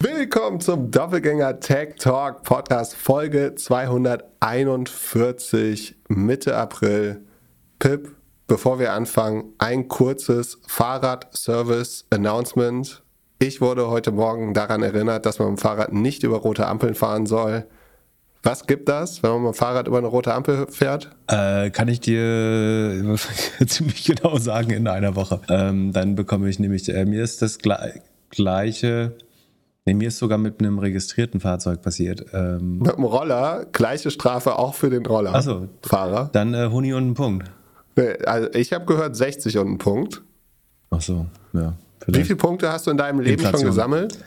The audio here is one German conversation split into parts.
Willkommen zum Doppelgänger Tech Talk Podcast Folge 241 Mitte April. Pip, bevor wir anfangen, ein kurzes Fahrrad-Service-Announcement. Ich wurde heute Morgen daran erinnert, dass man mit dem Fahrrad nicht über rote Ampeln fahren soll. Was gibt das, wenn man mit dem Fahrrad über eine rote Ampel fährt? Äh, kann ich dir ziemlich genau sagen in einer Woche. Ähm, dann bekomme ich nämlich, äh, mir ist das gleiche Nee, mir ist sogar mit einem registrierten Fahrzeug passiert. Ähm mit dem Roller, gleiche Strafe auch für den Roller. Achso. Fahrer. Dann äh, Huni und einen Punkt. Also ich habe gehört 60 und einen Punkt. Ach so, ja. Vielleicht. Wie viele Punkte hast du in deinem Leben Inflation. schon gesammelt?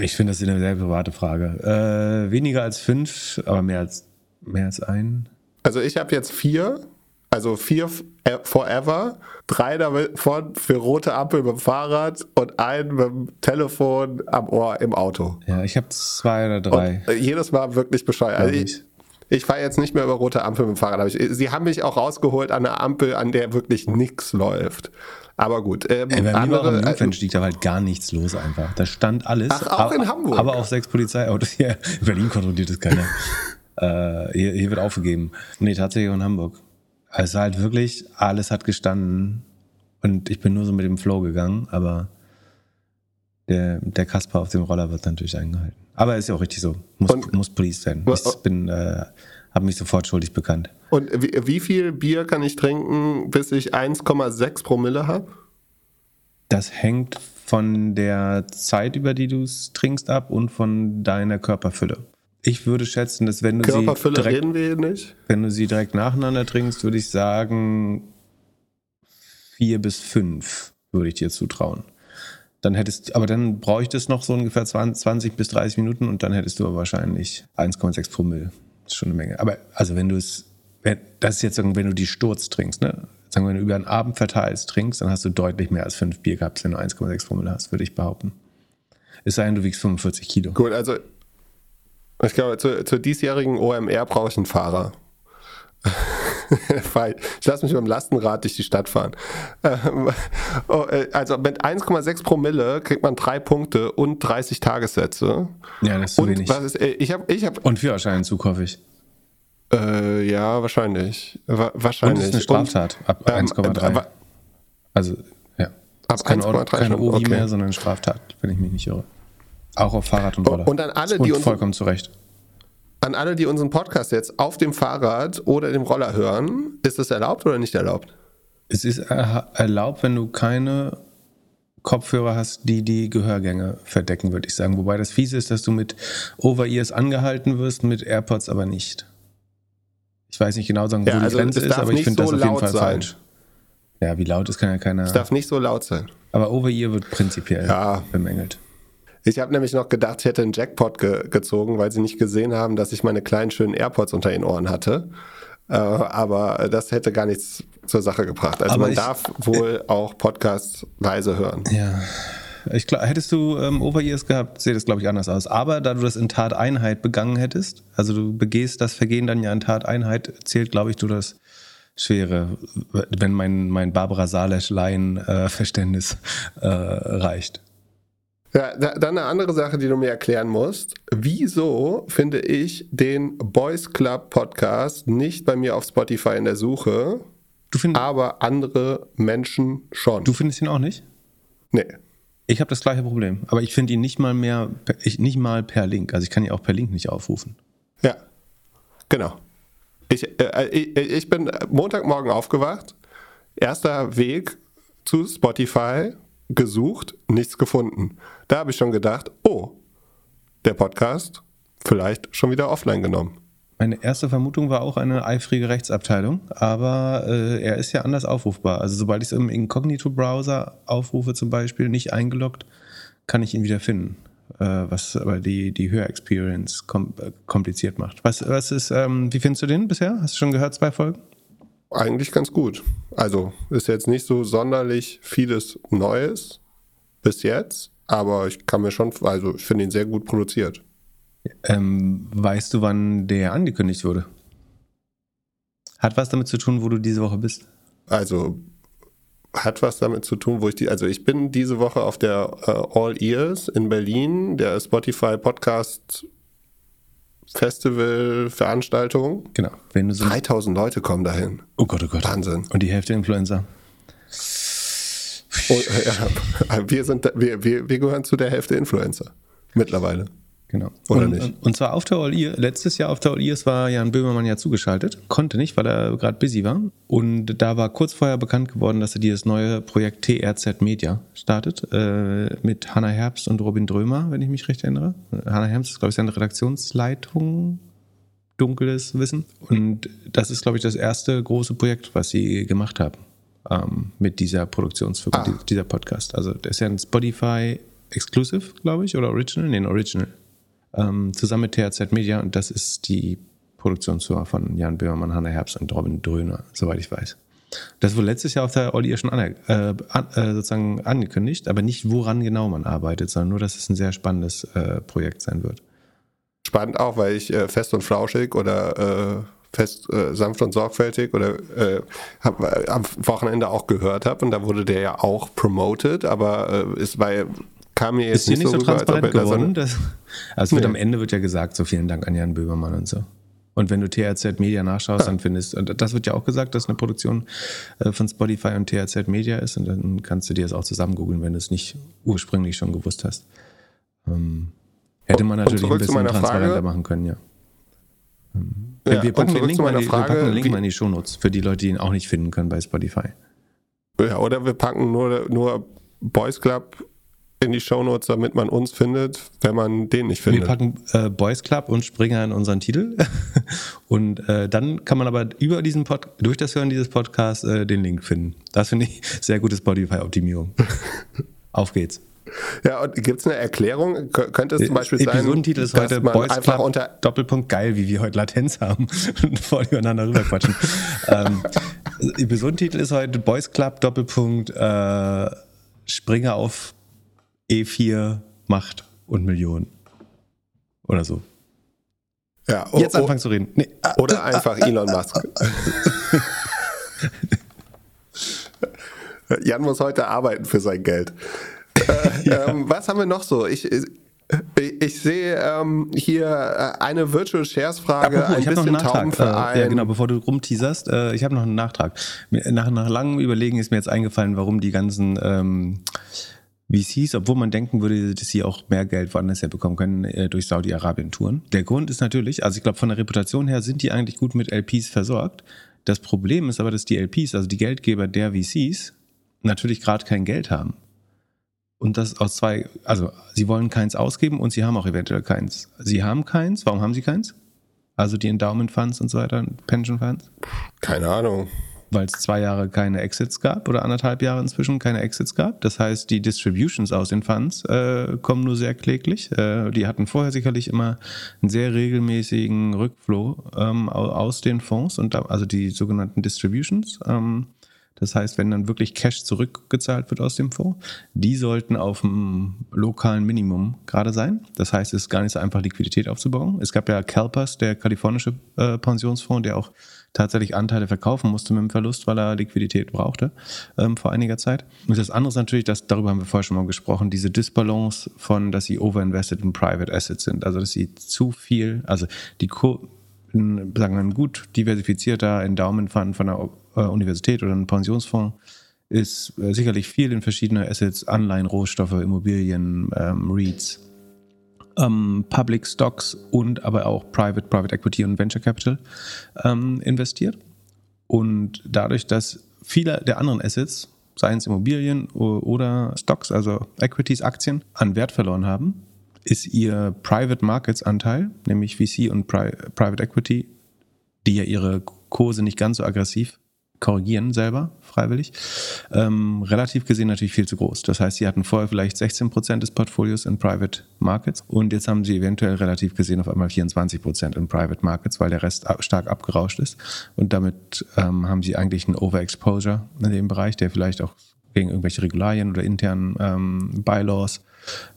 Ich finde das eine sehr private Frage. Äh, weniger als fünf, aber mehr als, mehr als ein. Also ich habe jetzt vier also vier äh, forever, drei davon für rote Ampel dem Fahrrad und einen mit dem Telefon am Ohr im Auto. Ja, ich habe zwei oder drei. Und äh, jedes Mal wirklich bescheuert. Also ich, ich fahre jetzt nicht mehr über rote Ampel mit dem Fahrrad. Sie haben mich auch rausgeholt an einer Ampel, an der wirklich nichts läuft. Aber gut. Ähm, Ey, bei andere, mir war im stieg da halt gar nichts los einfach. Da stand alles. Ach, auch aber, in Hamburg. Aber auch sechs Polizeiautos. Ja, in Berlin kontrolliert es keiner. äh, hier, hier, wird aufgegeben. Nee, tatsächlich auch in Hamburg. Also halt wirklich, alles hat gestanden und ich bin nur so mit dem Flow gegangen, aber der, der Kasper auf dem Roller wird natürlich eingehalten. Aber ist ja auch richtig so. Muss, und, muss Police sein. Ich bin, äh, habe mich sofort schuldig bekannt. Und wie, wie, viel Bier kann ich trinken, bis ich 1,6 Promille habe? Das hängt von der Zeit, über die du es trinkst, ab und von deiner Körperfülle. Ich würde schätzen, dass wenn du sie direkt, reden wir nicht. wenn du sie direkt nacheinander trinkst, würde ich sagen vier bis fünf würde ich dir zutrauen. Dann hättest, aber dann bräuchtest noch so ungefähr 20 bis 30 Minuten und dann hättest du wahrscheinlich 1,6 Promille. Das ist schon eine Menge. Aber also wenn du es, das ist jetzt, wenn du die Sturz trinkst, ne? Sagen wir, wenn du über einen Abend verteilst trinkst, dann hast du deutlich mehr als fünf Bier gehabt, wenn du 1,6 Promille hast, würde ich behaupten. Es sei denn, du wiegst 45 Kilo. Gut, also ich glaube, zur, zur diesjährigen OMR brauche ich einen Fahrer. ich lasse mich beim Lastenrad durch die Stadt fahren. Ähm, oh, äh, also mit 1,6 Promille kriegt man drei Punkte und 30 Tagessätze. Ja, das ist zu und wenig. Ist, äh, ich hab, ich hab, und Führerscheinentzug hoffe ich. Äh, ja, wahrscheinlich. wahrscheinlich. Und ist eine Straftat ab ähm, 1,3. Äh, also, ja. Ab keine, keine OI okay. mehr, sondern eine Straftat, wenn ich mich nicht irre. Auch auf Fahrrad und Roller. Und an alle, die uns, vollkommen zu Recht. An alle, die unseren Podcast jetzt auf dem Fahrrad oder dem Roller hören, ist das erlaubt oder nicht erlaubt? Es ist erlaubt, wenn du keine Kopfhörer hast, die die Gehörgänge verdecken, würde ich sagen. Wobei das fiese ist, dass du mit Over-Ears angehalten wirst, mit AirPods aber nicht. Ich weiß nicht genau sagen, wo ja, die also Grenze ist, aber ich finde so das auf jeden Fall sein. falsch. Ja, wie laut ist, kann ja keiner. Es darf nicht so laut sein. Aber Over-Ear wird prinzipiell ja. bemängelt. Ich habe nämlich noch gedacht, ich hätte einen Jackpot ge gezogen, weil sie nicht gesehen haben, dass ich meine kleinen schönen AirPods unter den Ohren hatte. Äh, aber das hätte gar nichts zur Sache gebracht. Also aber man ich, darf wohl äh, auch Podcasts leise hören. Ja. Ich glaub, hättest du ähm, Over-Ears gehabt, sähe das, glaube ich, anders aus. Aber da du das in Tateinheit begangen hättest, also du begehst das Vergehen dann ja in Tateinheit, zählt, glaube ich, du das Schwere, wenn mein, mein Barbara Salesch-Laien-Verständnis äh, äh, reicht. Ja, dann eine andere Sache, die du mir erklären musst. Wieso finde ich den Boys Club Podcast nicht bei mir auf Spotify in der Suche, aber andere Menschen schon? Du findest ihn auch nicht? Nee. Ich habe das gleiche Problem, aber ich finde ihn nicht mal mehr, ich, nicht mal per Link. Also ich kann ihn auch per Link nicht aufrufen. Ja, genau. Ich, äh, ich, ich bin Montagmorgen aufgewacht. Erster Weg zu Spotify gesucht, nichts gefunden. Da habe ich schon gedacht, oh, der Podcast vielleicht schon wieder offline genommen. Meine erste Vermutung war auch eine eifrige Rechtsabteilung, aber äh, er ist ja anders aufrufbar. Also sobald ich es im Incognito-Browser aufrufe zum Beispiel, nicht eingeloggt, kann ich ihn wieder finden. Äh, was aber die, die Hörexperience kom äh, kompliziert macht. Was, was ist, ähm, wie findest du den bisher? Hast du schon gehört, zwei Folgen? Eigentlich ganz gut. Also ist jetzt nicht so sonderlich vieles Neues bis jetzt, aber ich kann mir schon, also ich finde ihn sehr gut produziert. Ähm, weißt du, wann der angekündigt wurde? Hat was damit zu tun, wo du diese Woche bist? Also hat was damit zu tun, wo ich die, also ich bin diese Woche auf der äh, All Ears in Berlin, der Spotify Podcast Festival Veranstaltung. Genau. Wenn du so 3000 Leute kommen dahin. oh Gott, oh Gott. Wahnsinn. Und die Hälfte Influencer. Und, äh, ja, wir, sind, wir, wir, wir gehören zu der Hälfte Influencer mittlerweile. Genau. Oder und, nicht? Und zwar auf der All Ears, letztes Jahr auf der All Ears war Jan Böhmermann ja zugeschaltet, konnte nicht, weil er gerade busy war. Und da war kurz vorher bekannt geworden, dass er dieses neue Projekt TRZ Media startet, äh, mit Hannah Herbst und Robin Drömer, wenn ich mich recht erinnere. Hannah Herbst ist, glaube ich, seine Redaktionsleitung, dunkles Wissen. Und das ist, glaube ich, das erste große Projekt, was sie gemacht haben ähm, mit dieser Produktionsfirma, Ah. dieser Podcast. Also das ist ja ein Spotify Exclusive, glaube ich, oder Original? Nee, ein Original ähm, zusammen mit THZ Media und das ist die Produktionsfirma von Jan Böhmermann, Hannah Herbst und Robin Dröner, soweit ich weiß. Das wurde letztes Jahr auf der Olli schon äh, an, äh, sozusagen angekündigt, aber nicht woran genau man arbeitet, sondern nur, dass es ein sehr spannendes äh, Projekt sein wird. Spannend auch, weil ich äh, fest und flauschig oder äh, fest äh, sanft und sorgfältig oder äh, hab, äh, am Wochenende auch gehört habe und da wurde der ja auch promoted, aber äh, ist bei kam mir jetzt Ist hier nicht so rüber, ob transparent er so geworden? Das, also wird Nee. am Ende wird ja gesagt, so vielen Dank an Jan Böhmermann und so. Und wenn du THZ Media nachschaust, dann findest und das wird ja auch gesagt, dass eine Produktion äh, von Spotify und THZ Media ist und dann kannst du dir das auch zusammen googeln, wenn du es nicht ursprünglich schon gewusst hast. Ähm, hätte man natürlich ein bisschen transparenter Frage. machen können, ja. Ja, wir, packen den Link mal die, wir Frage, packen den Link mal in die Shownotes für die Leute, die ihn auch nicht finden können bei Spotify. Ja, oder wir packen nur, nur Boys Club in die Shownotes, damit man uns findet, wenn man den nicht Wir findet. packen äh, Boys Club und Springer in unseren Titel. und äh, dann kann man aber über diesen Pod durch das Hören dieses Podcasts äh, den Link finden. Das finde ich sehr gute Spotify-Optimierung. Auf geht's. Ja, und gibt es eine Erklärung? Kö- Könnte es zum Beispiel sein, Episodentitel ist heute Boys einfach Club unter Doppelpunkt geil, wie wir heute Latenz haben und voll übereinander rüberquatschen. ähm, Episodentitel ist heute Boys Club Doppelpunkt äh, Springer auf E4 Macht und Millionen. Oder so. ja, oh, Jetzt oh, anfangen zu reden. Nee. ah, oder einfach Elon Musk. Jan muss heute arbeiten für sein Geld. Äh, ähm, was haben wir noch so? Ich, ich, ich sehe ähm, hier äh, eine Virtual Shares Frage, Apropos, ein ich habe noch bisschen einen Nachtrag. Äh, ja, genau, bevor du rumteaserst, äh, ich habe noch einen Nachtrag. Nach, nach langem Überlegen ist mir jetzt eingefallen, warum die ganzen ähm, VCs, obwohl man denken würde, dass sie auch mehr Geld woanders her bekommen können, äh, durch Saudi-Arabien touren. Der Grund ist natürlich, also ich glaube, von der Reputation her sind die eigentlich gut mit LPs versorgt. Das Problem ist aber, dass die LPs, also die Geldgeber der VCs, natürlich gerade kein Geld haben. Und das aus zwei, also sie wollen keins ausgeben und sie haben auch eventuell keins. Sie haben keins, warum haben sie keins? Also die Endowment Funds und so weiter, Pension Funds, Keine Ahnung. Weil es zwei Jahre keine Exits gab oder anderthalb Jahre inzwischen keine Exits gab. Das heißt, die Distributions aus den Funds äh, kommen nur sehr kläglich. Äh, die hatten vorher sicherlich immer einen sehr regelmäßigen Rückflow ähm, au- aus den Fonds und da, also die sogenannten Distributions. Ähm, das heißt, wenn dann wirklich Cash zurückgezahlt wird aus dem Fonds, die sollten auf dem lokalen Minimum gerade sein. Das heißt, es ist gar nicht so einfach, Liquidität aufzubauen. Es gab ja CalPERS, der kalifornische äh, Pensionsfonds, der auch tatsächlich Anteile verkaufen musste mit dem Verlust, weil er Liquidität brauchte ähm, vor einiger Zeit. Und das andere ist natürlich, dass, darüber haben wir vorher schon mal gesprochen, diese Disbalance von, dass sie overinvested in Private Assets sind. Also, dass sie zu viel, also die Co ein, sagen wir, ein gut diversifizierter Endowment Fund von einer äh, Universität oder ein Pensionsfonds ist äh, sicherlich viel in verschiedene Assets, Anleihen, Rohstoffe, Immobilien, ähm, REITs, ähm, Public Stocks und aber auch Private, Private Equity und Venture Capital ähm, investiert. Und dadurch, dass viele der anderen Assets, seien es Immobilien oder Stocks, also Equities, Aktien, an Wert verloren haben, ist ihr Private Markets Anteil, nämlich VC und Pri Private Equity, die ja ihre Kurse nicht ganz so aggressiv korrigieren selber, freiwillig, ähm, relativ gesehen natürlich viel zu groß. Das heißt, sie hatten vorher vielleicht 16% des Portfolios in Private Markets und jetzt haben sie eventuell relativ gesehen auf einmal 24% in Private Markets, weil der Rest stark abgerauscht ist. Und damit ähm, haben sie eigentlich einen Overexposure in dem Bereich, der vielleicht auch gegen irgendwelche Regularien oder internen ähm, Bylaws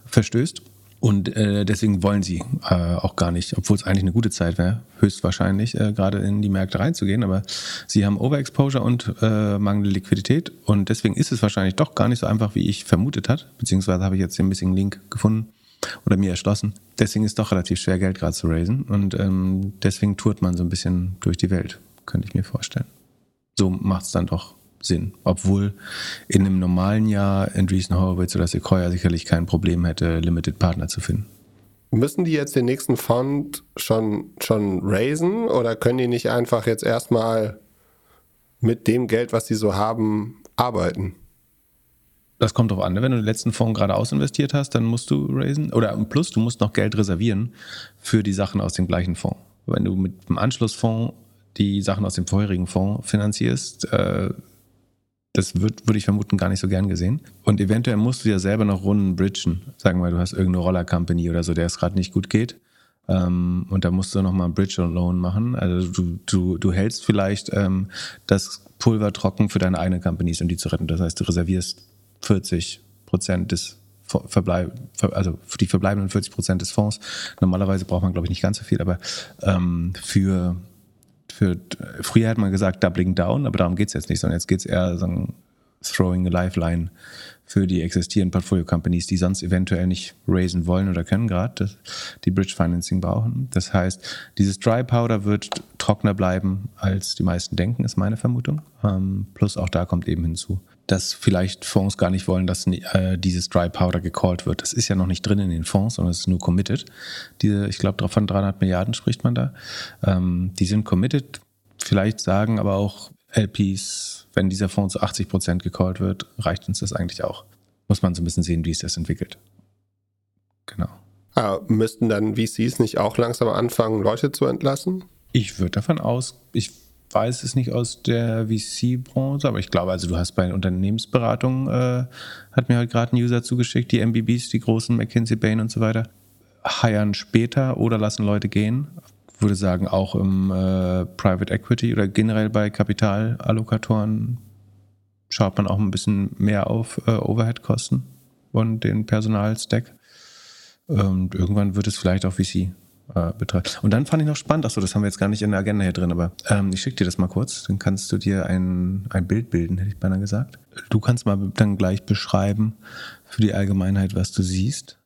verstößt. Und äh, deswegen wollen sie äh, auch gar nicht, obwohl es eigentlich eine gute Zeit wäre, höchstwahrscheinlich äh, gerade in die Märkte reinzugehen. Aber sie haben Overexposure und äh, mangelnde Liquidität. Und deswegen ist es wahrscheinlich doch gar nicht so einfach, wie ich vermutet hat. Beziehungsweise habe ich jetzt ein bisschen Link gefunden oder mir erschlossen. Deswegen ist es doch relativ schwer, Geld gerade zu raisen. Und ähm, deswegen tourt man so ein bisschen durch die Welt, könnte ich mir vorstellen. So macht es dann doch Sinn. Obwohl in einem normalen Jahr Andreessen Horowitz oder Sequoia sicherlich kein Problem hätte, Limited Partner zu finden. Müssen die jetzt den nächsten Fund schon, schon raisen oder können die nicht einfach jetzt erstmal mit dem Geld, was die so haben, arbeiten? Das kommt drauf an. Ne? Wenn du den letzten Fonds gerade ausinvestiert hast, dann musst du raisen. Oder plus, du musst noch Geld reservieren für die Sachen aus dem gleichen Fonds. Wenn du mit dem Anschlussfonds die Sachen aus dem vorherigen Fonds finanzierst, äh, das wird, würde ich vermuten, gar nicht so gern gesehen. Und eventuell musst du ja selber noch Runden bridgen. Sagen wir, du hast irgendeine Roller-Company oder so, der es gerade nicht gut geht. Ähm, und da musst du nochmal ein Bridge und Loan machen. Also du, du, du hältst vielleicht ähm, das Pulver trocken für deine eigene Companies, um die zu retten. Das heißt, du reservierst 40 Prozent des Verbleib, also für die verbleibenden 40 Prozent des Fonds. Normalerweise braucht man, glaube ich, nicht ganz so viel, aber ähm, für für, früher hat man gesagt Doubling Down, aber darum geht es jetzt nicht, sondern jetzt geht es eher so Throwing a Lifeline für die existierenden Portfolio-Companies, die sonst eventuell nicht raisen wollen oder können gerade, die Bridge Financing brauchen. Das heißt, dieses Dry Powder wird trockener bleiben, als die meisten denken, ist meine Vermutung. Ähm, plus auch da kommt eben hinzu, dass vielleicht Fonds gar nicht wollen, dass äh, dieses Dry Powder gecallt wird. Das ist ja noch nicht drin in den Fonds, sondern es ist nur committed. Diese, ich glaube, von 300 Milliarden spricht man da. Ähm, die sind committed. Vielleicht sagen aber auch LPs, wenn dieser Fonds zu 80 Prozent gecallt wird, reicht uns das eigentlich auch. Muss man so ein bisschen sehen, wie es das entwickelt. Genau. Ah, müssten dann VCs nicht auch langsam anfangen, Leute zu entlassen? Ich würde davon aus, ich weiß es nicht aus der VC-Branche, aber ich glaube, also du hast bei Unternehmensberatungen, äh, hat mir halt gerade ein User zugeschickt, die MBBs, die großen McKinsey, Bain und so weiter, heiern später oder lassen Leute gehen. Ich würde sagen, auch im äh, Private Equity oder generell bei Kapitalallokatoren schaut man auch ein bisschen mehr auf äh, Overhead-Kosten und den Personalstack. Und irgendwann wird es vielleicht auch VC äh, betreibt. Und dann fand ich noch spannend, achso, das haben wir jetzt gar nicht in der Agenda hier drin, aber ähm, ich schicke dir das mal kurz, dann kannst du dir ein, ein Bild bilden, hätte ich beinahe gesagt. Du kannst mal dann gleich beschreiben für die Allgemeinheit, was du siehst.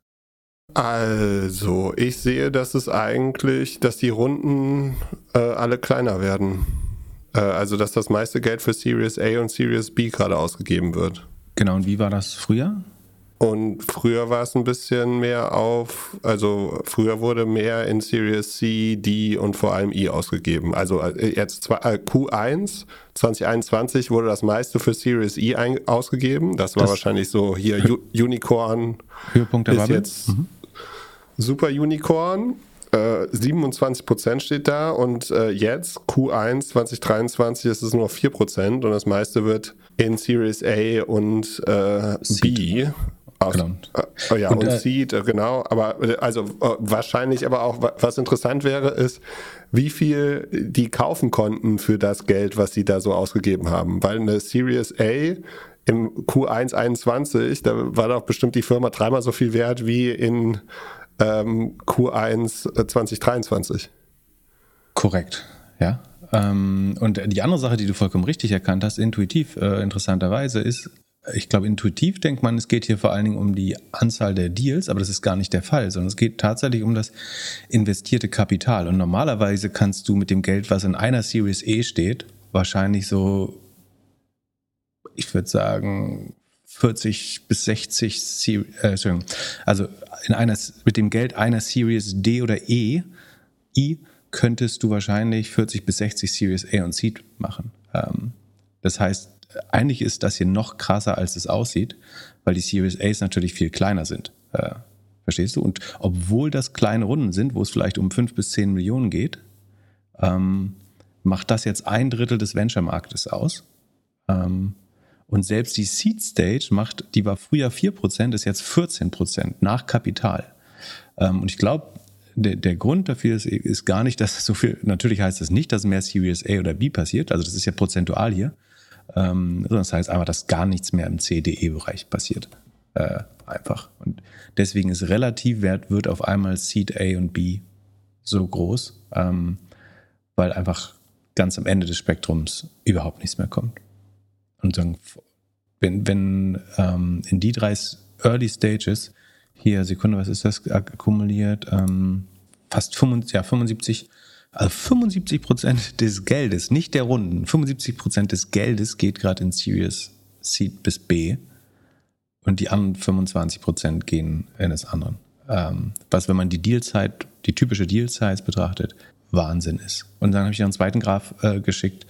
Also, ich sehe, dass es eigentlich, dass die Runden äh, alle kleiner werden. Äh, also, dass das meiste Geld für Series A und Series B gerade ausgegeben wird. Genau, und wie war das früher? Und früher war es ein bisschen mehr auf, also früher wurde mehr in Series C, D und vor allem I ausgegeben. Also äh, jetzt äh, Q1 2021 wurde das meiste für Series I ein, ausgegeben. Das war das wahrscheinlich so hier U Unicorn. Höhepunkt der ist jetzt mhm. Super Unicorn. Äh, 27 Prozent steht da und äh, jetzt Q1 2023 ist es nur 4 Prozent und das meiste wird in Series A und äh, B aus, genau. Äh, ja, und, und äh, Seed, äh, genau. Aber äh, also äh, wahrscheinlich aber auch, was interessant wäre, ist, wie viel die kaufen konnten für das Geld, was sie da so ausgegeben haben. Weil eine Series A im Q1 21, da war doch bestimmt die Firma dreimal so viel wert wie in ähm, Q1 2023. Korrekt, ja. Ähm, und die andere Sache, die du vollkommen richtig erkannt hast, intuitiv äh, interessanterweise, ist, ich glaube, intuitiv denkt man, es geht hier vor allen Dingen um die Anzahl der Deals, aber das ist gar nicht der Fall, sondern es geht tatsächlich um das investierte Kapital. Und normalerweise kannst du mit dem Geld, was in einer Series E steht, wahrscheinlich so, ich würde sagen, 40 bis 60, äh, also in einer, mit dem Geld einer Series D oder E, I, könntest du wahrscheinlich 40 bis 60 Series A und Seed machen. Ähm, das heißt, eigentlich ist das hier noch krasser, als es aussieht, weil die Series A's natürlich viel kleiner sind. Äh, verstehst du? Und obwohl das kleine Runden sind, wo es vielleicht um fünf bis zehn Millionen geht, ähm, macht das jetzt ein Drittel des Venture-Marktes aus. Ähm, und selbst die Seed Stage macht, die war früher 4%, ist jetzt 14% nach Kapital. Ähm, und ich glaube, der, der, Grund dafür ist, ist, gar nicht, dass so viel, natürlich heißt das nicht, dass mehr Series A oder B passiert, also das ist ja prozentual hier, ähm, das heißt einfach, dass gar nichts mehr im CDE-Bereich passiert. Äh, einfach. Und deswegen ist Relativwert wird auf einmal Seed A und B so groß, ähm, weil einfach ganz am Ende des Spektrums überhaupt nichts mehr kommt. Und dann, wenn, wenn ähm, in die drei Early Stages, hier, Sekunde, was ist das akkumuliert? Ähm, fast 75, ja, 75, also 75 Prozent des Geldes, nicht der Runden, 75 Prozent des Geldes geht gerade in Serious Seed bis B und die anderen 25 Prozent gehen in das andere. Ähm, was, wenn man die Dealzeit, die typische Deal-Size betrachtet, Wahnsinn ist. Und dann habe ich noch einen zweiten Graph äh, geschickt.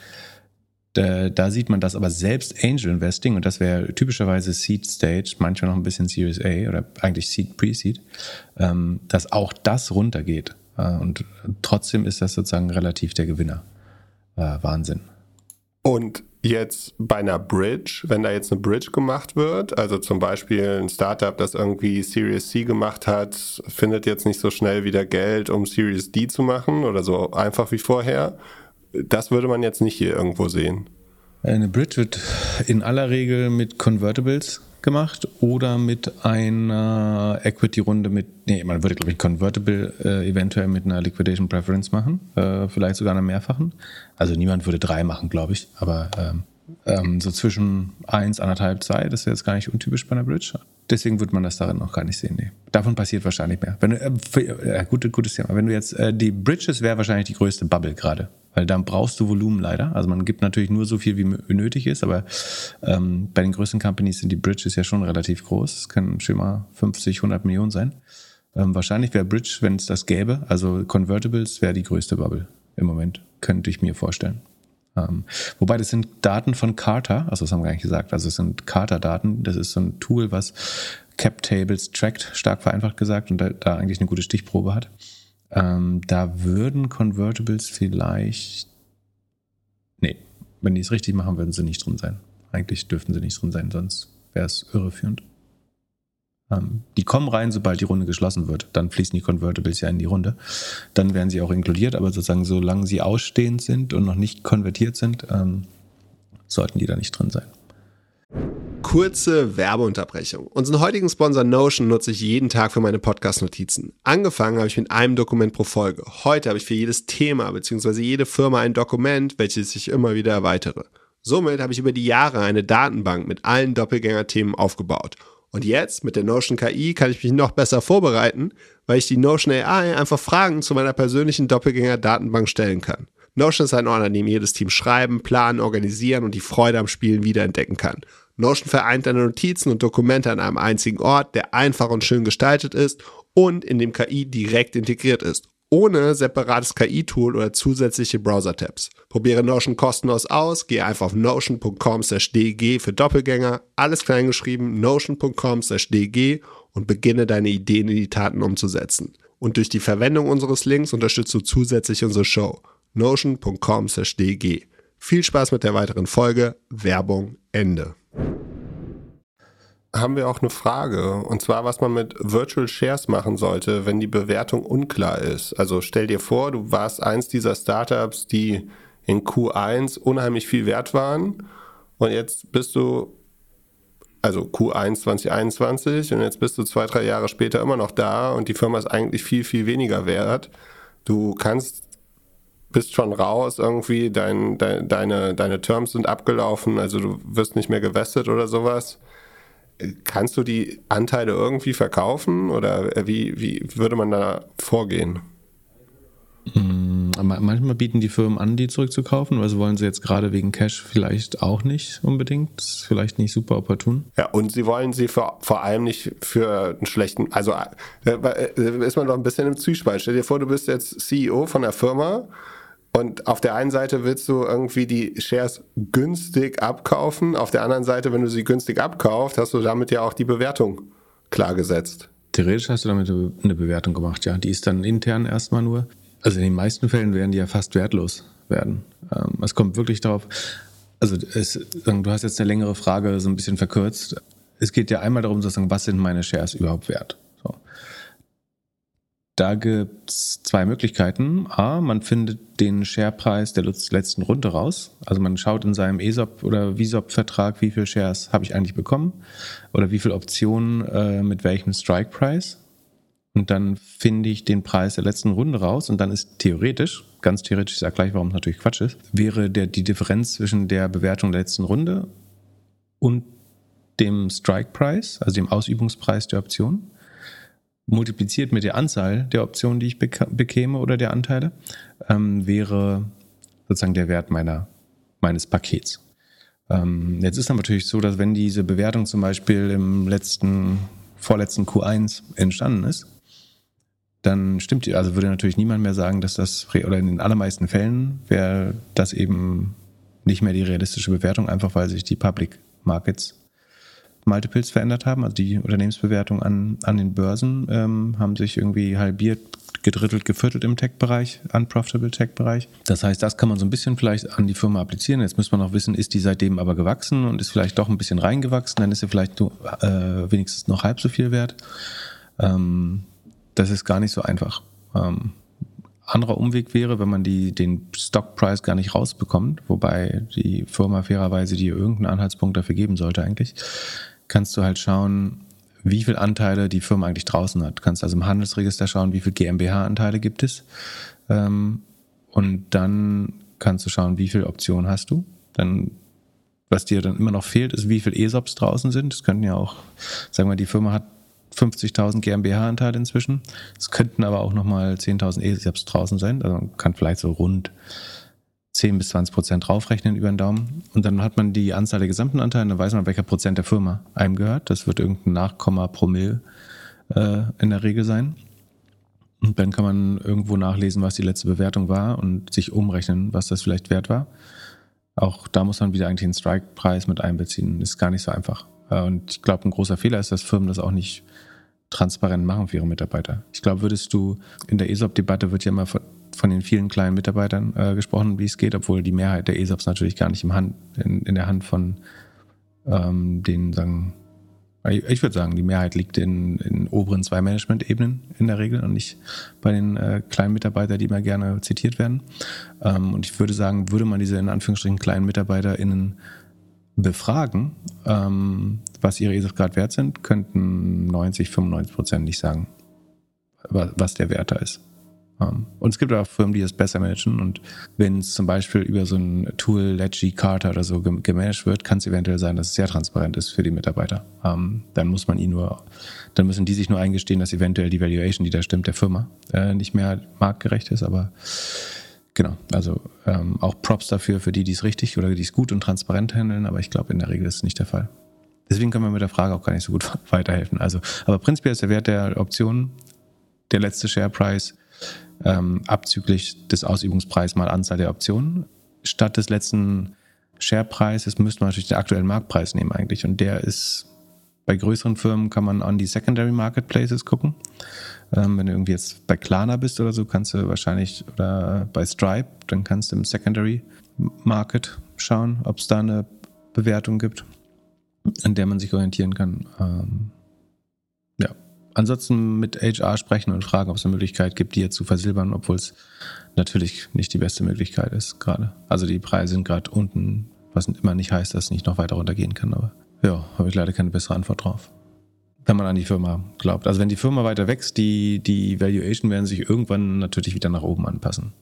Da, da, sieht man, dass aber selbst Angel Investing, und das wäre typischerweise Seed Stage, manchmal noch ein bisschen Series A oder eigentlich Seed Pre-Seed, ähm, dass auch das runtergeht. Äh, und trotzdem ist das sozusagen relativ der Gewinner. Äh, Wahnsinn. Und jetzt bei einer Bridge, wenn da jetzt eine Bridge gemacht wird, also zum Beispiel ein Startup, das irgendwie Series C gemacht hat, findet jetzt nicht so schnell wieder Geld, um Series D zu machen oder so einfach wie vorher. Das würde man jetzt nicht hier irgendwo sehen. Eine Bridge wird in aller Regel mit Convertibles gemacht oder mit einer Equity-Runde mit, nee, man würde, glaube ich, Convertible äh, eventuell mit einer Liquidation Preference machen, äh, vielleicht sogar einer mehrfachen. Also niemand würde drei machen, glaube ich, aber ähm, ähm, so zwischen eins, anderthalb, zwei, das ist jetzt gar nicht untypisch bei einer Bridge. Deswegen würde man das darin noch gar nicht sehen. Nee. Davon passiert wahrscheinlich mehr. Wenn du, äh, für, äh, gute, gutes Thema. Wenn du jetzt, äh, die Bridges wäre wahrscheinlich die größte Bubble gerade weil dann brauchst du Volumen leider. Also man gibt natürlich nur so viel, wie nötig ist, aber ähm, bei den größten Companies sind die Bridges ja schon relativ groß. Es können schon mal 50, 100 Millionen sein. Ähm, wahrscheinlich wäre Bridge, wenn es das gäbe, also Convertibles wäre die größte Bubble im Moment, könnte ich mir vorstellen. Ähm, wobei das sind Daten von Carter, also das haben wir gar nicht gesagt, also es sind Carter-Daten, das ist so ein Tool, was Cap Tables trackt, stark vereinfacht gesagt, und da, da eigentlich eine gute Stichprobe hat. Ähm, da würden Convertibles vielleicht. Nee, wenn die es richtig machen, würden sie nicht drin sein. Eigentlich dürften sie nicht drin sein, sonst wäre es irreführend. Ähm, die kommen rein, sobald die Runde geschlossen wird. Dann fließen die Convertibles ja in die Runde. Dann werden sie auch inkludiert, aber sozusagen, solange sie ausstehend sind und noch nicht konvertiert sind, ähm, sollten die da nicht drin sein. Kurze Werbeunterbrechung. Unseren heutigen Sponsor Notion nutze ich jeden Tag für meine Podcast-Notizen. Angefangen habe ich mit einem Dokument pro Folge. Heute habe ich für jedes Thema bzw. jede Firma ein Dokument, welches ich immer wieder erweitere. Somit habe ich über die Jahre eine Datenbank mit allen Doppelgänger-Themen aufgebaut. Und jetzt mit der Notion KI kann ich mich noch besser vorbereiten, weil ich die Notion AI einfach Fragen zu meiner persönlichen Doppelgänger-Datenbank stellen kann. Notion ist ein Ort, an dem jedes Team schreiben, planen, organisieren und die Freude am Spielen wiederentdecken kann. Notion vereint deine Notizen und Dokumente an einem einzigen Ort, der einfach und schön gestaltet ist und in dem KI direkt integriert ist, ohne separates KI-Tool oder zusätzliche Browser-Tabs. Probiere Notion kostenlos aus, gehe einfach auf notion.com/dg für Doppelgänger, alles kleingeschrieben, notion.com/dg und beginne deine Ideen in die Taten umzusetzen. Und durch die Verwendung unseres Links unterstützt du zusätzlich unsere Show. notion.com/dg. Viel Spaß mit der weiteren Folge. Werbung Ende haben wir auch eine Frage. Und zwar, was man mit Virtual Shares machen sollte, wenn die Bewertung unklar ist. Also stell dir vor, du warst eins dieser Startups, die in Q1 unheimlich viel wert waren. Und jetzt bist du, also Q1 2021, und jetzt bist du zwei, drei Jahre später immer noch da und die Firma ist eigentlich viel, viel weniger wert. Du kannst bist schon raus irgendwie, dein, dein, deine, deine Terms sind abgelaufen, also du wirst nicht mehr gewestet oder sowas. Kannst du die Anteile irgendwie verkaufen oder wie, wie würde man da vorgehen? Mm, manchmal bieten die Firmen an, die zurückzukaufen, also wollen sie jetzt gerade wegen Cash vielleicht auch nicht unbedingt. Das ist vielleicht nicht super opportun. Ja, und sie wollen sie für, vor allem nicht für einen schlechten, also äh, äh, ist man doch ein bisschen im Zwiespalt. Stell dir vor, du bist jetzt CEO von der Firma und auf der einen Seite willst du irgendwie die Shares günstig abkaufen, auf der anderen Seite, wenn du sie günstig abkaufst, hast du damit ja auch die Bewertung klargesetzt. Theoretisch hast du damit eine Bewertung gemacht, ja. Die ist dann intern erstmal nur. Also in den meisten Fällen werden die ja fast wertlos werden. Ähm, es kommt wirklich darauf, also es, du hast jetzt eine längere Frage so ein bisschen verkürzt. Es geht ja einmal darum, sozusagen, was sind meine Shares überhaupt wert? Da gibt es zwei Möglichkeiten. A, man findet den Sharepreis der letzten Runde raus. Also man schaut in seinem ESOP oder VISOP-Vertrag, wie viele Shares habe ich eigentlich bekommen oder wie viele Optionen äh, mit welchem Strike-Price. Und dann finde ich den Preis der letzten Runde raus und dann ist theoretisch, ganz theoretisch, ich sage gleich, warum es natürlich Quatsch ist, wäre der, die Differenz zwischen der Bewertung der letzten Runde und dem Strike-Price, also dem Ausübungspreis der Option, multipliziert mit der Anzahl der Optionen, die ich bekäme oder der Anteile, ähm, wäre sozusagen der Wert meiner, meines Pakets. Ähm, jetzt ist natürlich so, dass wenn diese Bewertung zum Beispiel im letzten, vorletzten Q1 entstanden ist, dann stimmt die, also würde natürlich niemand mehr sagen, dass das, oder in den allermeisten Fällen wäre das eben nicht mehr die realistische Bewertung, einfach weil sich die Public Markets Multiples verändert haben, also die Unternehmensbewertung an, an den Börsen ähm, haben sich irgendwie halbiert, gedrittelt, geviertelt im Tech-Bereich, unprofitable Tech-Bereich. Das heißt, das kann man so ein bisschen vielleicht an die Firma applizieren. Jetzt muss man auch wissen, ist die seitdem aber gewachsen und ist vielleicht doch ein bisschen reingewachsen, dann ist sie vielleicht nur, äh, wenigstens noch halb so viel wert. Ähm, das ist gar nicht so einfach. Ähm, anderer Umweg wäre, wenn man die, den Stockpreis gar nicht rausbekommt, wobei die Firma fairerweise dir irgendeinen Anhaltspunkt dafür geben sollte eigentlich, kannst du halt schauen, wie viele Anteile die Firma eigentlich draußen hat. Du kannst also im Handelsregister schauen, wie viele GmbH-Anteile gibt es. Ähm, und dann kannst du schauen, wie viele Optionen hast du. Dann, was dir dann immer noch fehlt, ist, wie viele ESOPs draußen sind. Das könnten ja auch, sagen wir, die Firma hat 50.000 GmbH-Anteile inzwischen. Es könnten aber auch nochmal 10.000 ESOPs draußen sein. Also man kann vielleicht so rund 10 bis 20 Prozent draufrechnen über den Daumen. Und dann hat man die Anzahl der gesamten Anteile, dann weiß man, welcher Prozent der Firma einem gehört. Das wird irgendein Nachkomma Promille äh, in der Regel sein. Und dann kann man irgendwo nachlesen, was die letzte Bewertung war und sich umrechnen, was das vielleicht wert war. Auch da muss man wieder eigentlich den Strike-Preis mit einbeziehen. Ist gar nicht so einfach. Äh, und ich glaube, ein großer Fehler ist, dass Firmen das auch nicht transparent machen für ihre Mitarbeiter. Ich glaube, würdest du in der ESOP-Debatte wird ja immer von, von den vielen kleinen Mitarbeitern äh, gesprochen, wie es geht, obwohl die Mehrheit der ESOPs natürlich gar nicht im Hand, in, in der Hand von ähm, den, sagen, ich würde sagen, die Mehrheit liegt in, in oberen zwei Management-Ebenen in der Regel und nicht bei den äh, kleinen Mitarbeitern, die immer gerne zitiert werden. Ähm, und ich würde sagen, würde man diese in Anführungsstrichen kleinen MitarbeiterInnen befragen, ähm, was ihre ESOP gerade wert sind, könnten 90, 95 Prozent nicht sagen, was der Wert da ist. Um, ähm, und es gibt auch Firmen, die das besser managen. Und wenn es zum Beispiel über so ein Tool, Ledgy, Carter oder so gemanagt wird, kann es eventuell sein, dass es sehr transparent ist für die Mitarbeiter. Um, ähm, dann muss man ihnen nur, dann müssen die sich nur eingestehen, dass eventuell die Valuation, die da stimmt, der Firma äh, nicht mehr marktgerecht ist. Aber Genau, also ähm, auch Props dafür, für die, die es richtig oder die es gut und transparent handeln, aber ich glaube, in der Regel ist es nicht der Fall. Deswegen können wir mit der Frage auch gar nicht so gut weiterhelfen. Also, aber prinzipiell ist der Wert der Option der letzte Share Price ähm, abzüglich des Ausübungspreises mal Anzahl der Optionen. Statt des letzten Share Preises müsste man natürlich den aktuellen Marktpreis nehmen eigentlich und der ist bei größeren Firmen kann man an die Secondary Marketplaces gucken. Ähm, wenn du irgendwie jetzt bei Klarna bist oder so, kannst du wahrscheinlich, oder bei Stripe, dann kannst du im Secondary Market schauen, ob es da eine Bewertung gibt, an der man sich orientieren kann. Ähm, ja. Ansonsten mit HR sprechen und fragen, ob es eine Möglichkeit gibt, die jetzt zu versilbern, obwohl es natürlich nicht die beste Möglichkeit ist gerade. Also die Preise sind gerade unten, was immer nicht heißt, dass es nicht noch weiter runtergehen kann, aber ja, habe ich leider keine bessere Antwort drauf. Wenn man an die Firma glaubt. Also wenn die Firma weiter wächst, die, die Valuation werden sich irgendwann natürlich wieder nach oben anpassen.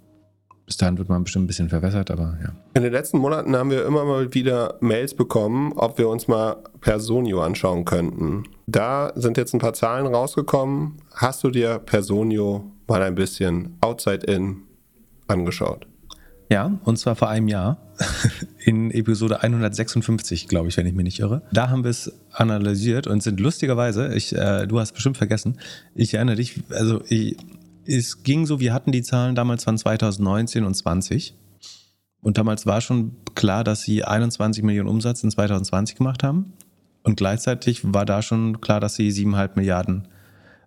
Bis dahin wird man bestimmt ein bisschen verwässert, aber ja. In den letzten Monaten haben wir immer mal wieder Mails bekommen, ob wir uns mal Personio anschauen könnten. Da sind jetzt ein paar Zahlen rausgekommen. Hast du dir Personio mal ein bisschen outside in angeschaut? Ja, und zwar vor einem Jahr in Episode 156, glaube ich, wenn ich mich nicht irre. Da haben wir es analysiert und sind lustigerweise, ich, äh, du hast bestimmt vergessen, ich erinnere dich, also ich, es ging so, wir hatten die Zahlen damals von 2019 und 20 und damals war schon klar, dass sie 21 Millionen Umsatz in 2020 gemacht haben und gleichzeitig war da schon klar, dass sie 7,5 Milliarden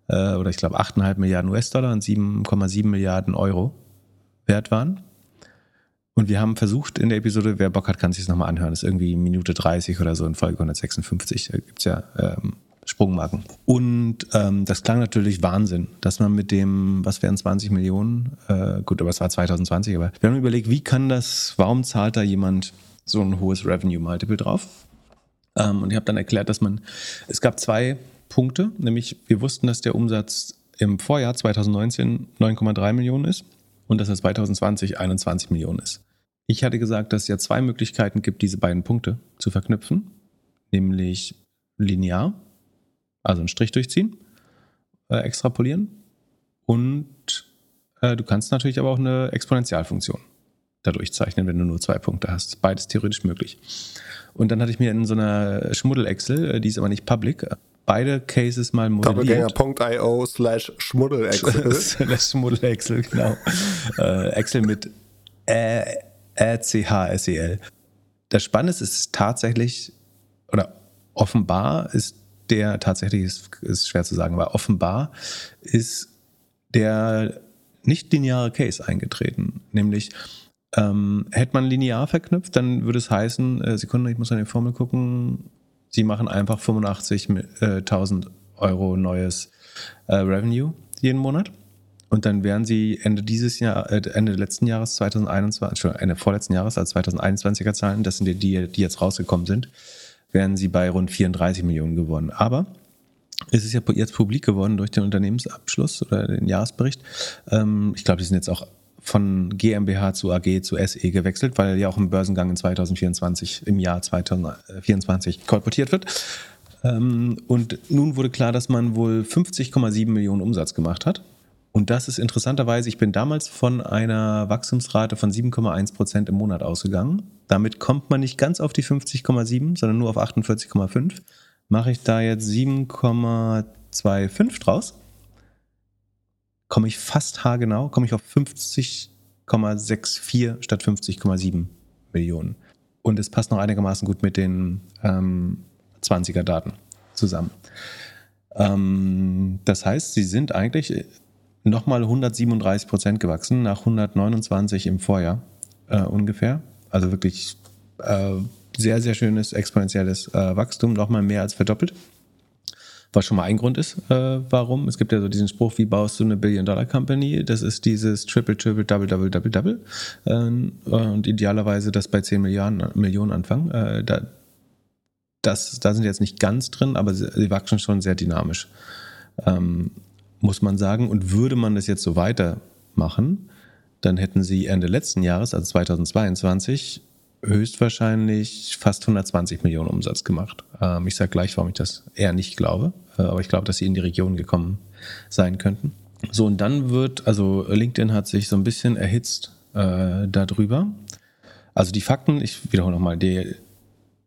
äh, oder ich glaube 8,5 Milliarden US-Dollar und 7,7 Milliarden Euro wert waren. Und wir haben versucht in der Episode, wer Bock hat, kann sich das nochmal anhören. Das ist irgendwie Minute 30 oder so in Folge 156. Da gibt es ja ähm, Sprungmarken. Und ähm, das klang natürlich Wahnsinn, dass man mit dem, was wären 20 Millionen, äh, gut, aber es war 2020, aber wir haben überlegt, wie kann das, warum zahlt da jemand so ein hohes Revenue-Multiple drauf? Ähm, und ich habe dann erklärt, dass man, es gab zwei Punkte, nämlich wir wussten, dass der Umsatz im Vorjahr 2019 9,3 Millionen ist und dass er 2020 21 Millionen ist. Ich hatte gesagt, dass es ja zwei Möglichkeiten gibt, diese beiden Punkte zu verknüpfen, nämlich linear, also einen Strich durchziehen, äh, extrapolieren und äh, du kannst natürlich aber auch eine Exponentialfunktion dadurch zeichnen, wenn du nur zwei Punkte hast. Beides theoretisch möglich. Und dann hatte ich mir in so einer Schmuddel-Excel, äh, die ist aber nicht public, beide Cases mal modelliert. Doppelgänger.io slash Schmuddel-Excel. slash Schmuddel-Excel, genau. äh, Excel mit Ä, Ä, C, H, S, E, L. Das Spannende ist, ist tatsächlich, oder offenbar ist der, tatsächlich ist, ist schwer zu sagen, aber offenbar ist der nicht lineare Case eingetreten. Nämlich, ähm, hätte man linear verknüpft, dann würde es heißen, äh, Sekunde, ich muss an die Formel gucken, sie machen einfach 85.000 äh, Euro neues äh, Revenue jeden Monat. Und dann wären sie Ende dieses Jahr, äh, Ende letzten Jahres 2021, Ende vorletzten Jahres, als 2021er Zahlen, das sind die, die, jetzt rausgekommen sind, wären sie bei rund 34 Millionen geworden. Aber es ist ja jetzt publik geworden durch den Unternehmensabschluss oder den Jahresbericht. Ähm, ich glaube, die sind jetzt auch von GmbH zu AG zu SE gewechselt, weil ja auch im Börsengang in 2024, im Jahr 2024 kolportiert wird. Ähm, und nun wurde klar, dass man wohl 50,7 Millionen Umsatz gemacht hat. Und das ist interessanterweise, ich bin damals von einer Wachstumsrate von 7,1 Prozent im Monat ausgegangen. Damit kommt man nicht ganz auf die 50,7, sondern nur auf 48,5. Mache ich da jetzt 7,25 draus, komme ich fast haargenau, komme ich auf 50,64 statt 50,7 Millionen. Und es passt noch einigermaßen gut mit den ähm, 20er Daten zusammen. Ähm, das heißt, sie sind eigentlich nochmal 137 Prozent gewachsen, nach 129 im Vorjahr äh, ungefähr. Also wirklich äh, sehr, sehr schönes exponentielles äh, Wachstum, nochmal mehr als verdoppelt. Was schon mal ein Grund ist, äh, warum. Es gibt ja so diesen Spruch, wie baust du eine Billion-Dollar-Company? Das ist dieses Triple, Triple, Double, Double, Double, Double. Ähm, und idealerweise das bei 10 Milliarden, Millionen anfangen. Äh, da, das, da sind jetzt nicht ganz drin, aber sie, sie wachsen schon sehr dynamisch, ähm, muss man sagen. Und würde man das jetzt so weitermachen, dann hätten sie Ende letzten Jahres, also 2022, höchstwahrscheinlich fast 120 Millionen Umsatz gemacht. Ähm, ich sage gleich, warum ich das eher nicht glaube, äh, aber ich glaube, dass sie in die Region gekommen sein könnten. So, und dann wird, also LinkedIn hat sich so ein bisschen erhitzt äh, darüber. Also die Fakten, ich wiederhole nochmal,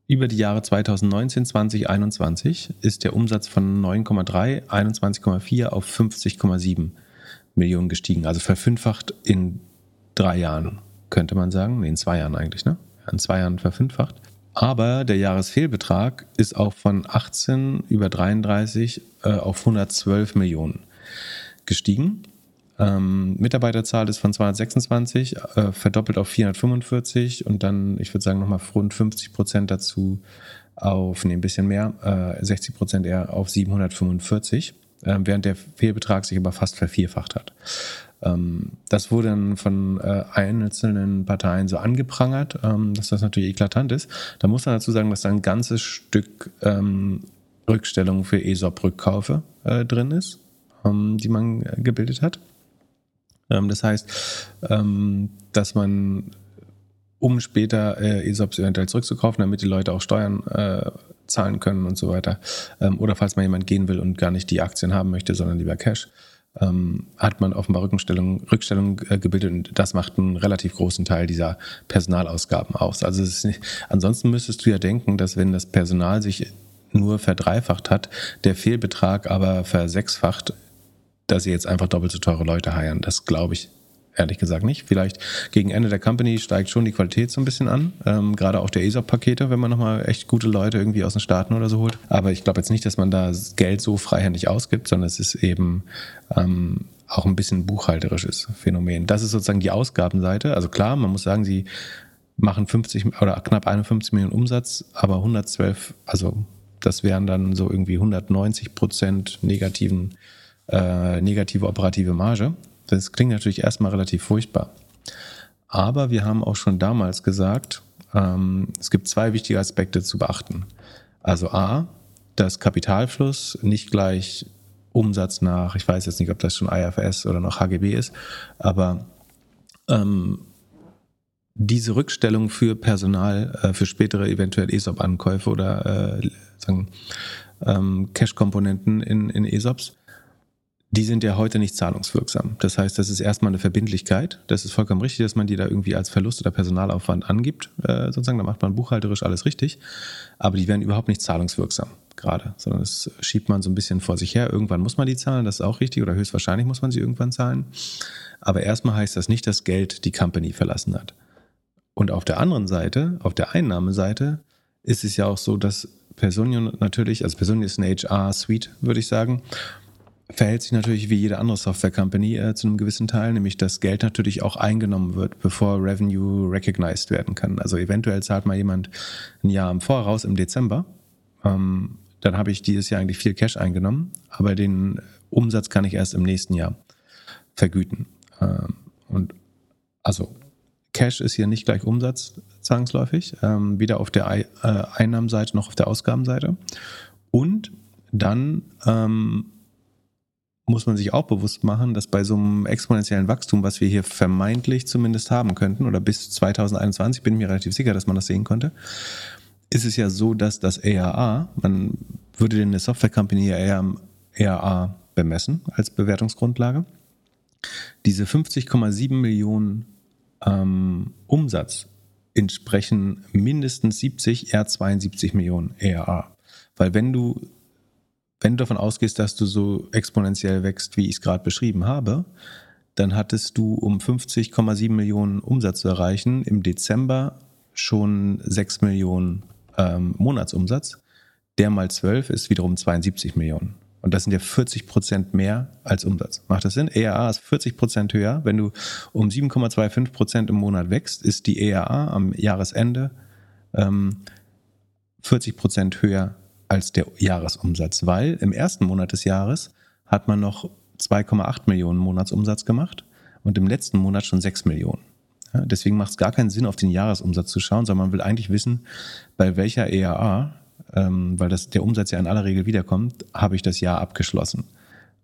über die Jahre 2019, 2021 ist der Umsatz von 9,3, 21,4 auf 50,7 Millionen gestiegen. Also verfünffacht in drei Jahren, könnte man sagen. Nee, in zwei Jahren eigentlich, ne? In zwei Jahren verfünffacht. Aber der Jahresfehlbetrag ist auch von 18 über 33 äh, auf 112 Millionen gestiegen. Ähm, Mitarbeiterzahl ist von 226 äh, verdoppelt auf 445 und dann, ich würde sagen, nochmal rund 50 Prozent dazu auf, nee, ein bisschen mehr, äh, 60 Prozent eher auf 745, äh, während der Fehlbetrag sich aber fast vervierfacht hat. Ähm, das wurde dann von äh, einzelnen Parteien so angeprangert, ähm, dass das natürlich eklatant ist. Da muss man dazu sagen, dass da ein ganzes Stück ähm, Rückstellung für ESOP-Rückkaufe äh, drin ist, ähm, die man gebildet hat. Ähm, das heißt, ähm, dass man, um später äh, ESOPs eventuell zurückzukaufen, damit die Leute auch Steuern äh, zahlen können und so weiter, oder falls mal jemand gehen will und gar nicht die Aktien haben möchte, sondern lieber Cash, ähm, hat man offenbar Rückstellung, Rückstellung äh, gebildet und das macht einen relativ großen Teil dieser Personalausgaben aus. Also nicht, ansonsten müsstest du ja denken, dass wenn das Personal sich nur verdreifacht hat, der Fehlbetrag aber versechsfacht, dass sie jetzt einfach doppelt so teure Leute heiern. Das glaube ich ehrlich gesagt nicht. Vielleicht gegen Ende der Company steigt schon die Qualität so ein bisschen an. Ähm, gerade auch der ESOP-Pakete, wenn man nochmal echt gute Leute irgendwie aus den Staaten oder so holt. Aber ich glaube jetzt nicht, dass man da Geld so freihändig ausgibt, sondern es ist eben ähm, auch ein bisschen buchhalterisches Phänomen. Das ist sozusagen die Ausgabenseite. Also klar, man muss sagen, sie machen 50 oder knapp 51 Millionen Umsatz, aber 112, also das wären dann so irgendwie 190 Prozent negativen, äh, negative operative Marge. Das klingt natürlich erstmal relativ furchtbar. Aber wir haben auch schon damals gesagt, ähm, es gibt zwei wichtige Aspekte zu beachten. Also A, dass Kapitalfluss nicht gleich Umsatz nach, ich weiß jetzt nicht, ob das schon IFS oder noch HGB ist, aber ähm, diese Rückstellung für Personal, äh, für spätere eventuell ESOP-Ankäufe oder äh, sagen, ähm, Cash-Komponenten in, in ESOPs, die sind ja heute nicht zahlungswirksam. Das heißt, das ist erstmal eine Verbindlichkeit. Das ist vollkommen richtig, dass man die da irgendwie als Verlust oder Personalaufwand angibt. Äh, sozusagen, da macht man buchhalterisch alles richtig. Aber die werden überhaupt nicht zahlungswirksam gerade, sondern das schiebt man so ein bisschen vor sich her. Irgendwann muss man die zahlen, das ist auch richtig, oder höchstwahrscheinlich muss man sie irgendwann zahlen. Aber erstmal heißt das nicht, dass Geld die Company verlassen hat. Und auf der anderen Seite, auf der Einnahmeseite, ist es ja auch so, dass Personio natürlich, also Personio ist eine HR-Suite, würde ich sagen, verhält sich natürlich wie jede andere Software-Company äh, zu einem gewissen Teil, nämlich dass Geld natürlich auch eingenommen wird, bevor Revenue recognized werden kann. Also eventuell zahlt mal jemand ein Jahr im Voraus im Dezember, ähm, dann habe ich dieses Jahr eigentlich viel Cash eingenommen, aber den Umsatz kann ich erst im nächsten Jahr vergüten. Ähm, und also Cash ist hier nicht gleich Umsatz zwangsläufig, ähm, weder auf der äh, Einnahmenseite noch auf der Ausgabenseite. Und dann ähm, muss man sich auch bewusst machen, dass bei so einem exponentiellen Wachstum, was wir hier vermeintlich zumindest haben könnten, oder bis 2021 bin ich mir relativ sicher, dass man das sehen konnte, ist es ja so, dass das ARA, man würde denn eine Software Company ja eher am ARA bemessen als Bewertungsgrundlage, diese 50,7 Millionen ähm, Umsatz entsprechen mindestens 70, eher 72 Millionen ERA. Weil wenn du, wenn du davon ausgehst, dass du so exponentiell wächst, wie ich es gerade beschrieben habe, dann hattest du, um 50,7 Millionen Umsatz zu erreichen, im Dezember schon 6 Millionen ähm, Monatsumsatz. Der mal 12 ist wiederum 72 Millionen. Und das sind ja 40 Prozent mehr als Umsatz. Macht das Sinn? ERA ist 40 Prozent höher. Wenn du um 7,25 Prozent im Monat wächst, ist die ERA am Jahresende ähm, 40 Prozent höher als der Jahresumsatz, weil im ersten Monat des Jahres hat man noch 2,8 Millionen Monatsumsatz gemacht und im letzten Monat schon 6 Millionen. Deswegen macht es gar keinen Sinn, auf den Jahresumsatz zu schauen, sondern man will eigentlich wissen, bei welcher ERA ähm, weil das, der Umsatz ja in aller Regel wiederkommt, habe ich das Jahr abgeschlossen.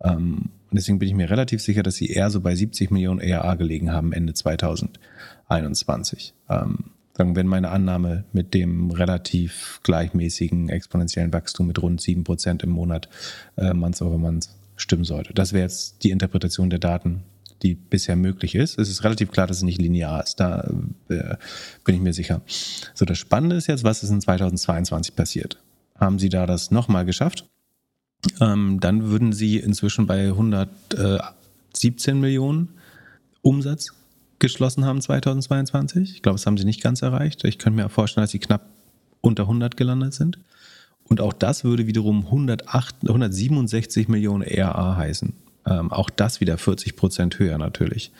Ähm, deswegen bin ich mir relativ sicher, dass sie eher so bei 70 Millionen ERA gelegen haben Ende 2021. Ähm, wenn meine Annahme mit dem relativ gleichmäßigen exponentiellen Wachstum mit rund 7% im Monat äh, month over month stimmen sollte. Das wäre jetzt die Interpretation der Daten, die bisher möglich ist. Es ist relativ klar, dass es nicht linear ist. Da äh, bin ich mir sicher. So, das Spannende ist jetzt, was ist in 2022 passiert? Haben Sie da das nochmal geschafft? Ähm, dann würden Sie inzwischen bei 117 Millionen Umsatz geschlossen haben 2022. Ich glaube, das haben Sie nicht ganz erreicht. Ich könnte mir vorstellen, dass Sie knapp unter 100 gelandet sind. Und auch das würde wiederum 108, 167 Millionen ERA heißen. Ähm, auch das wieder 40 Prozent höher natürlich.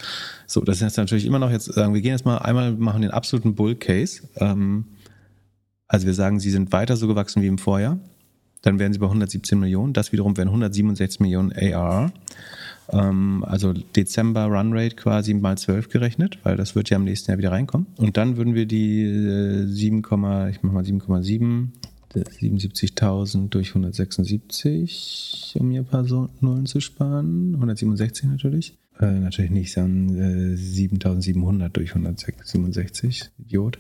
So, das ist jetzt natürlich immer noch jetzt sagen, wir gehen jetzt mal einmal machen den absoluten Bull Case. Ähm, also wir sagen, sie sind weiter so gewachsen wie im Vorjahr. Dann wären sie bei 117 Millionen. Das wiederum wären 167 Millionen AR. Ähm, also Dezember Run Rate quasi mal 12 gerechnet, weil das wird ja im nächsten Jahr wieder reinkommen. Und dann würden wir die äh, 7, ich mach mal 7,7 77.000 durch 176, um mir ein paar Nullen zu sparen. 167 natürlich. Äh, natürlich nicht, sondern äh, 7700 durch 167, Idiot.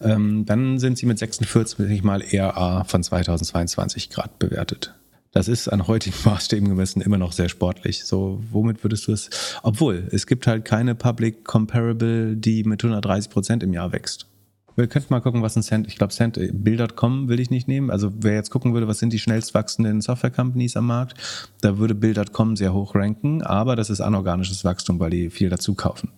Ähm, dann sind sie mit 46 mal ERA von 2022 Grad bewertet. Das ist an heutigen Maßstäben gemessen immer noch sehr sportlich. So, womit würdest du es? Obwohl, es gibt halt keine Public Comparable, die mit 130 Prozent im Jahr wächst. Wir könnten mal gucken, was ein Cent, ich glaube Cent, Bill.com will ich nicht nehmen. Also wer jetzt gucken würde, was sind die schnellst wachsenden Software-Companies am Markt, da würde Bill.com sehr hoch ranken, aber das ist anorganisches Wachstum, weil die viel dazu kaufen.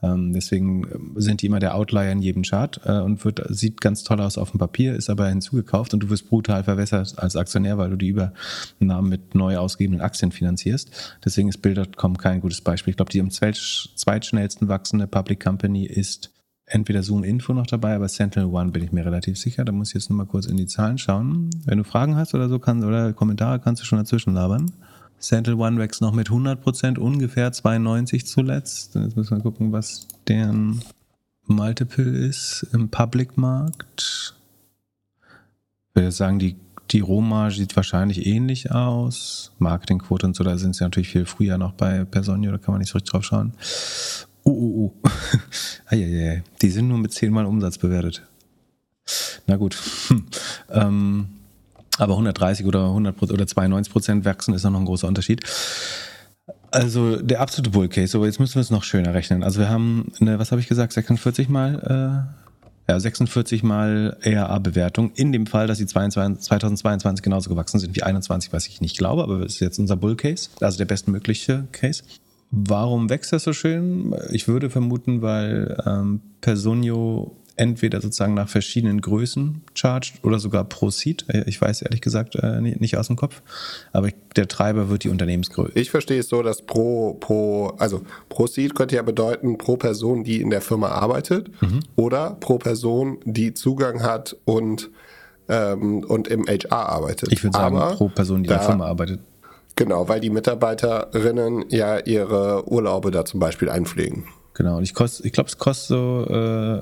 Ähm, deswegen äh, sind die immer der Outlier in jedem Chart äh, und wird, sieht ganz toll aus auf dem Papier, ist aber hinzugekauft und du wirst brutal verwässert als Aktionär, weil du die Übernahmen mit neu ausgegebenen Aktien finanzierst. Deswegen ist Bill.com kein gutes Beispiel. Ich glaube, die am zweitschnellsten wachsende Public Company ist entweder Zoom Info noch dabei, aber Sentinel One bin ich mir relativ sicher. Da muss ich jetzt nur mal kurz in die Zahlen schauen. Wenn du Fragen hast oder so kannst, oder Kommentare, kannst du schon dazwischen labern. Sentinel One wächst noch mit 100%, ungefähr 92 zuletzt. Jetzt müssen wir gucken, was deren Multiple ist im Public-Markt. Ich würde sagen, die, die Rohmarge sieht wahrscheinlich ähnlich aus. Marketingquote und so, da sind sie natürlich viel früher noch bei Personio, da kann man nicht so richtig drauf schauen. Uh, uh, uh. Eieiei. Die sind nur mit 10 Mal Umsatz bewertet. Na gut. ähm, aber 130 oder 100 oder 92 Prozent wachsen ist noch ein großer Unterschied. Also der absolute Bull Case, aber jetzt müssen wir es noch schöner rechnen. Also wir haben eine, was habe ich gesagt, 46 mal, äh, ja, 46 mal ERA-Bewertung. In dem Fall, dass sie 22, 2022 genauso gewachsen sind wie 21, was ich nicht glaube, aber das ist jetzt unser Bull Case, also der bestmögliche Case. Warum wächst das so schön? Ich würde vermuten, weil ähm, Personio entweder sozusagen nach verschiedenen Größen charged oder sogar pro Seed. Äh, ich weiß ehrlich gesagt äh, nicht aus dem Kopf, aber der Treiber wird die Unternehmensgröße. Ich verstehe es so, dass pro, pro, also pro Seed könnte ja bedeuten pro Person, die in der Firma arbeitet mhm. oder pro Person, die Zugang hat und, ähm, und im HR arbeitet. Ich würde sagen, aber pro Person, die in der Firma arbeitet. Genau, weil die Mitarbeiterinnen ja ihre Urlaube da zum Beispiel einpflegen. Genau, und ich, ich glaube, es kostet so äh,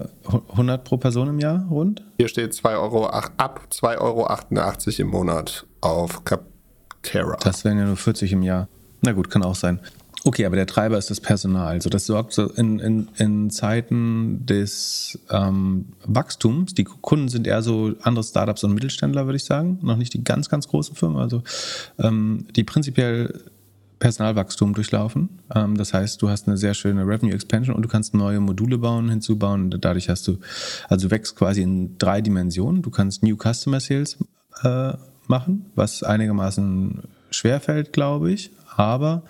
100 pro Person im Jahr rund. Hier steht 2 Euro, ab 2,88 Euro im Monat auf Capterra. Das wären ja nur 40 im Jahr. Na gut, kann auch sein. Okay, aber der Treiber ist das Personal. Also das sorgt so in, in, in Zeiten des ähm, Wachstums. Die Kunden sind eher so andere Startups und Mittelständler, würde ich sagen. Noch nicht die ganz, ganz großen Firmen. Also ähm, die prinzipiell Personalwachstum durchlaufen. Ähm, das heißt, du hast eine sehr schöne Revenue Expansion und du kannst neue Module bauen, hinzubauen. Dadurch hast du, also wächst quasi in drei Dimensionen. Du kannst New Customer Sales äh, machen, was einigermaßen schwer fällt, glaube ich. Aber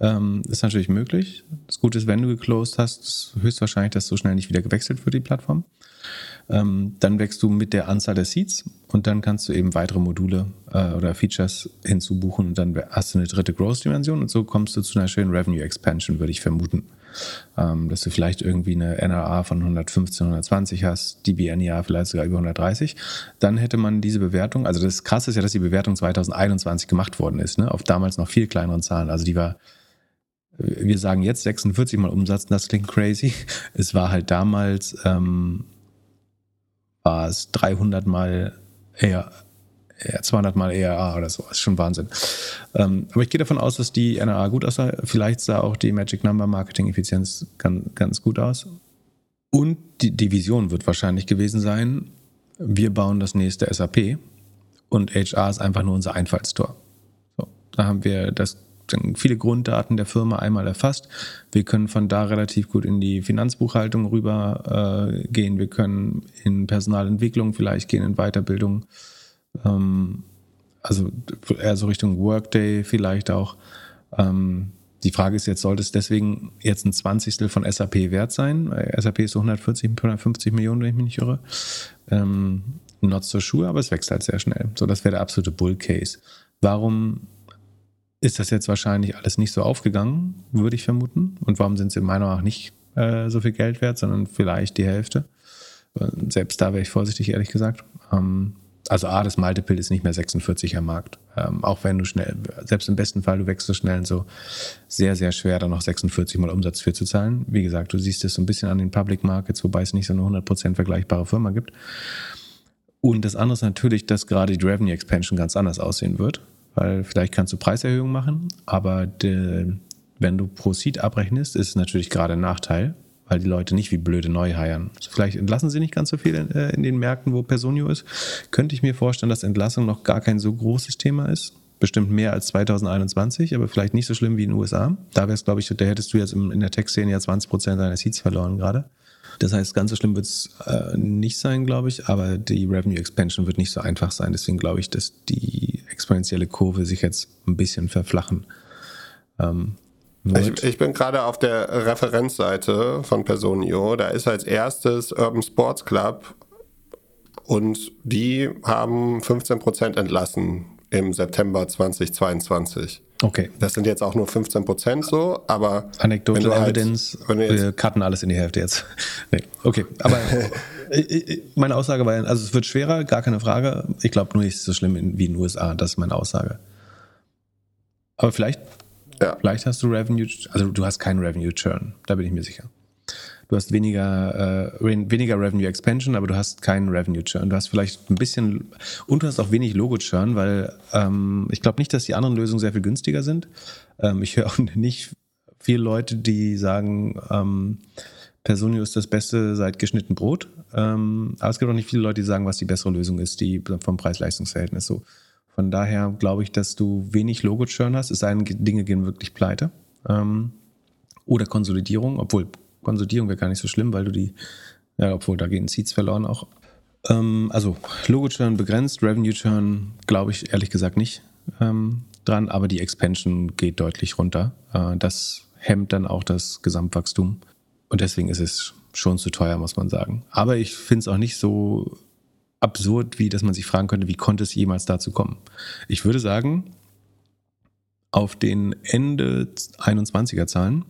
ähm, ist natürlich möglich. Das Gute ist, wenn du geclosed hast, höchstwahrscheinlich, dass so schnell nicht wieder gewechselt wird, die Plattform. Ähm, dann wächst du mit der Anzahl der Seats und dann kannst du eben weitere Module äh, oder Features hinzubuchen und dann hast du eine dritte Growth-Dimension und so kommst du zu einer schönen Revenue Expansion, würde ich vermuten. Ähm, dass du vielleicht irgendwie eine NRA von 115, 120 hast, die BNEA vielleicht sogar über 130. Dann hätte man diese Bewertung, also das Krasse ist ja, dass die Bewertung 2021 gemacht worden ist, ne? auf damals noch viel kleineren Zahlen. Also die war wir sagen jetzt 46 mal Umsatz, das klingt crazy. Es war halt damals ähm, war es 300 mal eher, 200 mal ERA oder so. Das ist schon Wahnsinn. Ähm, aber ich gehe davon aus, dass die NRA gut aussah. Vielleicht sah auch die Magic Number Marketing Effizienz ganz, ganz gut aus. Und die, die Vision wird wahrscheinlich gewesen sein, wir bauen das nächste SAP und HR ist einfach nur unser Einfallstor. So, da haben wir das viele Grunddaten der Firma einmal erfasst. Wir können von da relativ gut in die Finanzbuchhaltung rüber äh, gehen. Wir können in Personalentwicklung vielleicht gehen, in Weiterbildung. Ähm, also eher so Richtung Workday vielleicht auch. Ähm, die Frage ist jetzt, sollte es deswegen jetzt ein Zwanzigstel von SAP wert sein? SAP ist so 140, 150 Millionen, wenn ich mich nicht irre. Ähm, not so sure, aber es wächst halt sehr schnell. So, das wäre der absolute Bull Case. Warum ist das jetzt wahrscheinlich alles nicht so aufgegangen, würde ich vermuten. Und warum sind sie in meiner Meinung nach nicht äh, so viel Geld wert, sondern vielleicht die Hälfte? Selbst da wäre ich vorsichtig, ehrlich gesagt. Ähm, also A, das Multiple ist nicht mehr 46 am Markt. Ähm, auch wenn du schnell, selbst im besten Fall, du wächst so schnell so sehr, sehr schwer, dann noch 46 mal Umsatz für zu zahlen. Wie gesagt, du siehst es so ein bisschen an den Public Markets, wobei es nicht so eine 100% vergleichbare Firma gibt. Und das andere ist natürlich, dass gerade die Revenue Expansion ganz anders aussehen wird weil vielleicht kannst du Preiserhöhungen machen, aber de, wenn du pro Seed abrechnest, ist es natürlich gerade ein Nachteil, weil die Leute nicht wie blöde neu heiern. Also vielleicht entlassen sie nicht ganz so viel in, äh, in den Märkten, wo Personio ist. Könnte ich mir vorstellen, dass Entlassung noch gar kein so großes Thema ist. Bestimmt mehr als 2021, aber vielleicht nicht so schlimm wie in den USA. Da wäre glaube ich, da hättest du jetzt in der Tech-Szene ja 20 Prozent deiner Seeds verloren gerade. Das heißt, ganz so schlimm wird es äh, nicht sein, glaube ich, aber die Revenue Expansion wird nicht so einfach sein. Deswegen glaube ich, dass die exponentielle Kurve sich jetzt ein bisschen verflachen ähm, ich, ich, bin gerade auf der Referenzseite von Personio. Da ist als erstes Urban Sports Club und die haben 15% entlassen im September 2022. Okay. Das sind jetzt auch nur 15 Prozent so, aber. Anecdotal halt, Evidence, wir cutten alles in die Hälfte jetzt. nee, okay, aber äh, äh, meine Aussage war, also es wird schwerer, gar keine Frage. Ich glaube nur nicht so schlimm wie in den USA, das ist meine Aussage. Aber vielleicht, ja. vielleicht hast du Revenue, also du hast keinen Revenue Churn, da bin ich mir sicher. Du hast weniger, äh, weniger Revenue Expansion, aber du hast keinen Revenue Churn. Du hast vielleicht ein bisschen und du hast auch wenig Logo Churn, weil ähm, ich glaube nicht, dass die anderen Lösungen sehr viel günstiger sind. Ähm, ich höre auch nicht viele Leute, die sagen, ähm, Personio ist das Beste seit geschnitten Brot. Ähm, aber es gibt auch nicht viele Leute, die sagen, was die bessere Lösung ist, die vom Preis-Leistungs-Verhältnis so. Von daher glaube ich, dass du wenig Logo-Churn hast, es sei denn, Dinge gehen wirklich pleite. Ähm, oder Konsolidierung, obwohl Konsolidierung wäre gar nicht so schlimm, weil du die, ja, obwohl da gehen Seeds verloren auch. Ähm, also Logo-Churn begrenzt, Revenue-Churn glaube ich ehrlich gesagt nicht ähm, dran, aber die Expansion geht deutlich runter. Äh, das hemmt dann auch das Gesamtwachstum und deswegen ist es schon zu teuer, muss man sagen. Aber ich finde es auch nicht so absurd, wie dass man sich fragen könnte, wie konnte es jemals dazu kommen? Ich würde sagen, auf den Ende 21er Zahlen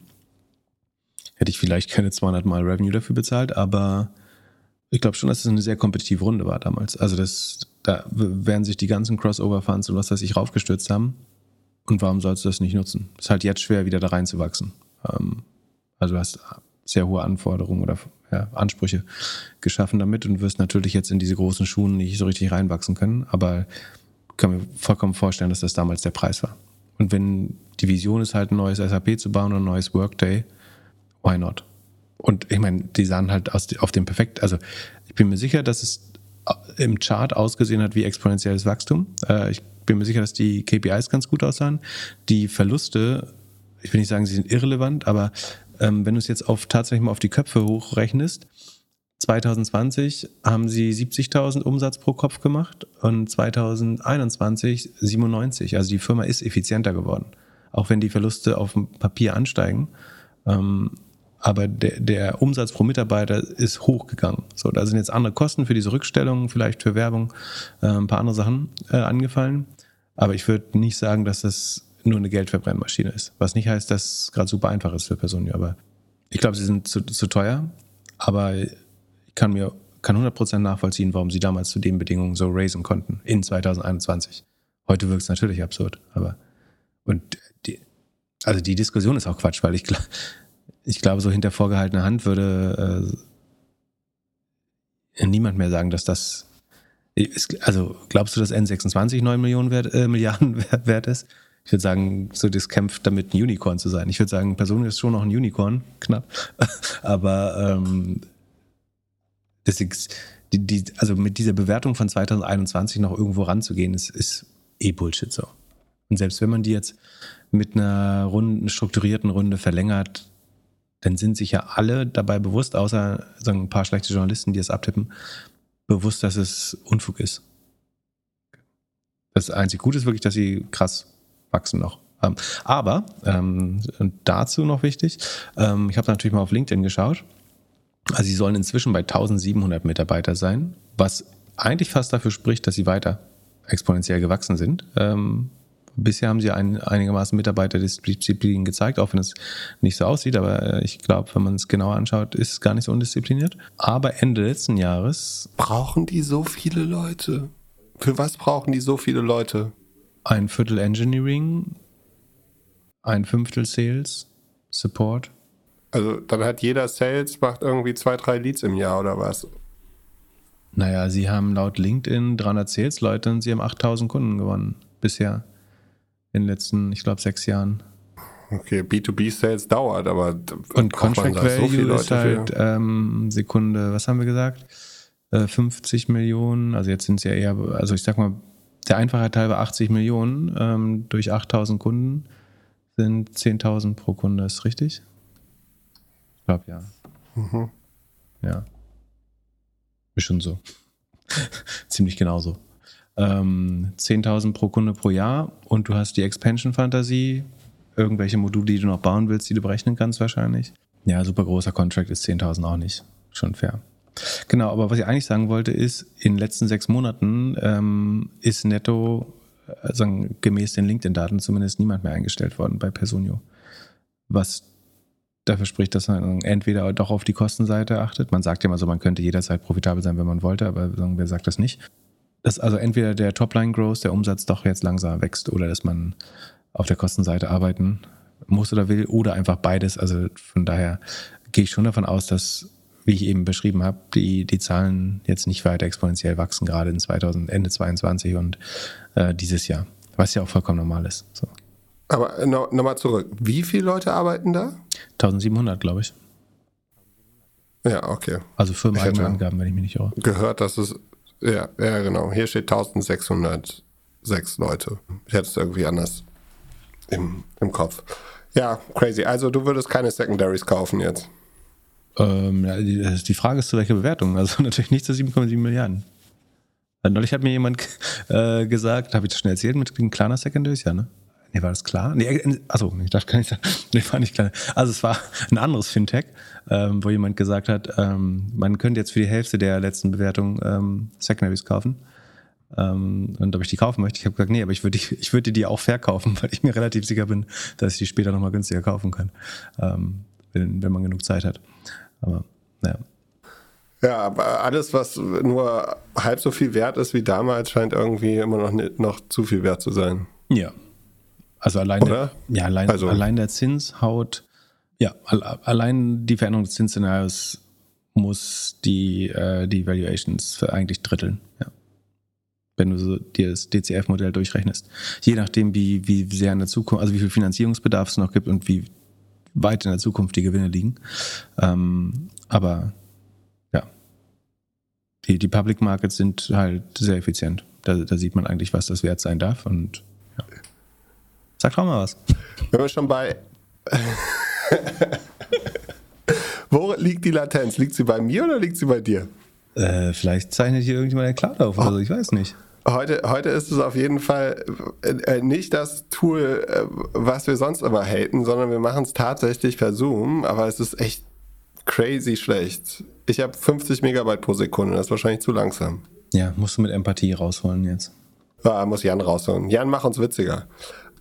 hätte ich vielleicht keine 200 Mal Revenue dafür bezahlt, aber ich glaube schon, dass es eine sehr kompetitive Runde war damals. Also das, da werden sich die ganzen Crossover-Funds und was weiß ich raufgestürzt haben. Und warum sollst du das nicht nutzen? Ist halt jetzt schwer, wieder da reinzuwachsen. Ähm, also du hast sehr hohe Anforderungen oder ja, Ansprüche geschaffen damit und wirst natürlich jetzt in diese großen Schuhen nicht so richtig reinwachsen können. Aber kann mir vollkommen vorstellen, dass das damals der Preis war. Und wenn die Vision ist halt ein neues SAP zu bauen und ein neues Workday, why not? Und ich meine, die sahen halt aus, auf dem perfekt, also ich bin mir sicher, dass es im Chart ausgesehen hat wie exponentielles Wachstum. Äh, ich bin mir sicher, dass die KPIs ganz gut aussahen. Die Verluste, ich will nicht sagen, sie sind irrelevant, aber ähm, wenn du es jetzt auf tatsächlich mal auf die Köpfe hochrechnest, 2020 haben sie 70.000 Umsatz pro Kopf gemacht und 2021 97. Also die Firma ist effizienter geworden, auch wenn die Verluste auf dem Papier ansteigen. Ähm, aber der, der, Umsatz pro Mitarbeiter ist hochgegangen. So, da sind jetzt andere Kosten für diese Rückstellung, vielleicht für Werbung, äh, ein paar andere Sachen äh, angefallen. Aber ich würde nicht sagen, dass das nur eine Geldverbrennmaschine ist. Was nicht heißt, dass es gerade super einfach ist für Personen. Aber ich glaube, sie sind zu, zu, teuer. Aber ich kann mir kann 100% nachvollziehen, warum sie damals zu den Bedingungen so raisen konnten in 2021. Heute wirkt es natürlich absurd. Aber und die, also die Diskussion ist auch Quatsch, weil ich glaube, ich glaube, so hinter vorgehaltener Hand würde äh, niemand mehr sagen, dass das. Ist, also glaubst du, dass N26 9 Millionen wert, äh, Milliarden wert ist? Ich würde sagen, so das kämpft damit, ein Unicorn zu sein. Ich würde sagen, Person ist schon noch ein Unicorn, knapp. Aber ähm, das ist, die, die, also mit dieser Bewertung von 2021 noch irgendwo ranzugehen, ist, ist eh Bullshit so. Und selbst wenn man die jetzt mit einer runden, strukturierten Runde verlängert, dann sind sich ja alle dabei bewusst, außer sagen ein paar schlechte Journalisten, die es abtippen, bewusst, dass es Unfug ist. Das einzig Gute ist wirklich, dass sie krass wachsen noch. Ähm, aber, ähm, dazu noch wichtig, ähm, ich habe natürlich mal auf LinkedIn geschaut. Also sie sollen inzwischen bei 1700 Mitarbeiter sein, was eigentlich fast dafür spricht, dass sie weiter exponentiell gewachsen sind. Ähm, Bisher haben sie ein, einigermaßen Mitarbeiterdisziplin gezeigt, auch wenn es nicht so aussieht, aber äh, ich glaube, wenn man es genauer anschaut, ist es gar nicht so undiszipliniert. Aber Ende letzten Jahres. Brauchen die so viele Leute? Für was brauchen die so viele Leute? Ein Viertel Engineering, ein Fünftel Sales, Support. Also dann hat jeder Sales, macht irgendwie zwei, drei Leads im Jahr oder was? Naja, sie haben laut LinkedIn 300 Sales-Leute und sie haben 8000 Kunden gewonnen bisher in den letzten, ich glaube, sechs Jahren. Okay, B2B-Sales dauert, aber und Contract Value so ist halt ähm, Sekunde, was haben wir gesagt? Äh, 50 Millionen, also jetzt sind es ja eher, also ich sag mal, der Einfachheit halber 80 Millionen ähm, durch 8000 Kunden sind 10.000 pro Kunde, ist richtig? Ich glaube, ja. Mhm. Ja. Ist schon so. Ziemlich genauso ähm, 10.000 pro Kunde pro Jahr und du hast die Expansion-Fantasie, irgendwelche Module, die du noch bauen willst, die du berechnen kannst wahrscheinlich. Ja, super großer Contract ist 10.000 auch nicht. Schon fair. Genau, aber was ich eigentlich sagen wollte ist, in den letzten sechs Monaten ähm, ist netto also gemäß den LinkedIn-Daten zumindest niemand mehr eingestellt worden bei Personio. Was dafür spricht, dass man entweder doch auf die Kostenseite achtet. Man sagt ja immer so, man könnte jederzeit profitabel sein, wenn man wollte, aber wer sagt das nicht? Dass also entweder der Topline-Growth, der Umsatz doch jetzt langsam wächst oder dass man auf der Kostenseite arbeiten muss oder will oder einfach beides. Also von daher gehe ich schon davon aus, dass, wie ich eben beschrieben habe, die, die Zahlen jetzt nicht weiter exponentiell wachsen, gerade in 2000, Ende 22 und äh, dieses Jahr, was ja auch vollkommen normal ist. So. Aber nochmal noch zurück. Wie viele Leute arbeiten da? 1700, glaube ich. Ja, okay. Also firmeneigene Angaben, wenn ich mich nicht irre. Gehört, dass es. Ja, ja, genau. Hier steht 1606 Leute. Ich hätte es irgendwie anders im, im Kopf. Ja, crazy. Also du würdest keine Secondaries kaufen jetzt. Ähm, ja, die, die, Frage ist zu welcher Bewertung. Also natürlich nicht zu 7,7 Milliarden. Neulich hat mir jemand äh, gesagt, habe ich das schon erzählt mit den kleiner Secondaries, ja, ne? Nee, war das klar? Nee, äh, achso, ich dachte gar nicht, nee, war nicht klar. Also es war ein anderes Fintech, ähm, wo jemand gesagt hat, ähm, man könnte jetzt für die Hälfte der letzten Bewertung ähm, Secondaries kaufen. Ähm, und ob ich die kaufen möchte, ich habe gesagt, nee, aber ich würde ich würde die auch verkaufen, weil ich mir relativ sicher bin, dass ich die später nochmal günstiger kaufen kann, ähm, wenn, wenn man genug Zeit hat. Aber naja. Ja, aber alles, was nur halb so viel wert ist wie damals, scheint irgendwie immer noch, noch zu viel wert zu sein. Ja, also allein, der, ja, allein, also. allein der Zins haut, ja, allein die Veränderung des Zinsszenarios muss die, äh, die Valuations eigentlich dritteln, ja. Wenn du so dir das DCF-Modell durchrechnest. Je nachdem, wie, wie sehr in der Zukunft, also wie viel Finanzierungsbedarf es noch gibt und wie weit in der Zukunft die Gewinne liegen. Ähm, aber ja, die, die Public Markets sind halt sehr effizient. Da, da sieht man eigentlich, was das wert sein darf und. Sag doch mal was. Wenn wir schon bei. Wo liegt die Latenz? Liegt sie bei mir oder liegt sie bei dir? Äh, vielleicht zeichnet hier irgendjemand eine Cloud auf oder so, ich weiß nicht. Heute, heute ist es auf jeden Fall äh, äh nicht das Tool, äh, was wir sonst immer haten, sondern wir machen es tatsächlich per Zoom, aber es ist echt crazy schlecht. Ich habe 50 Megabyte pro Sekunde, das ist wahrscheinlich zu langsam. Ja, musst du mit Empathie rausholen jetzt. Ja, muss Jan rausholen. Jan, mach uns witziger.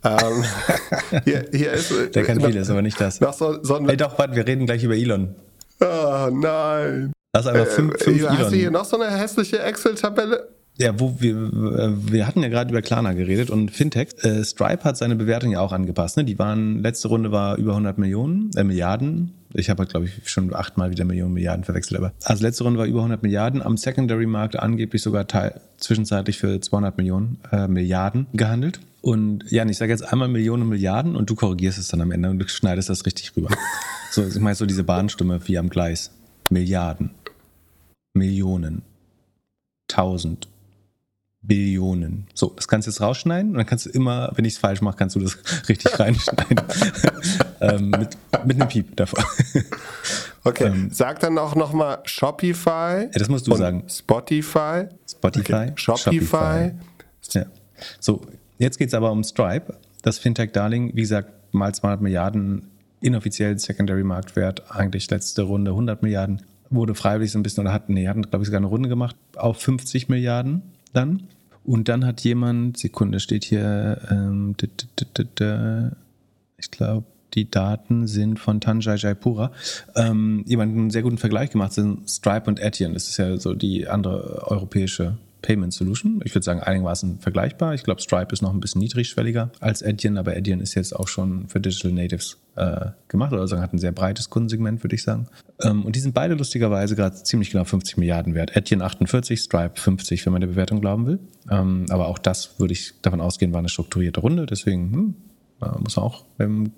Ähm, hier, hier ist, Der kann vieles, aber nicht das. Noch so, so Ey, doch, warte, wir reden gleich über Elon. Oh nein. Lass einfach fünf, äh, fünf äh, Hast Elon. du hier noch so eine hässliche Excel-Tabelle? Ja, wo wir, äh, wir hatten ja gerade über Klarna geredet und Fintech. Äh, Stripe hat seine Bewertung ja auch angepasst. Ne? Die waren, letzte Runde war über 100 Millionen, äh, Milliarden. Ich habe halt, glaube ich, schon achtmal wieder Millionen, Milliarden verwechselt. Aber also letzte Runde war über 100 Milliarden. Am Secondary-Markt angeblich sogar teil, zwischenzeitlich für 200 Millionen, äh, Milliarden gehandelt. Und Jan, ich sage jetzt einmal Millionen und Milliarden und du korrigierst es dann am Ende und du schneidest das richtig rüber. so, ich meine so diese Bahnstimme wie am Gleis. Milliarden. Millionen. Tausend. Billionen. So, das kannst du jetzt rausschneiden und dann kannst du immer, wenn ich es falsch mache, kannst du das richtig reinschneiden. ähm, mit, mit einem Piep davor. okay, ähm, sag dann auch nochmal Shopify. Ja, das musst du sagen. Spotify. Spotify. Okay. Shopify. Shopify. Ja. So, jetzt geht es aber um Stripe. Das Fintech Darling, wie gesagt, mal 200 Milliarden inoffiziell Secondary Marktwert, eigentlich letzte Runde 100 Milliarden, wurde freiwillig so ein bisschen, oder hatten, nee, hatten, glaube ich, sogar eine Runde gemacht, auf 50 Milliarden dann. Und dann hat jemand, Sekunde steht hier, ähm, ich glaube, die Daten sind von Tanjai Jaipura. Ähm, jemand einen sehr guten Vergleich gemacht sind Stripe und Etienne. Das ist ja so die andere europäische Payment Solution. Ich würde sagen, einigermaßen vergleichbar. Ich glaube, Stripe ist noch ein bisschen niedrigschwelliger als Adyen, aber Adyen ist jetzt auch schon für Digital Natives äh, gemacht oder sagen, hat ein sehr breites Kundensegment, würde ich sagen. Ähm, und die sind beide lustigerweise gerade ziemlich genau 50 Milliarden wert. Adyen 48, Stripe 50, wenn man der Bewertung glauben will. Ähm, aber auch das würde ich davon ausgehen, war eine strukturierte Runde. Deswegen hm, äh, muss man auch ein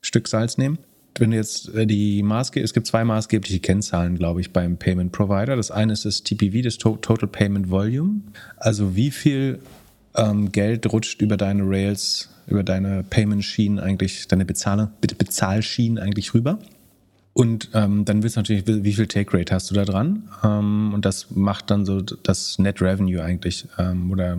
Stück Salz nehmen wenn jetzt äh, die Maßge es gibt zwei maßgebliche Kennzahlen, glaube ich, beim Payment Provider. Das eine ist das TPV, das Total Payment Volume. Also wie viel ähm, Geld rutscht über deine Rails, über deine Payment-Schienen eigentlich, deine Bezahl Bezahlschienen eigentlich rüber. Und ähm, dann willst du natürlich, wie viel Take Rate hast du da dran? Ähm, und das macht dann so das Net Revenue eigentlich ähm, oder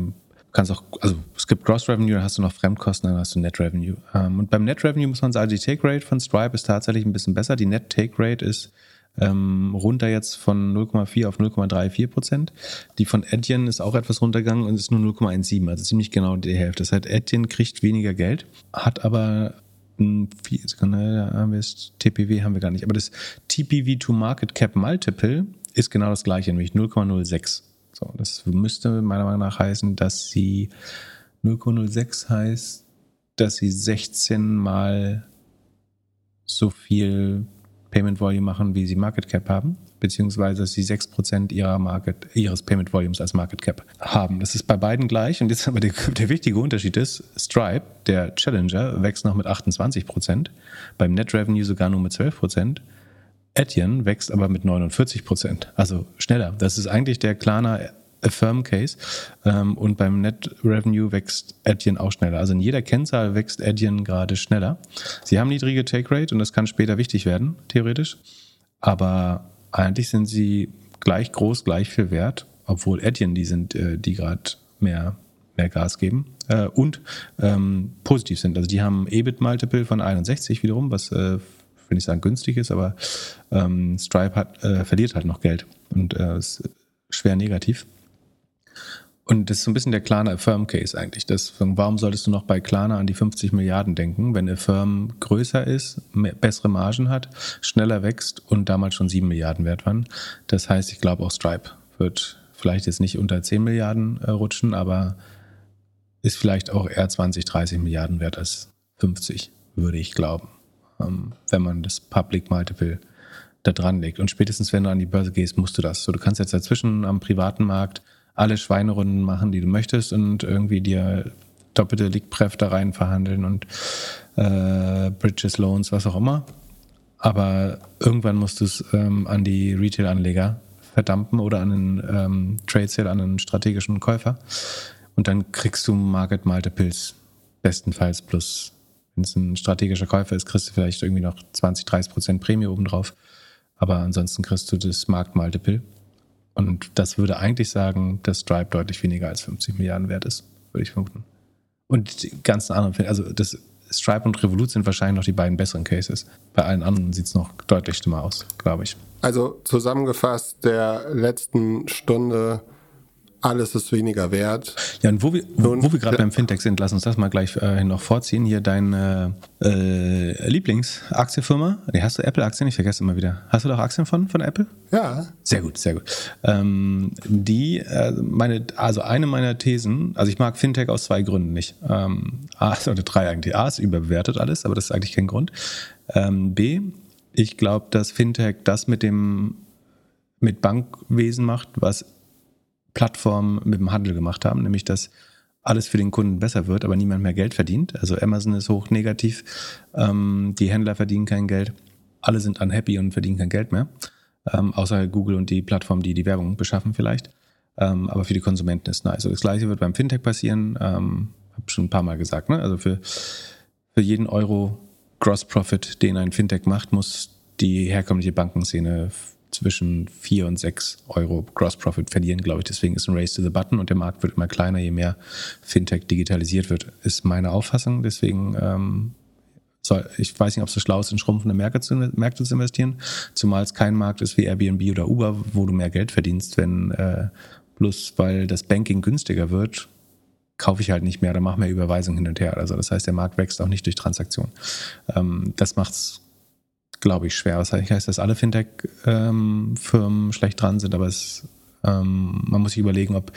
kannst auch, also es gibt Gross Revenue, dann hast du noch Fremdkosten, dann hast du Net Revenue. Ähm, und beim Net Revenue muss man sagen, die Take Rate von Stripe ist tatsächlich ein bisschen besser. Die Net Take Rate ist ähm, runter jetzt von 0,4 auf 0,34 Prozent. Die von Etienne ist auch etwas runtergegangen und ist nur 0,17, also ziemlich genau die Hälfte. Das heißt, Etienne kriegt weniger Geld, hat aber ein, TPW haben wir gar nicht, aber das TPV to Market Cap Multiple ist genau das gleiche, nämlich 0,06. So, das müsste meiner Meinung nach heißen, dass sie 0,06 heißt, dass sie 16 mal so viel Payment Volume machen, wie sie Market Cap haben, beziehungsweise dass sie 6% ihrer Market, ihres Payment Volumes als Market Cap haben. Das ist bei beiden gleich und jetzt aber der, der wichtige Unterschied ist, Stripe, der Challenger, wächst noch mit 28%, beim Net Revenue sogar nur mit 12%. Etienne wächst aber mit 49% also schneller. Das ist eigentlich der Klarna Affirm Case. Ähm, und beim Net Revenue wächst Adyen auch schneller. Also in jeder Kennzahl wächst Adyen gerade schneller. Sie haben niedrige Take Rate und das kann später wichtig werden, theoretisch. Aber eigentlich sind sie gleich groß, gleich viel wert, obwohl Adyen die sind, äh, die gerade mehr, mehr Gas geben äh, und ähm, positiv sind. Also die haben EBIT-Multiple von 61 wiederum, was äh, will ich sagen günstig ist, aber ähm, Stripe hat, äh, verliert halt noch Geld und äh, ist schwer negativ. Und das ist so ein bisschen der Klarna Affirm Case eigentlich. Das, warum solltest du noch bei Klarna an die 50 Milliarden denken, wenn Affirm größer ist, mehr, bessere Margen hat, schneller wächst und damals schon 7 Milliarden wert waren? Das heißt, ich glaube auch Stripe wird vielleicht jetzt nicht unter 10 Milliarden äh, rutschen, aber ist vielleicht auch eher 20, 30 Milliarden wert als 50, würde ich glauben, wenn man das Public Multiple da dran legt. Und spätestens, wenn du an die Börse gehst, musst du das. So, du kannst jetzt dazwischen am privaten Markt alle Schweinerunden machen, die du möchtest und irgendwie dir doppelte Liegpref da rein verhandeln und äh, Bridges, Loans, was auch immer. Aber irgendwann musst du es ähm, an die Retail-Anleger verdampen oder an einen ähm, Trade Sale, an einen strategischen Käufer. Und dann kriegst du Market Multiples bestenfalls plus, wenn es ein strategischer Käufer ist, kriegst du vielleicht irgendwie noch 20, 30 Prozent Prämie obendrauf. Aber ansonsten kriegst du das Markt Multiple. Und das würde eigentlich sagen, dass Stripe deutlich weniger als 50 Milliarden wert ist, würde ich vermuten. Und die ganzen anderen, also das Stripe und Revolut sind wahrscheinlich noch die beiden besseren Cases. Bei allen anderen sieht es noch deutlich schlimmer aus, glaube ich. Also zusammengefasst der letzten Stunde alles ist weniger wert. Ja, und wo wir, wo, wo wir gerade beim Fintech sind, lass uns das mal gleich äh, noch vorziehen. Hier deine äh, Lieblingsaktienfirma. Nee, hast du Apple-Aktien? Ich vergesse immer wieder. Hast du doch Aktien von, von Apple? Ja. Sehr gut, sehr gut. Ähm, die, äh, meine, also eine meiner Thesen, also ich mag Fintech aus zwei Gründen nicht. Ähm, A, oder drei eigentlich. A ist überbewertet alles, aber das ist eigentlich kein Grund. Ähm, B, ich glaube, dass Fintech das mit dem mit Bankwesen macht, was Plattformen mit dem Handel gemacht haben, nämlich dass alles für den Kunden besser wird, aber niemand mehr Geld verdient. Also Amazon ist hoch negativ, ähm, die Händler verdienen kein Geld, alle sind unhappy und verdienen kein Geld mehr, ähm, außer Google und die Plattformen, die die Werbung beschaffen vielleicht. Ähm, aber für die Konsumenten ist nice. Also das gleiche wird beim Fintech passieren, ähm, habe schon ein paar Mal gesagt. Ne? Also für, für jeden Euro Gross Profit, den ein Fintech macht, muss die herkömmliche Bankenszene zwischen 4 und 6 Euro Gross Profit verlieren, glaube ich. Deswegen ist ein Race to the Button und der Markt wird immer kleiner, je mehr Fintech digitalisiert wird, ist meine Auffassung. Deswegen ähm, soll, ich weiß nicht, ob es so schlau ist, in schrumpfende Märkte zu, Märkte zu investieren, zumal es kein Markt ist wie Airbnb oder Uber, wo du mehr Geld verdienst, wenn äh, bloß weil das Banking günstiger wird, kaufe ich halt nicht mehr oder mache mehr Überweisungen hin und her. Also das heißt, der Markt wächst auch nicht durch Transaktionen. Ähm, das macht es glaube ich, schwer. Was heißt, dass alle Fintech-Firmen schlecht dran sind, aber es, ähm, man muss sich überlegen, ob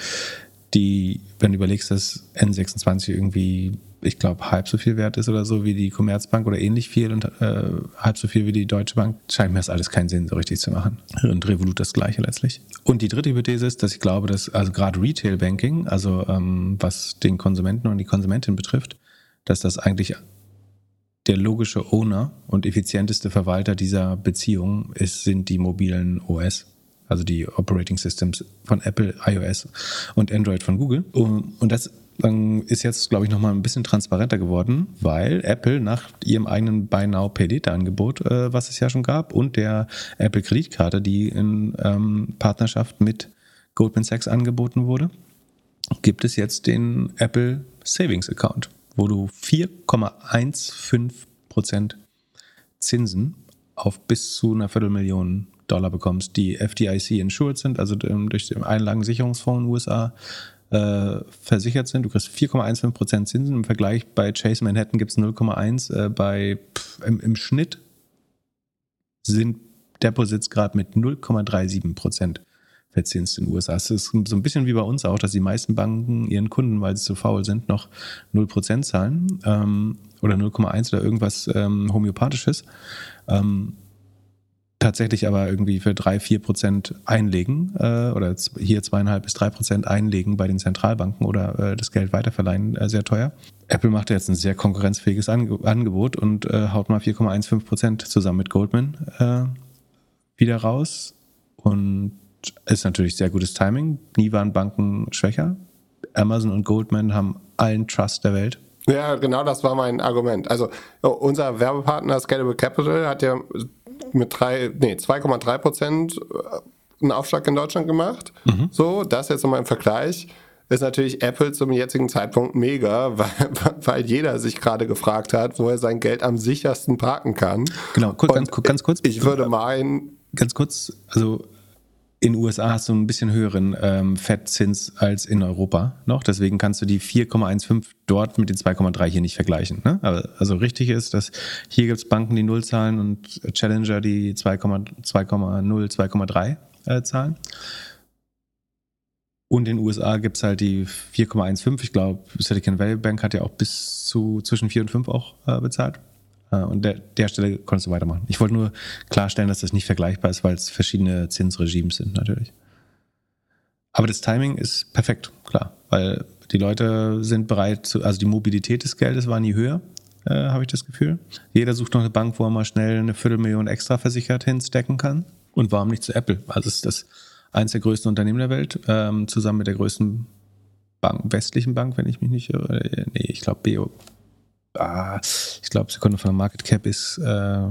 die, wenn du überlegst, dass N26 irgendwie, ich glaube, halb so viel wert ist oder so wie die Commerzbank oder ähnlich viel und äh, halb so viel wie die Deutsche Bank, scheint mir das alles keinen Sinn so richtig zu machen. Und Revolut das gleiche letztlich. Und die dritte Hypothese ist, dass ich glaube, dass also gerade Retail Banking, also ähm, was den Konsumenten und die Konsumentin betrifft, dass das eigentlich der logische Owner und effizienteste Verwalter dieser Beziehung ist, sind die mobilen OS, also die Operating Systems von Apple, iOS und Android von Google. Und das ist jetzt, glaube ich, nochmal ein bisschen transparenter geworden, weil Apple nach ihrem eigenen Buy Now Pay Later Angebot, äh, was es ja schon gab, und der Apple Kreditkarte, die in ähm, Partnerschaft mit Goldman Sachs angeboten wurde, gibt es jetzt den Apple Savings Account wo du 4,15 Prozent Zinsen auf bis zu einer Viertelmillion Dollar bekommst, die FDIC insured sind, also ähm, durch den Einlagensicherungsfonds in den USA äh, versichert sind. Du kriegst 4,15% Zinsen. Im Vergleich bei Chase Manhattan gibt es 0,1. Äh, bei pff, im, im Schnitt sind Deposits gerade mit 0,37% verzinst in den USA. Es ist so ein bisschen wie bei uns auch, dass die meisten Banken ihren Kunden, weil sie zu faul sind, noch 0% zahlen ähm, oder 0,1 oder irgendwas ähm, Homöopathisches. Ähm, tatsächlich aber irgendwie für 3, 4 Prozent einlegen äh, oder hier zweieinhalb bis drei Prozent einlegen bei den Zentralbanken oder äh, das Geld weiterverleihen, äh, sehr teuer. Apple macht jetzt ein sehr konkurrenzfähiges Ange Angebot und äh, haut mal 4,15 Prozent zusammen mit Goldman äh, wieder raus und ist natürlich sehr gutes Timing. Nie waren Banken schwächer. Amazon und Goldman haben allen Trust der Welt. Ja, genau das war mein Argument. Also unser Werbepartner Scalable Capital hat ja mit drei, nee, 2,3 Prozent äh, einen Aufschlag in Deutschland gemacht. Mhm. So, das jetzt nochmal im Vergleich ist natürlich Apple zum jetzigen Zeitpunkt mega, weil, weil jeder sich gerade gefragt hat, wo er sein Geld am sichersten parken kann. Genau, kurz, ganz, ganz kurz. Ich würde meinen. Ganz kurz, also in den USA hast du ein bisschen höheren ähm, Fettzins als in Europa noch. Deswegen kannst du die 4,15 dort mit den 2,3 hier nicht vergleichen. Ne? Aber, also richtig ist, dass hier gibt es Banken, die 0 zahlen und Challenger, die 2,0, 2,3 äh, zahlen. Und in den USA gibt es halt die 4,15. Ich glaube, Silicon Valley Bank hat ja auch bis zu zwischen 4 und 5 auch äh, bezahlt. Äh, und der, der Stelle konntest du weitermachen. Ich wollte nur klarstellen, dass das nicht vergleichbar ist, weil es verschiedene Zinsregimes sind natürlich. Aber das Timing ist perfekt, klar, weil die Leute sind bereit zu, also die Mobilität des Geldes war nie höher, äh, habe ich das Gefühl. Jeder sucht noch eine Bank, wo er mal schnell eine Viertelmillion extra versichert hinstecken kann. Und warum nicht zu Apple? Also es ist das eins der größten Unternehmen der Welt, ähm, zusammen mit der größten Bank, westlichen Bank, wenn ich mich nicht irre. Nee, ich glaube BO, ah, ich glaube, Sekunde von Market Cap ist, äh,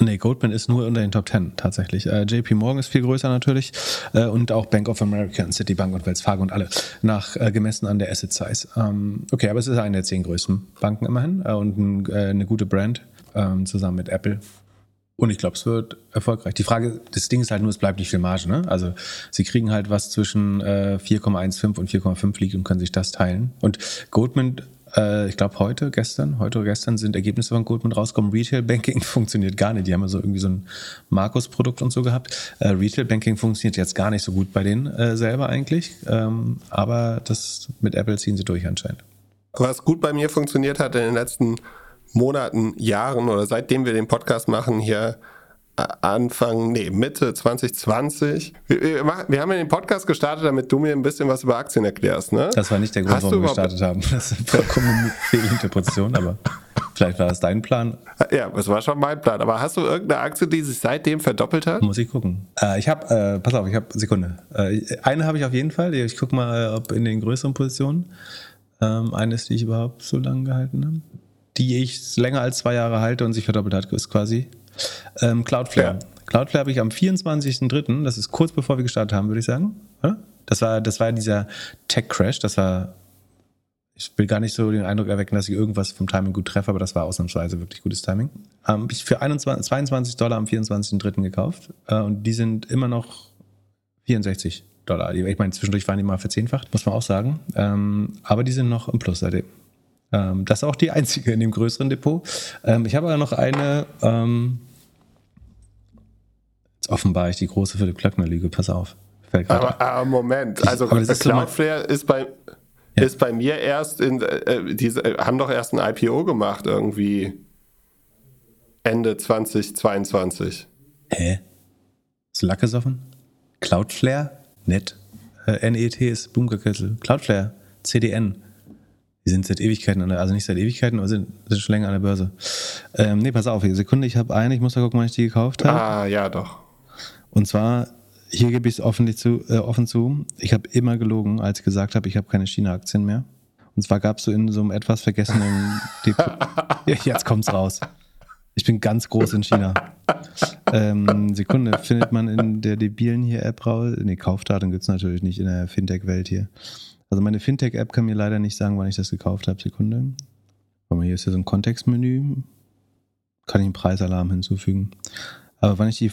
nee, Goldman ist nur unter den Top 10 tatsächlich. Äh, JP Morgan ist viel größer natürlich äh, und auch Bank of America Citibank und Wells Fargo und alle nach äh, gemessen an der Asset Size. Ähm, okay, aber es ist eine der zehn größten Banken immerhin äh, und ein, äh, eine gute Brand ähm, zusammen mit Apple. Und ich glaube, es wird erfolgreich. Die Frage, das Ding ist halt nur, es bleibt nicht viel Marge. Ne? Also sie kriegen halt was zwischen äh, 4,15 und 4,5 liegt und können sich das teilen. Und Goldman äh, ich glaube heute, gestern, heute oder gestern sind Ergebnisse von Goldman rausgekommen. Retail Banking funktioniert gar nicht. Die haben ja so irgendwie so ein Markus-Produkt und so gehabt. Äh, Retail Banking funktioniert jetzt gar nicht so gut bei denen äh, selber eigentlich. Ähm, aber das mit Apple ziehen sie durch anscheinend. Was gut bei mir funktioniert hat in den letzten Monaten, Jahren oder seitdem wir den Podcast machen hier, Anfang, nee, Mitte 2020. Wir, wir, wir, haben ja den Podcast gestartet, damit du mir ein bisschen was über Aktien erklärst, ne? Das war nicht der Grund, Hast warum wir gestartet haben. Das ist vollkommen eine Fehlinterpretation, aber vielleicht war das dein Plan. Ja, das war schon mein Plan. Aber hast du irgendeine Aktie, die sich seitdem verdoppelt hat? Muss ich gucken. Äh, ich habe, äh, pass auf, ich habe, Sekunde. Äh, eine habe ich auf jeden Fall. Ich gucke mal, ob in den größeren Positionen. Ähm, eine ist, die ich überhaupt so lange gehalten habe. Die ich länger als zwei Jahre halte und sich verdoppelt hat, ist quasi ähm, Cloudflare. Ja. Cloudflare habe ich am 24.03., das ist kurz bevor wir gestartet haben, würde ich sagen. Das war, das war dieser Tech-Crash, das war, ich will gar nicht so den Eindruck erwecken, dass ich irgendwas vom Timing gut treffe, aber das war ausnahmsweise wirklich gutes Timing. Ähm, habe ich für 21, 22 Dollar am 24.03. gekauft äh, und die sind immer noch 64 Dollar. Ich meine, zwischendurch waren die mal verzehnfacht, muss man auch sagen. Ähm, aber die sind noch im Plus seitdem. Ähm, das ist auch die einzige in dem größeren Depot. Ähm, ich habe aber noch eine. Ähm, jetzt offenbar ich die große Philipp Klöckner Lüge. Pass auf. Aber, aber, Moment, also ist Cloudflare ist bei ja. ist bei mir erst in äh, äh, haben doch erst ein IPO gemacht irgendwie Ende 2022. Hä? Ist Lack gesoffen? Cloudflare? Net. Äh, NET ist Blumenkessel. Cloudflare. CDN. Die sind seit Ewigkeiten an der, also nicht seit Ewigkeiten, aber sind, sind schon länger an der Börse. Ähm, nee, pass auf, Sekunde, ich habe eine, ich muss mal gucken, wann ich die gekauft habe. Ah, ja, doch. Und zwar, hier gebe ich es offen, zu, äh, offen zu, ich habe immer gelogen, als ich gesagt habe, ich habe keine China-Aktien mehr. Und zwar gab es so in so einem etwas vergessenen Depot. ja, jetzt kommt's raus. Ich bin ganz groß in China. Ähm, Sekunde, findet man in der debilen hier App raus? Nee, Kaufdaten gibt es natürlich nicht in der Fintech-Welt hier. Also meine Fintech-App kann mir leider nicht sagen, wann ich das gekauft habe. Sekunde. Mal, hier ist ja so ein Kontextmenü. Kann ich einen Preisalarm hinzufügen. Aber wann ich die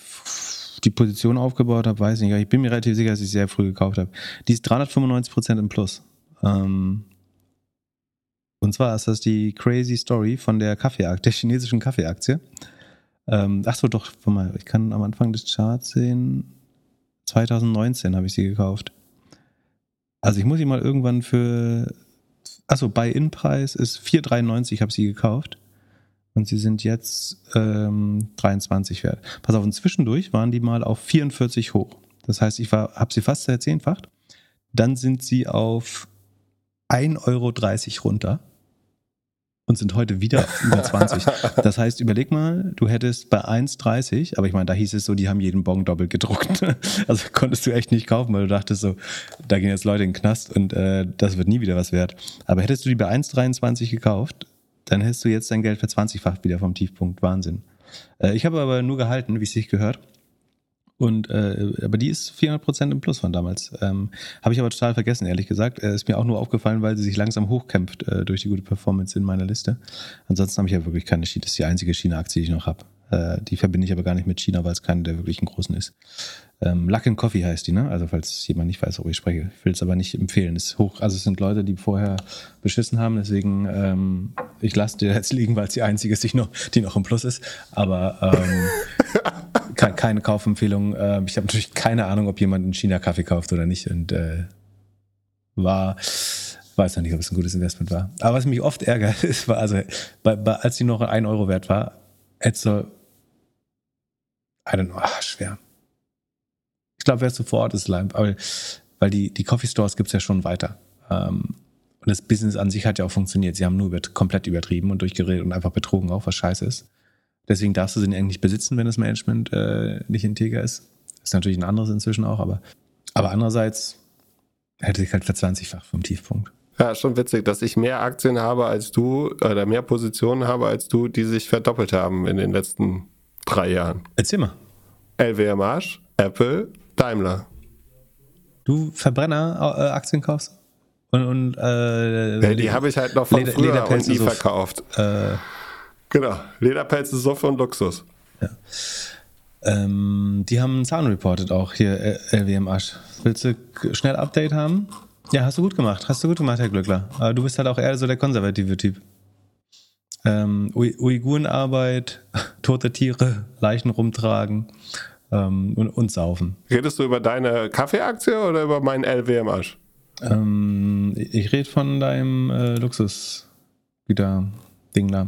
die Position aufgebaut habe, weiß ich nicht. Ich bin mir relativ sicher, dass ich sehr früh gekauft habe. Die ist 395% im Plus. Ähm, und zwar ist das die crazy Story von der Kaffeeaktie, der chinesischen Kaffeeaktie. Ähm, ach so, doch, mal, ich kann am Anfang des Charts sehen. 2019 habe ich sie gekauft. Also ich muss sie mal irgendwann für, achso, bei In-Preis ist 4,93 habe sie gekauft. Und sie sind jetzt ähm, 23 wert. Pass auf, und zwischendurch waren die mal auf 44 hoch. Das heißt, ich habe sie fast verzehnfacht. Dann sind sie auf 1,30 Euro runter und sind heute wieder über 20. Das heißt, überleg mal, du hättest bei 1,30, aber ich meine, da hieß es so, die haben jeden Bon doppelt gedruckt. Also konntest du echt nicht kaufen, weil du dachtest so, da gehen jetzt Leute in den Knast und äh, das wird nie wieder was wert. Aber hättest du die bei 1,23 gekauft, dann hättest du jetzt dein Geld für 20-fach wieder vom Tiefpunkt. Wahnsinn. Äh, ich habe aber nur gehalten, wie es sich gehört. Und äh, aber die ist 400% im Plus von damals. Ähm, Habe ich aber total vergessen, ehrlich gesagt. Äh, ist mir auch nur aufgefallen, weil sie sich langsam hochkämpft äh, durch die gute Performance in meiner Liste. Ansonsten habe ich ja wirklich keine China. Das ist die einzige China-Aktie, die ich noch habe. Äh, die verbinde ich aber gar nicht mit China, weil es keine der wirklichen großen ist. Ähm, Luck and Coffee heißt die, ne? Also falls jemand nicht weiß, worüber ich spreche. Ich will es aber nicht empfehlen. Ist hoch. Also es sind Leute, die vorher beschissen haben. Deswegen ähm, ich lasse dir jetzt liegen, weil es die einzige ist, die noch, die noch im Plus ist. Aber ähm, keine Kaufempfehlung. Ähm, ich habe natürlich keine Ahnung, ob jemand in China Kaffee kauft oder nicht. Und äh, war, weiß noch nicht, ob es ein gutes Investment war. Aber was mich oft ärgert, ist, war also, bei, bei, als die noch ein Euro wert war, hättest du, I don't know, ach, schwer. Ich glaube, wer sofort ist Lime, aber weil die, die Coffee Stores gibt es ja schon weiter. Ähm, und das Business an sich hat ja auch funktioniert. Sie haben nur über, komplett übertrieben und durchgeredet und einfach betrogen auch, was scheiße ist. Deswegen darfst du sie eigentlich besitzen, wenn das Management äh, nicht integer ist. Ist natürlich ein anderes inzwischen auch, aber, aber andererseits hätte ich halt verzwanzigfach vom Tiefpunkt. Ja, schon witzig, dass ich mehr Aktien habe als du oder mehr Positionen habe als du, die sich verdoppelt haben in den letzten drei Jahren. Erzähl mal. LWMH, Apple, Daimler. Du Verbrenner-Aktien äh, kaufst? Und, und äh, ja, die habe ich halt noch von Leder, früher und nie verkauft. Äh, Genau, Lederpelze, Soffe und Luxus. Ja. Ähm, die haben einen Zahn reported auch hier, LWM Asch. Willst du schnell Update haben? Ja, hast du gut gemacht. Hast du gut gemacht, Herr Glückler. Aber du bist halt auch eher so der konservative Typ. Ähm, Uigurenarbeit, tote Tiere, Leichen rumtragen ähm, und, und saufen. Redest du über deine Kaffeeaktie oder über meinen LWM Asch? Ähm, ich rede von deinem äh, Luxus-Ding da.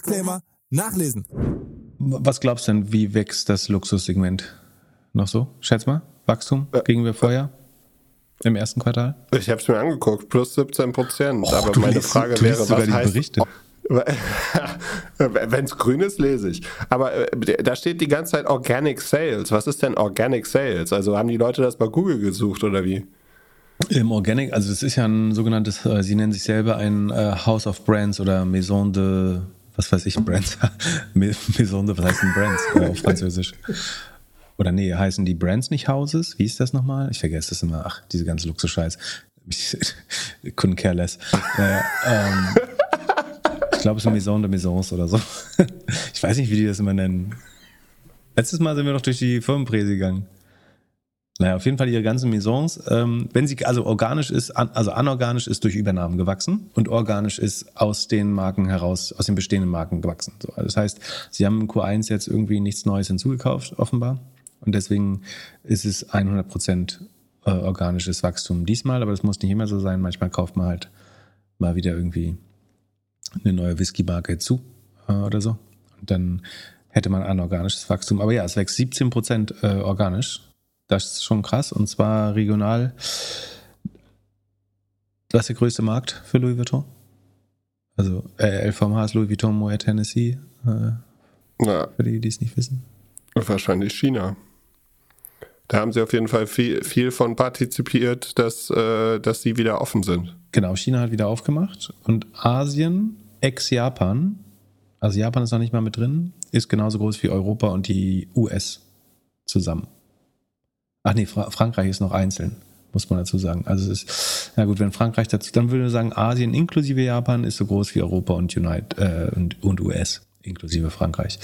Disclaimer nachlesen. Was glaubst du denn, wie wächst das Luxussegment noch so? Schätz mal, Wachstum gegenüber vorher? Im ersten Quartal? Ich habe es mir angeguckt, plus 17 Prozent. Oh, Aber meine liest, Frage wäre, was heißt... Berichte. Wenn es grün ist, lese ich. Aber äh, da steht die ganze Zeit Organic Sales. Was ist denn Organic Sales? Also haben die Leute das bei Google gesucht oder wie? Im Organic, also das ist ja ein sogenanntes, äh, sie nennen sich selber ein äh, House of Brands oder Maison de, was weiß ich, Brands. Maison de, was heißt denn Brands äh, auf Französisch? Oder nee, heißen die Brands nicht Houses? Wie ist das nochmal? Ich vergesse das immer. Ach, diese ganze Luxus-Scheiß. couldn't care less. äh, ähm, ich glaube, es ist Maison de Maisons oder so. ich weiß nicht, wie die das immer nennen. Letztes Mal sind wir noch durch die Firmenpräse gegangen. Naja, auf jeden Fall ihre ganzen Maisons, ähm, wenn sie, also organisch ist, an, also anorganisch ist durch Übernahmen gewachsen und organisch ist aus den Marken heraus, aus den bestehenden Marken gewachsen. So, also das heißt, sie haben im Q1 jetzt irgendwie nichts Neues hinzugekauft, offenbar. Und deswegen ist es 100 Prozent äh, organisches Wachstum diesmal, aber das muss nicht immer so sein. Manchmal kauft man halt mal wieder irgendwie eine neue Whisky-Marke zu äh, oder so. Und dann hätte man anorganisches Wachstum. Aber ja, es wächst 17 Prozent äh, organisch. Das ist schon krass. Und zwar regional. Was ist der größte Markt für Louis Vuitton? Also äh, LVMH ist Louis Vuitton Moet Tennessee. Äh, ja. Für die, die es nicht wissen. Wahrscheinlich China. Da haben sie auf jeden Fall viel, viel von partizipiert, dass, äh, dass sie wieder offen sind. Genau, China hat wieder aufgemacht und Asien, ex-Japan, also Japan ist noch nicht mal mit drin, ist genauso groß wie Europa und die US zusammen. Ach nee, Fra Frankreich ist noch einzeln, muss man dazu sagen. Also es ist, na gut, wenn Frankreich dazu, dann würde ich sagen, Asien inklusive Japan ist so groß wie Europa und United äh, und, und US inklusive Frankreich.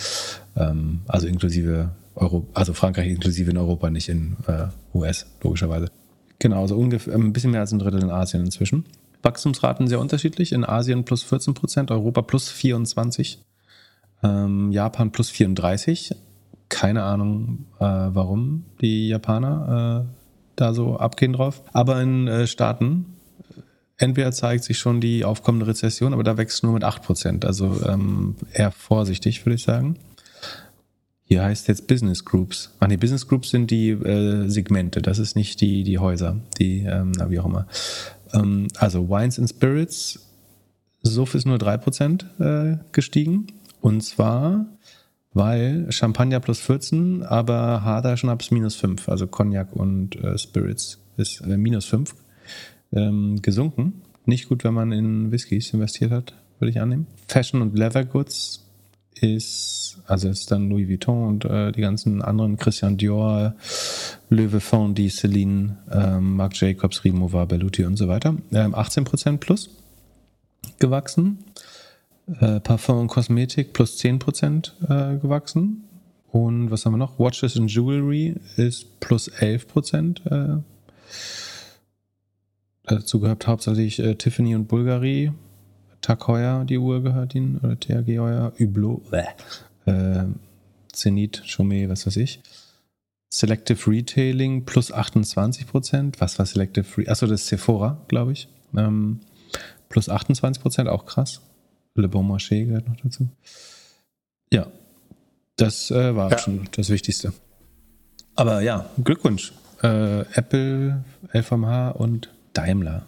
Ähm, also inklusive Euro, also Frankreich inklusive in Europa, nicht in äh, US, logischerweise. Genau, also ungefähr ein bisschen mehr als ein Drittel in Asien inzwischen. Wachstumsraten sehr unterschiedlich. In Asien plus 14 Prozent, Europa plus 24, ähm, Japan plus 34. Keine Ahnung, äh, warum die Japaner äh, da so abgehen drauf. Aber in äh, Staaten, entweder zeigt sich schon die aufkommende Rezession, aber da wächst nur mit 8 Prozent. Also ähm, eher vorsichtig, würde ich sagen. Hier heißt jetzt Business Groups. Ach nee, Business Groups sind die äh, Segmente, das ist nicht die, die Häuser, die, ähm, na, wie auch immer. Ähm, also Wines and Spirits, Suff ist nur 3% äh, gestiegen. Und zwar, weil Champagner plus 14, aber harter Schnaps minus 5. Also Cognac und äh, Spirits ist äh, minus 5 ähm, gesunken. Nicht gut, wenn man in Whiskys investiert hat, würde ich annehmen. Fashion und Leather Goods ist, also ist dann Louis Vuitton und äh, die ganzen anderen Christian Dior, Vuitton, die Celine, ähm, Marc Jacobs, Rimowa, Belluti und so weiter. Ähm, 18% plus gewachsen. Äh, Parfum und Kosmetik plus 10% äh, gewachsen. Und was haben wir noch? Watches and Jewelry ist plus 11%. Äh, dazu gehört hauptsächlich äh, Tiffany und Bulgari Tag Heuer, die Uhr gehört ihnen, oder TAG Heuer, Hublot, äh, Zenit, Chaumet, was weiß ich. Selective Retailing plus 28 Prozent. Was war Selective Retailing? Achso, das ist Sephora, glaube ich. Ähm, plus 28 Prozent, auch krass. Le Bon Marché gehört noch dazu. Ja, das äh, war ja. schon das Wichtigste. Aber ja, Glückwunsch. Äh, Apple, LVMH und Daimler.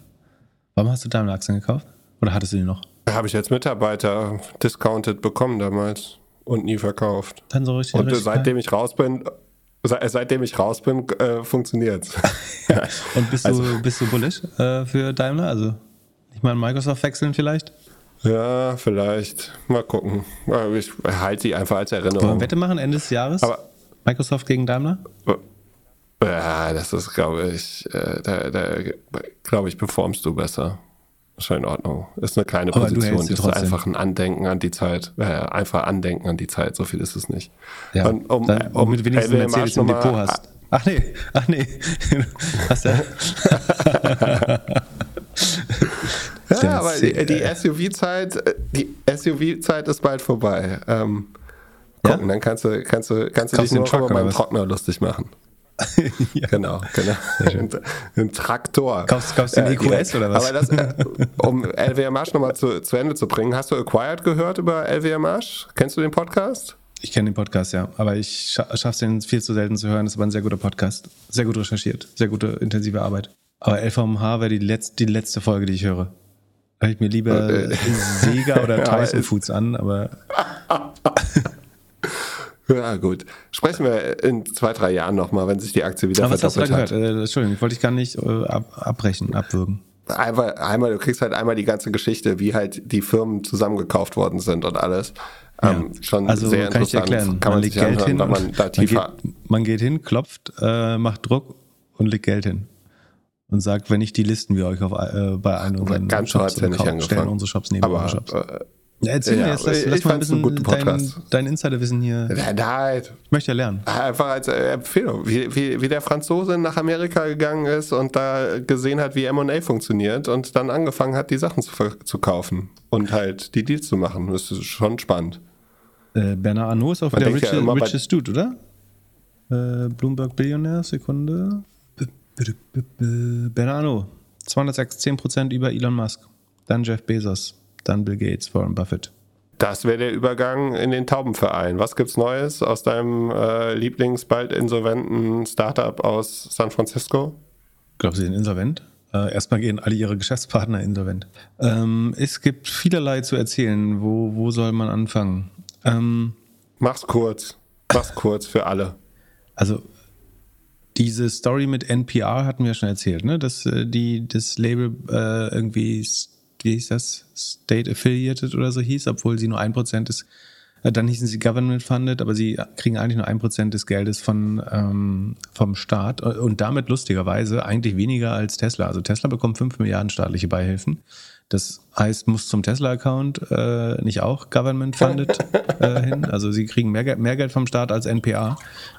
Warum hast du Daimler-Aktien gekauft? Oder hattest du die noch? Habe ich als Mitarbeiter discounted bekommen damals und nie verkauft. Dann so richtig. Und richtig seitdem ich raus bin, seitdem ich raus bin, äh, funktioniert Und bist also, du, bist du bullish äh, für Daimler? Also nicht mal in Microsoft wechseln vielleicht? Ja, vielleicht. Mal gucken. Ich halte sie einfach als Erinnerung. Wollen wir Wette machen Ende des Jahres? Aber, Microsoft gegen Daimler? Ja, das ist, glaube ich, äh, da, da glaube ich, performst du besser schon in Ordnung. Ist eine kleine Aber Position. Das ist einfach ein Andenken an die Zeit. Äh, einfach Andenken an die Zeit. So viel ist es nicht. Ja, Und um, dann, um mit wenigstens LWM Mercedes im Depot hast. Ach nee, ach nee. hast ja. ja, aber die, die SUV-Zeit, die SUV-Zeit ist bald vorbei. Ähm, gucken, ja? dann kannst du, kannst du, kannst du dich nur über meinen Trockner lustig machen. ja. Genau, genau. Ein Traktor. Kaufst, kaufst du den EQS oder was? Aber das, äh, um LWMH nochmal zu, zu Ende zu bringen, hast du Acquired gehört über LWMH? Kennst du den Podcast? Ich kenne den Podcast, ja. Aber ich scha schaffe es den viel zu selten zu hören. Das war ein sehr guter Podcast. Sehr gut recherchiert. Sehr gute, intensive Arbeit. Aber LVMH wäre die, Letz die letzte Folge, die ich höre. Höre ich mir lieber äh, Sega oder Tyson Foods an, aber. Ja, gut. Sprechen wir in zwei, drei Jahren nochmal, wenn sich die Aktie wieder Aber verdoppelt was hast du da gehört? Äh, Entschuldigung, ich wollte dich gar nicht äh, ab, abbrechen, abwürgen. Einmal, einmal, du kriegst halt einmal die ganze Geschichte, wie halt die Firmen zusammengekauft worden sind und alles. Ja. Ähm, schon also sehr kann interessant. Ich erklären. Kann man, man sich Geld anhören, hin man da tiefer. Man geht, man geht hin, klopft, äh, macht Druck und legt Geld hin. Und sagt, wenn nicht die listen wir euch auf, äh, bei einem unseren Ganz Shops nicht angefangen. stellen unsere Shops neben Aber, Shops. Äh, ja, erzähl ja, mir jetzt, lass, lass mal ein bisschen dein, dein Insiderwissen hier. Nein. Ich möchte ja lernen. Einfach als äh, Empfehlung, wie, wie, wie der Franzose nach Amerika gegangen ist und da gesehen hat, wie M&A funktioniert und dann angefangen hat, die Sachen zu, zu kaufen und halt die Deals zu machen. Das ist schon spannend. Äh, Bernard Arnault ist auf Man der Rich, ja Richest Dude, oder? Äh, Bloomberg Billionär, Sekunde. Bernard Arnault. 206, 10% über Elon Musk. Dann Jeff Bezos dann Bill Gates, Warren Buffett. Das wäre der Übergang in den Taubenverein. Was gibt's Neues aus deinem äh, Lieblings bald insolventen Startup aus San Francisco? Glaubst du, sie sind insolvent? Äh, erstmal gehen alle ihre Geschäftspartner insolvent. Ähm, es gibt vielerlei zu erzählen. Wo, wo soll man anfangen? Ähm, Mach's kurz. Mach's kurz für alle. Also diese Story mit NPR hatten wir schon erzählt, ne? Dass äh, die das Label äh, irgendwie, wie hieß das, State Affiliated oder so hieß, obwohl sie nur ein Prozent des, äh, dann hießen sie Government Funded, aber sie kriegen eigentlich nur ein Prozent des Geldes von ähm, vom Staat und damit lustigerweise eigentlich weniger als Tesla. Also Tesla bekommt fünf Milliarden staatliche Beihilfen. Das heißt, muss zum Tesla-Account äh, nicht auch Government-funded äh, hin. Also sie kriegen mehr, mehr, Geld vom Staat als NPA,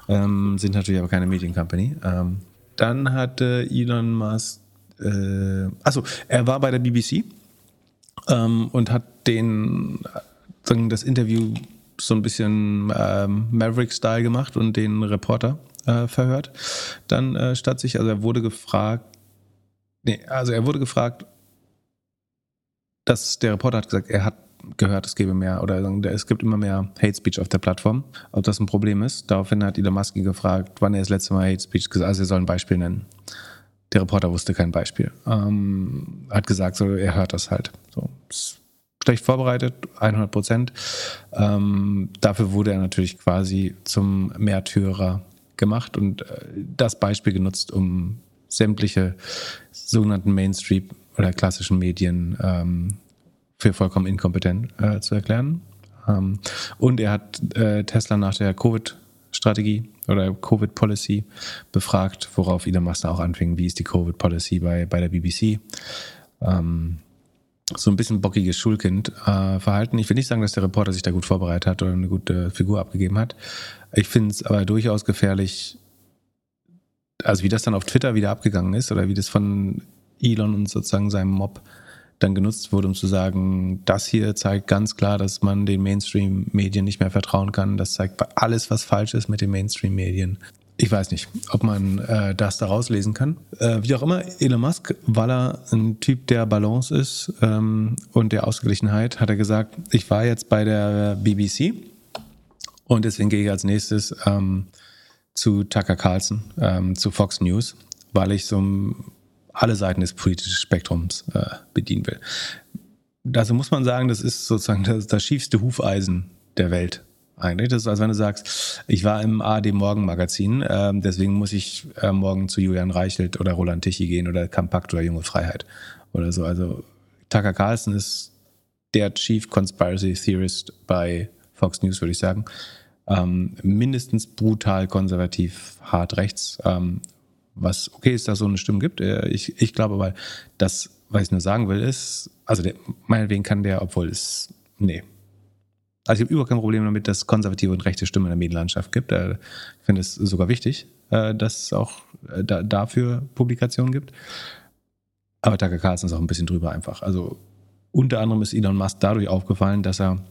ähm, sind natürlich aber keine Mediencompany. Ähm, dann hatte Elon Musk, äh, achso, er war bei der BBC ähm, und hat den, sagen, das Interview so ein bisschen ähm, Maverick-Style gemacht und den Reporter äh, verhört. Dann äh, statt sich, also er wurde gefragt, nee, also er wurde gefragt, dass der Reporter hat gesagt, er hat gehört, es gäbe mehr oder es gibt immer mehr Hate Speech auf der Plattform, ob das ein Problem ist. Daraufhin hat Elon Musk gefragt, wann er das letzte Mal Hate Speech gesagt hat, also er soll ein Beispiel nennen. Der Reporter wusste kein Beispiel. Ähm, hat gesagt, so, er hört das halt. So, schlecht vorbereitet, 100 Prozent. Ähm, dafür wurde er natürlich quasi zum Märtyrer gemacht und äh, das Beispiel genutzt, um sämtliche sogenannten Mainstream oder klassischen Medien ähm, für vollkommen inkompetent äh, zu erklären. Ähm, und er hat äh, Tesla nach der Covid-Strategie oder Covid-Policy befragt, worauf Elon Musk auch anfing. Wie ist die Covid-Policy bei, bei der BBC? Ähm, so ein bisschen bockiges Schulkind-Verhalten. Äh, ich will nicht sagen, dass der Reporter sich da gut vorbereitet hat oder eine gute Figur abgegeben hat. Ich finde es aber durchaus gefährlich, also wie das dann auf Twitter wieder abgegangen ist oder wie das von Elon und sozusagen seinem Mob dann genutzt wurde, um zu sagen, das hier zeigt ganz klar, dass man den Mainstream-Medien nicht mehr vertrauen kann. Das zeigt alles, was falsch ist mit den Mainstream-Medien. Ich weiß nicht, ob man äh, das da rauslesen kann. Äh, wie auch immer, Elon Musk, weil er ein Typ der Balance ist ähm, und der Ausgeglichenheit, hat er gesagt, ich war jetzt bei der BBC und deswegen gehe ich als nächstes ähm, zu Tucker Carlson, ähm, zu Fox News, weil ich so alle Seiten des politischen Spektrums äh, bedienen will. Also muss man sagen, das ist sozusagen das, das schiefste Hufeisen der Welt eigentlich. Das ist, als wenn du sagst, ich war im ARD Morgenmagazin, äh, deswegen muss ich äh, morgen zu Julian Reichelt oder Roland Tichy gehen oder Kampakt oder Junge Freiheit oder so. Also Tucker Carlson ist der Chief Conspiracy Theorist bei Fox News, würde ich sagen. Ähm, mindestens brutal konservativ, hart rechts. Ähm, was okay ist, dass es so eine Stimme gibt. Äh, ich, ich glaube aber, das, was ich nur sagen will, ist, also der, meinetwegen kann der, obwohl es, nee. Also ich habe überhaupt kein Problem damit, dass konservative und rechte Stimmen in der Medienlandschaft gibt. Äh, ich finde es sogar wichtig, äh, dass es auch dafür Publikationen gibt. Aber Tucker Carlson ist auch ein bisschen drüber einfach. Also unter anderem ist Elon Musk dadurch aufgefallen, dass er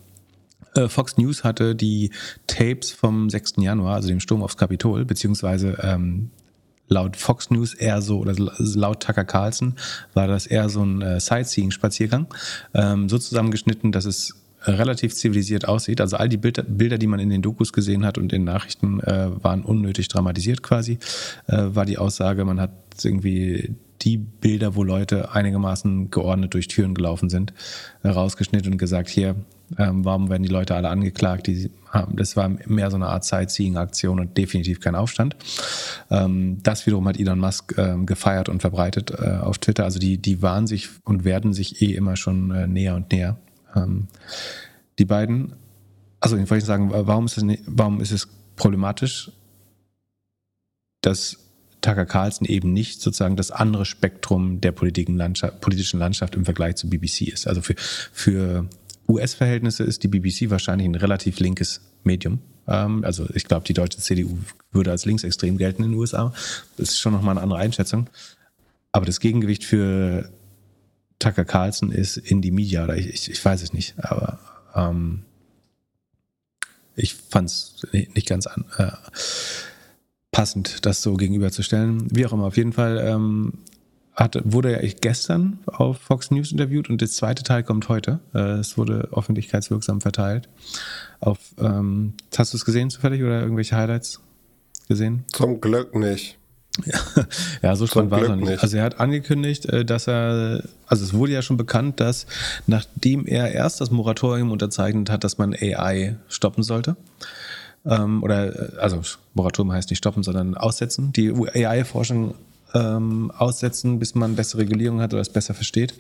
Fox News hatte die Tapes vom 6. Januar, also dem Sturm aufs Kapitol, beziehungsweise ähm, laut Fox News eher so, oder laut Tucker Carlson war das eher so ein äh, Sightseeing-Spaziergang, ähm, so zusammengeschnitten, dass es relativ zivilisiert aussieht. Also all die Bilder, Bilder, die man in den Dokus gesehen hat und in Nachrichten, äh, waren unnötig dramatisiert quasi, äh, war die Aussage, man hat irgendwie die Bilder, wo Leute einigermaßen geordnet durch Türen gelaufen sind, rausgeschnitten und gesagt, hier, ähm, warum werden die Leute alle angeklagt? Die das war mehr so eine Art Sightseeing-Aktion und definitiv kein Aufstand. Ähm, das wiederum hat Elon Musk ähm, gefeiert und verbreitet äh, auf Twitter. Also die, die waren sich und werden sich eh immer schon äh, näher und näher. Ähm, die beiden, also ich wollte sagen, warum ist es, warum ist es problematisch, dass Tucker Carlson eben nicht sozusagen das andere Spektrum der politischen Landschaft, politischen Landschaft im Vergleich zu BBC ist. Also für, für US-Verhältnisse ist die BBC wahrscheinlich ein relativ linkes Medium. Ähm, also ich glaube, die deutsche CDU würde als linksextrem gelten in den USA. Das ist schon nochmal eine andere Einschätzung. Aber das Gegengewicht für Tucker Carlson ist Indie Media oder ich, ich, ich weiß es nicht. Aber ähm, ich fand es nicht ganz an, äh, passend, das so gegenüberzustellen. Wie auch immer, auf jeden Fall ähm, hat, wurde ja gestern auf Fox News interviewt und der zweite Teil kommt heute. Äh, es wurde öffentlichkeitswirksam verteilt. Auf, ähm, hast du es gesehen zufällig oder irgendwelche Highlights gesehen? Zum Glück nicht. ja, so spannend war es noch nicht. nicht. Also er hat angekündigt, äh, dass er, also es wurde ja schon bekannt, dass nachdem er erst das Moratorium unterzeichnet hat, dass man AI stoppen sollte, ähm, oder äh, also Moratorium heißt nicht stoppen, sondern aussetzen, die AI-Forschung ähm, aussetzen, bis man bessere Regulierung hat oder es besser versteht.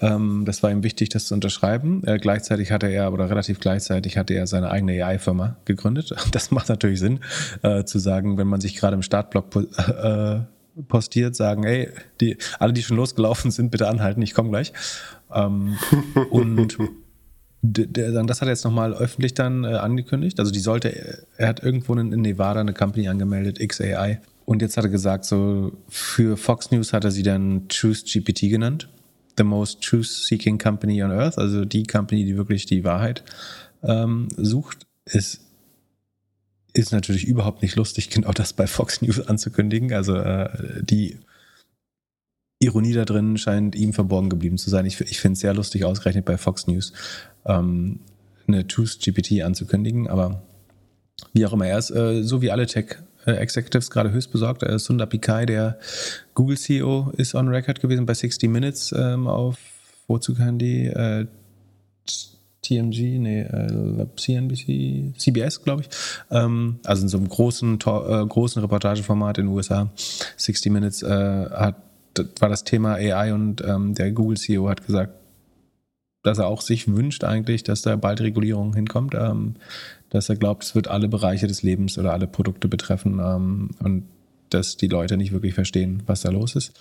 Ähm, das war ihm wichtig, das zu unterschreiben. Äh, gleichzeitig hatte er, oder relativ gleichzeitig hatte er seine eigene AI-Firma gegründet. Das macht natürlich Sinn, äh, zu sagen, wenn man sich gerade im Startblock äh, postiert, sagen, ey, die, alle, die schon losgelaufen sind, bitte anhalten, ich komme gleich. Ähm, und das hat er jetzt nochmal öffentlich dann äh, angekündigt. Also die sollte, er hat irgendwo in Nevada eine Company angemeldet, XAI. Und jetzt hat er gesagt, so für Fox News hat er sie dann Truth GPT genannt. The most truth-seeking company on earth, also die Company, die wirklich die Wahrheit ähm, sucht. Es ist natürlich überhaupt nicht lustig, genau das bei Fox News anzukündigen. Also äh, die Ironie da drin scheint ihm verborgen geblieben zu sein. Ich, ich finde es sehr lustig, ausgerechnet bei Fox News ähm, eine Truth GPT anzukündigen, aber wie auch immer, er ist äh, so wie alle Tech Executives gerade höchst besorgt. Äh, Sundar Pichai, der Google CEO, ist on record gewesen bei 60 Minutes ähm, auf, wozu kann die? Äh, TMG, nee, äh, CNBC, CBS, glaube ich. Ähm, also in so einem großen, äh, großen Reportageformat in den USA. 60 Minutes äh, hat, war das Thema AI und ähm, der Google-CEO hat gesagt, dass er auch sich wünscht eigentlich, dass da bald Regulierung hinkommt. Ähm, dass er glaubt, es wird alle Bereiche des Lebens oder alle Produkte betreffen ähm, und dass die Leute nicht wirklich verstehen, was da los ist.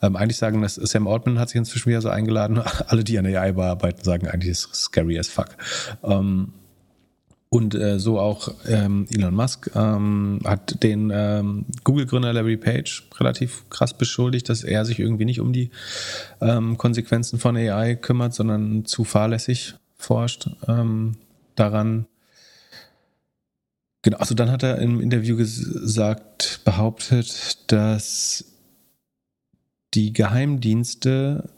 Ähm, eigentlich sagen, dass Sam Altman hat sich inzwischen wieder so eingeladen. Alle, die an AI bearbeiten, sagen eigentlich, ist scary as fuck. Ähm, und äh, so auch ähm, Elon Musk ähm, hat den ähm, Google-Gründer Larry Page relativ krass beschuldigt, dass er sich irgendwie nicht um die ähm, Konsequenzen von AI kümmert, sondern zu fahrlässig forscht ähm, daran, Genau, also dann hat er im Interview gesagt, behauptet, dass die Geheimdienste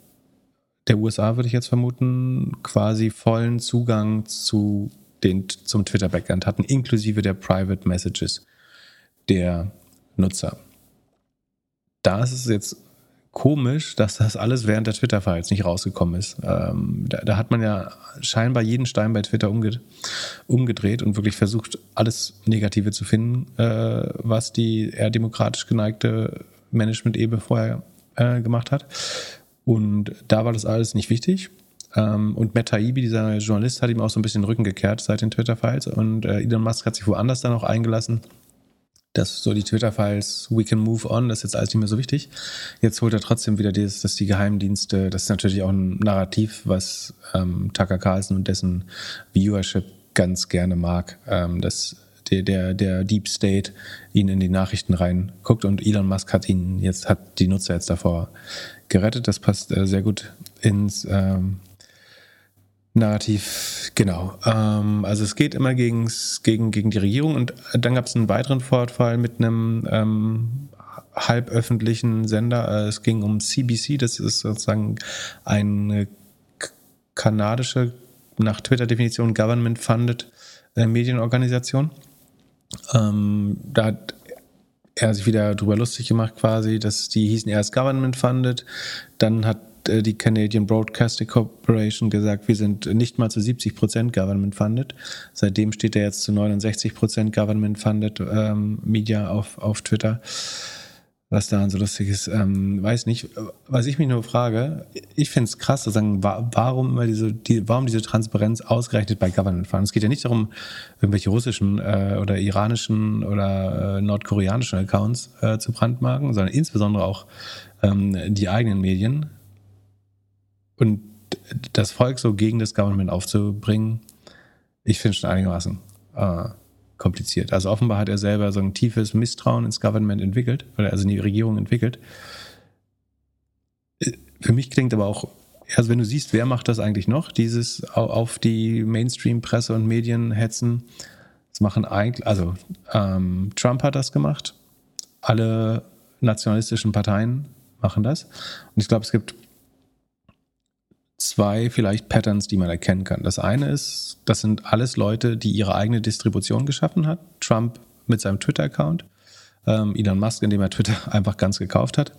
der USA, würde ich jetzt vermuten, quasi vollen Zugang zu den, zum Twitter-Backend hatten, inklusive der Private Messages der Nutzer. Da ist es jetzt komisch, dass das alles während der Twitter-Files nicht rausgekommen ist. Ähm, da, da, hat man ja scheinbar jeden Stein bei Twitter umge umgedreht und wirklich versucht, alles Negative zu finden, äh, was die eher demokratisch geneigte Management-Ebene vorher äh, gemacht hat. Und da war das alles nicht wichtig. Ähm, und Matt Taibbi, dieser Journalist, hat ihm auch so ein bisschen den Rücken gekehrt seit den Twitter-Files. Und äh, Elon Musk hat sich woanders dann auch eingelassen dass so die Twitter-Files, we can move on, das ist jetzt alles nicht mehr so wichtig. Jetzt holt er trotzdem wieder dieses, dass die Geheimdienste, das ist natürlich auch ein Narrativ, was ähm, Tucker Carlson und dessen Viewership ganz gerne mag, ähm, dass der, der, der Deep State ihn in die Nachrichten reinguckt und Elon Musk hat ihn jetzt, hat die Nutzer jetzt davor gerettet. Das passt äh, sehr gut ins ähm, Narrativ, genau. Ähm, also es geht immer gegen, gegen die Regierung und dann gab es einen weiteren Vorfall mit einem ähm, halböffentlichen Sender. Äh, es ging um CBC, das ist sozusagen eine kanadische, nach Twitter-Definition government-funded äh, Medienorganisation. Ähm, da hat er sich wieder drüber lustig gemacht quasi, dass die hießen erst government-funded, dann hat die Canadian Broadcasting Corporation gesagt, wir sind nicht mal zu 70 Prozent Government funded. Seitdem steht er jetzt zu 69 Prozent Government funded ähm, Media auf, auf Twitter. Was daran so lustig ist, ähm, weiß nicht. Was ich mich nur frage, ich finde es krass zu sagen, warum immer diese, die, warum diese Transparenz ausgerechnet bei Government Funds? Es geht ja nicht darum, irgendwelche russischen äh, oder iranischen oder äh, nordkoreanischen Accounts äh, zu brandmarken, sondern insbesondere auch ähm, die eigenen Medien und das Volk so gegen das Government aufzubringen, ich finde schon einigermaßen äh, kompliziert. Also offenbar hat er selber so ein tiefes Misstrauen ins Government entwickelt, also in die Regierung entwickelt. Äh, für mich klingt aber auch, also wenn du siehst, wer macht das eigentlich noch, dieses auf die Mainstream-Presse und Medien hetzen, das machen eigentlich, also ähm, Trump hat das gemacht, alle nationalistischen Parteien machen das. Und ich glaube, es gibt zwei vielleicht Patterns, die man erkennen kann. Das eine ist, das sind alles Leute, die ihre eigene Distribution geschaffen hat. Trump mit seinem Twitter-Account. Ähm, Elon Musk, indem er Twitter einfach ganz gekauft hat.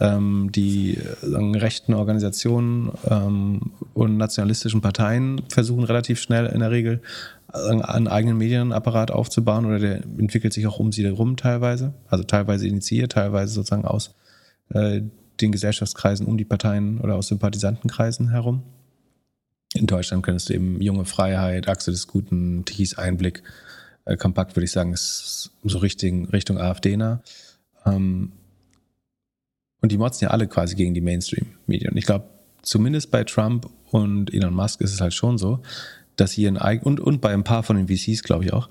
Ähm, die äh, rechten Organisationen ähm, und nationalistischen Parteien versuchen relativ schnell in der Regel einen eigenen Medienapparat aufzubauen oder der entwickelt sich auch um sie herum teilweise. Also teilweise initiiert, teilweise sozusagen aus äh, den Gesellschaftskreisen um die Parteien oder aus Sympathisantenkreisen herum. In Deutschland könntest du eben Junge Freiheit, Achse des Guten, Tichys Einblick, äh, kompakt würde ich sagen, ist so Richtung, Richtung AfD nah. Ähm, und die motzen ja alle quasi gegen die Mainstream-Medien. Und ich glaube, zumindest bei Trump und Elon Musk ist es halt schon so, dass sie ihren eigenen, und, und bei ein paar von den VCs, glaube ich auch,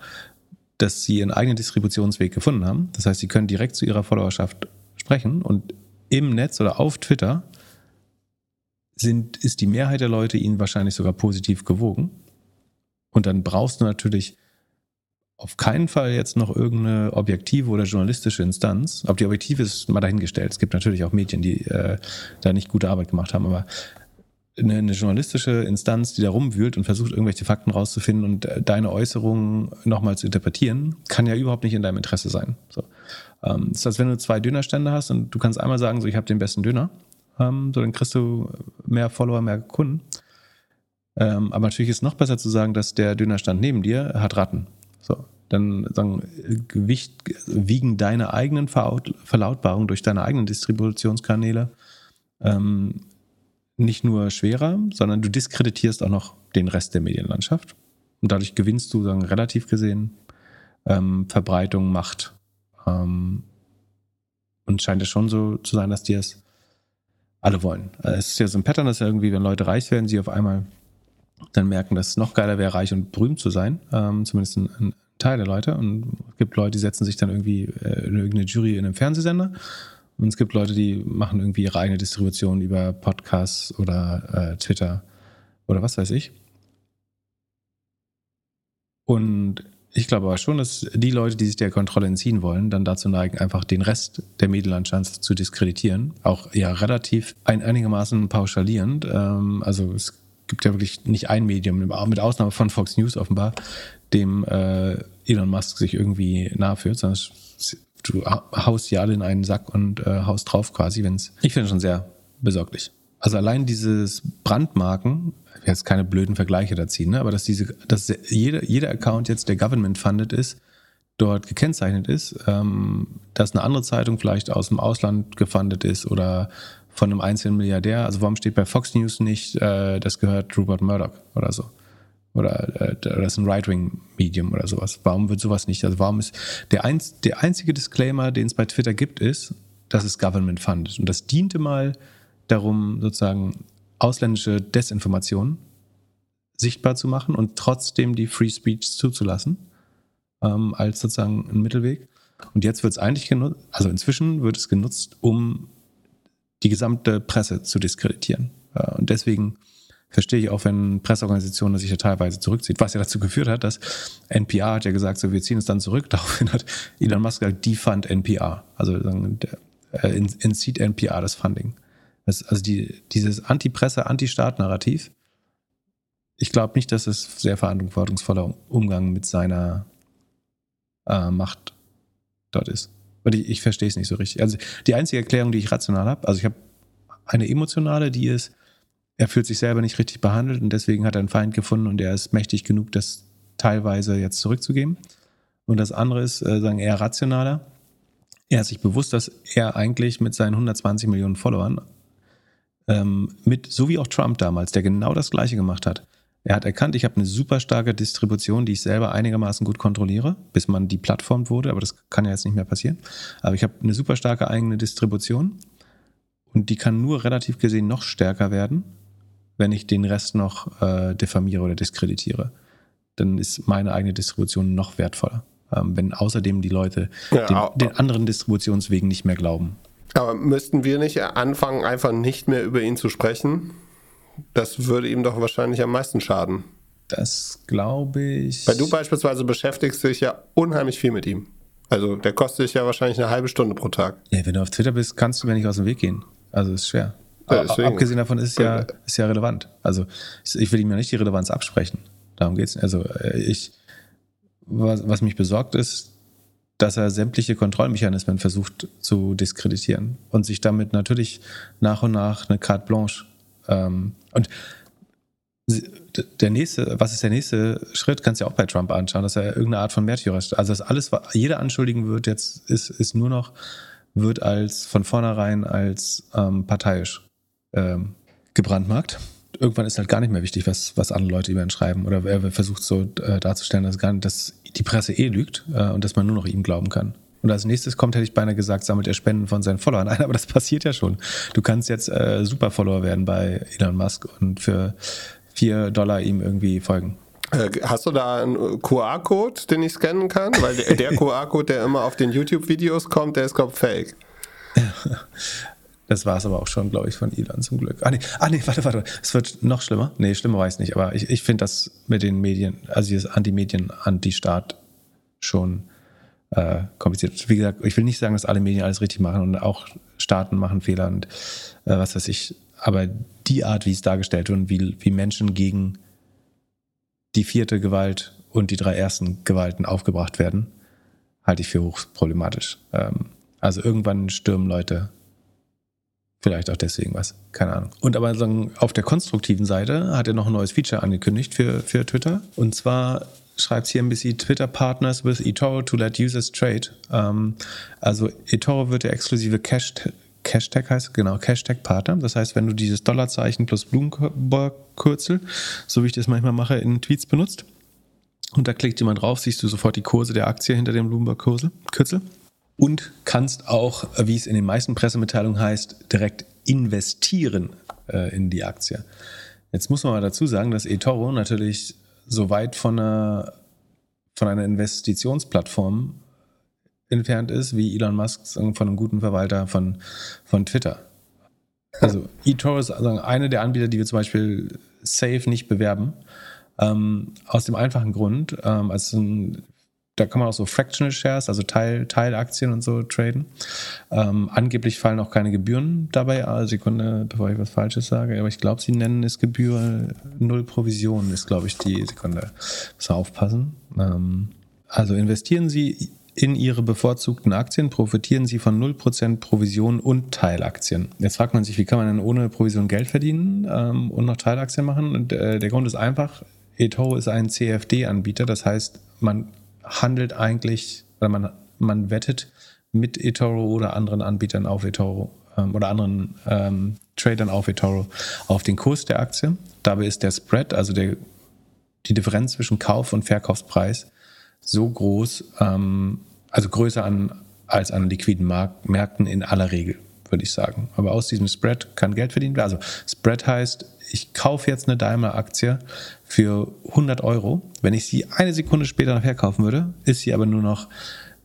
dass sie ihren eigenen Distributionsweg gefunden haben. Das heißt, sie können direkt zu ihrer Followerschaft sprechen und im Netz oder auf Twitter sind, ist die Mehrheit der Leute ihnen wahrscheinlich sogar positiv gewogen. Und dann brauchst du natürlich auf keinen Fall jetzt noch irgendeine objektive oder journalistische Instanz. Ob die objektiv ist, mal dahingestellt. Es gibt natürlich auch Medien, die äh, da nicht gute Arbeit gemacht haben, aber eine, eine, journalistische Instanz, die da rumwühlt und versucht, irgendwelche Fakten rauszufinden und äh, deine Äußerungen nochmal zu interpretieren, kann ja überhaupt nicht in deinem Interesse sein. So. Ähm, das ist, als wenn du zwei Dönerstände hast und du kannst einmal sagen, so ich habe den besten Döner, ähm, so dann kriegst du mehr Follower, mehr Kunden. Ähm, aber natürlich ist es noch besser zu sagen, dass der Dönerstand neben dir hat Ratten. So, dann sagen, Gewicht, wiegen deine eigenen Verlautbarungen durch deine eigenen Distributionskanäle ähm, nicht nur schwerer, sondern du diskreditierst auch noch den Rest der Medienlandschaft. Und dadurch gewinnst du, sagen, relativ gesehen, ähm, Verbreitung, Macht. Ähm, und scheint es schon so zu sein, dass die es alle wollen. Es ist ja so ein Pattern, dass irgendwie, wenn Leute reich werden, sie auf einmal dann merken, dass es noch geiler wäre, reich und berühmt zu sein. Ähm, zumindest ein, ein, Teil der Leute. Und es gibt Leute, die setzen sich dann irgendwie äh, in irgendeine Jury in einem Fernsehsender. Und es gibt Leute, die machen irgendwie ihre eigene Distribution über Podcasts oder äh, Twitter oder was weiß ich. Und ich glaube aber schon, dass die Leute, die sich der Kontrolle entziehen wollen, dann dazu neigen, einfach den Rest der Medienlandschaft zu diskreditieren. Auch ja relativ ein, einigermaßen pauschalierend. Ähm, also es gibt ja wirklich nicht ein Medium, mit Ausnahme von Fox News offenbar, dem äh, Elon Musk sich irgendwie nahe führt, sondern du haust sie alle in einen Sack und äh, haust drauf quasi, wenn es. Ich finde schon sehr besorglich. Also allein dieses Brandmarken, jetzt keine blöden Vergleiche da ziehen, ne, aber dass diese, dass jeder, jeder Account jetzt, der government funded ist, dort gekennzeichnet ist, ähm, dass eine andere Zeitung vielleicht aus dem Ausland gefundet ist oder von einem einzelnen Milliardär. Also warum steht bei Fox News nicht, äh, das gehört Rupert Murdoch oder so? Oder äh, das ist ein Right-Wing-Medium oder sowas. Warum wird sowas nicht? Also warum ist der, einz, der einzige Disclaimer, den es bei Twitter gibt, ist, dass es Government funded. Und das diente mal darum, sozusagen ausländische Desinformation sichtbar zu machen und trotzdem die Free Speech zuzulassen, ähm, als sozusagen ein Mittelweg. Und jetzt wird es eigentlich genutzt, also inzwischen wird es genutzt, um die gesamte Presse zu diskreditieren. Äh, und deswegen verstehe ich auch, wenn Presseorganisationen sich ja teilweise zurückzieht, was ja dazu geführt hat, dass NPR hat ja gesagt, so wir ziehen es dann zurück. Daraufhin hat Elon Musk gesagt, defund NPR, also der, äh, entzieht NPR das Funding. Also die, dieses Anti-Presse, Anti-Staat-Narrativ, ich glaube nicht, dass es sehr verantwortungsvoller Umgang mit seiner äh, Macht dort ist. Weil ich, ich verstehe es nicht so richtig. Also die einzige Erklärung, die ich rational habe, also ich habe eine emotionale, die ist, er fühlt sich selber nicht richtig behandelt und deswegen hat er einen Feind gefunden und er ist mächtig genug, das teilweise jetzt zurückzugeben. Und das andere ist, äh, sagen eher rationaler. Er ist sich bewusst, dass er eigentlich mit seinen 120 Millionen Followern, ähm, mit, so wie auch Trump damals, der genau das Gleiche gemacht hat, er hat erkannt, ich habe eine super starke Distribution, die ich selber einigermaßen gut kontrolliere, bis man die Plattform wurde, aber das kann ja jetzt nicht mehr passieren. Aber ich habe eine super starke eigene Distribution und die kann nur relativ gesehen noch stärker werden, wenn ich den Rest noch äh, diffamiere oder diskreditiere. Dann ist meine eigene Distribution noch wertvoller. Ähm, wenn außerdem die Leute ja, den, den anderen Distributionswegen nicht mehr glauben. Aber müssten wir nicht anfangen, einfach nicht mehr über ihn zu sprechen? Das würde ihm doch wahrscheinlich am meisten schaden. Das glaube ich. Weil du beispielsweise beschäftigst dich ja unheimlich viel mit ihm. Also der kostet dich ja wahrscheinlich eine halbe Stunde pro Tag. Ja, wenn du auf Twitter bist, kannst du mir nicht aus dem Weg gehen. Also ist schwer. Ja, abgesehen davon ist es ja, ist ja relevant. Also ich will ihm ja nicht die Relevanz absprechen. Darum geht es. Also äh, ich, was, was mich besorgt ist, dass er sämtliche Kontrollmechanismen versucht zu diskreditieren und sich damit natürlich nach und nach eine Carte Blanche ähm, und der nächste, was ist der nächste Schritt, kannst du ja auch bei Trump anschauen, dass er irgendeine Art von Märtyrer ist. Also das alles, was jeder anschuldigen wird, jetzt ist, ist nur noch, wird als von vornherein als ähm, parteiisch ähm, gebrandmarkt. Irgendwann ist halt gar nicht mehr wichtig, was, was andere Leute über ihn schreiben. Oder er versucht so äh, darzustellen, dass, gar nicht, dass die Presse eh lügt äh, und dass man nur noch ihm glauben kann. Und als nächstes kommt, hätte ich beinahe gesagt, sammelt er Spenden von seinen Followern ein, aber das passiert ja schon. Du kannst jetzt äh, Super-Follower werden bei Elon Musk und für vier Dollar ihm irgendwie folgen. Äh, Hast du da einen QR-Code, den ich scannen kann? Weil der, der QR-Code, der immer auf den YouTube-Videos kommt, der ist, glaube fake. Das war es aber auch schon, glaube ich, von Elon zum Glück. Ah nee, ah, nee warte, warte. Es wird noch schlimmer. Nee, schlimmer weiß ich nicht. Aber ich, ich finde das mit den Medien, also dieses Anti-Medien, Anti-Staat schon äh, kompliziert. Wie gesagt, ich will nicht sagen, dass alle Medien alles richtig machen und auch Staaten machen Fehler und äh, was weiß ich. Aber die Art, wie es dargestellt wird und wie, wie Menschen gegen die vierte Gewalt und die drei ersten Gewalten aufgebracht werden, halte ich für hochproblematisch. Ähm, also irgendwann stürmen Leute Vielleicht auch deswegen was, keine Ahnung. Und aber auf der konstruktiven Seite hat er noch ein neues Feature angekündigt für, für Twitter. Und zwar schreibt hier ein bisschen Twitter Partners with eToro to let users trade. Ähm, also eToro wird der exklusive Cash Hashtag heißt, genau, Hashtag-Partner. Das heißt, wenn du dieses Dollarzeichen plus Blumenkürzel, so wie ich das manchmal mache, in Tweets benutzt, und da klickt jemand drauf, siehst du sofort die Kurse der Aktie hinter dem Bloomberg-Kürzel. Und kannst auch, wie es in den meisten Pressemitteilungen heißt, direkt investieren äh, in die Aktie. Jetzt muss man mal dazu sagen, dass eToro natürlich so weit von einer, von einer Investitionsplattform entfernt ist, wie Elon Musk von einem guten Verwalter von, von Twitter. Also eToro ist also eine der Anbieter, die wir zum Beispiel safe nicht bewerben. Ähm, aus dem einfachen Grund, ähm, also ein, da kann man auch so Fractional Shares, also Teil, Teilaktien und so traden. Ähm, angeblich fallen auch keine Gebühren dabei. Also Sekunde, bevor ich was Falsches sage, aber ich glaube, sie nennen es Gebühr null Provision, ist glaube ich die Sekunde. Muss aufpassen. Ähm, also investieren Sie in Ihre bevorzugten Aktien profitieren Sie von 0% Provision und Teilaktien. Jetzt fragt man sich, wie kann man denn ohne Provision Geld verdienen ähm, und noch Teilaktien machen? Und äh, der Grund ist einfach, eToro ist ein CFD-Anbieter, das heißt, man handelt eigentlich, oder man, man wettet mit eToro oder anderen Anbietern auf eToro ähm, oder anderen ähm, Tradern auf eToro auf den Kurs der Aktie. Dabei ist der Spread, also der, die Differenz zwischen Kauf- und Verkaufspreis, so groß, ähm, also größer an, als an liquiden Mark Märkten in aller Regel, würde ich sagen. Aber aus diesem Spread kann Geld verdient werden. Also Spread heißt, ich kaufe jetzt eine Daimler-Aktie für 100 Euro. Wenn ich sie eine Sekunde später noch verkaufen würde, ist sie aber nur noch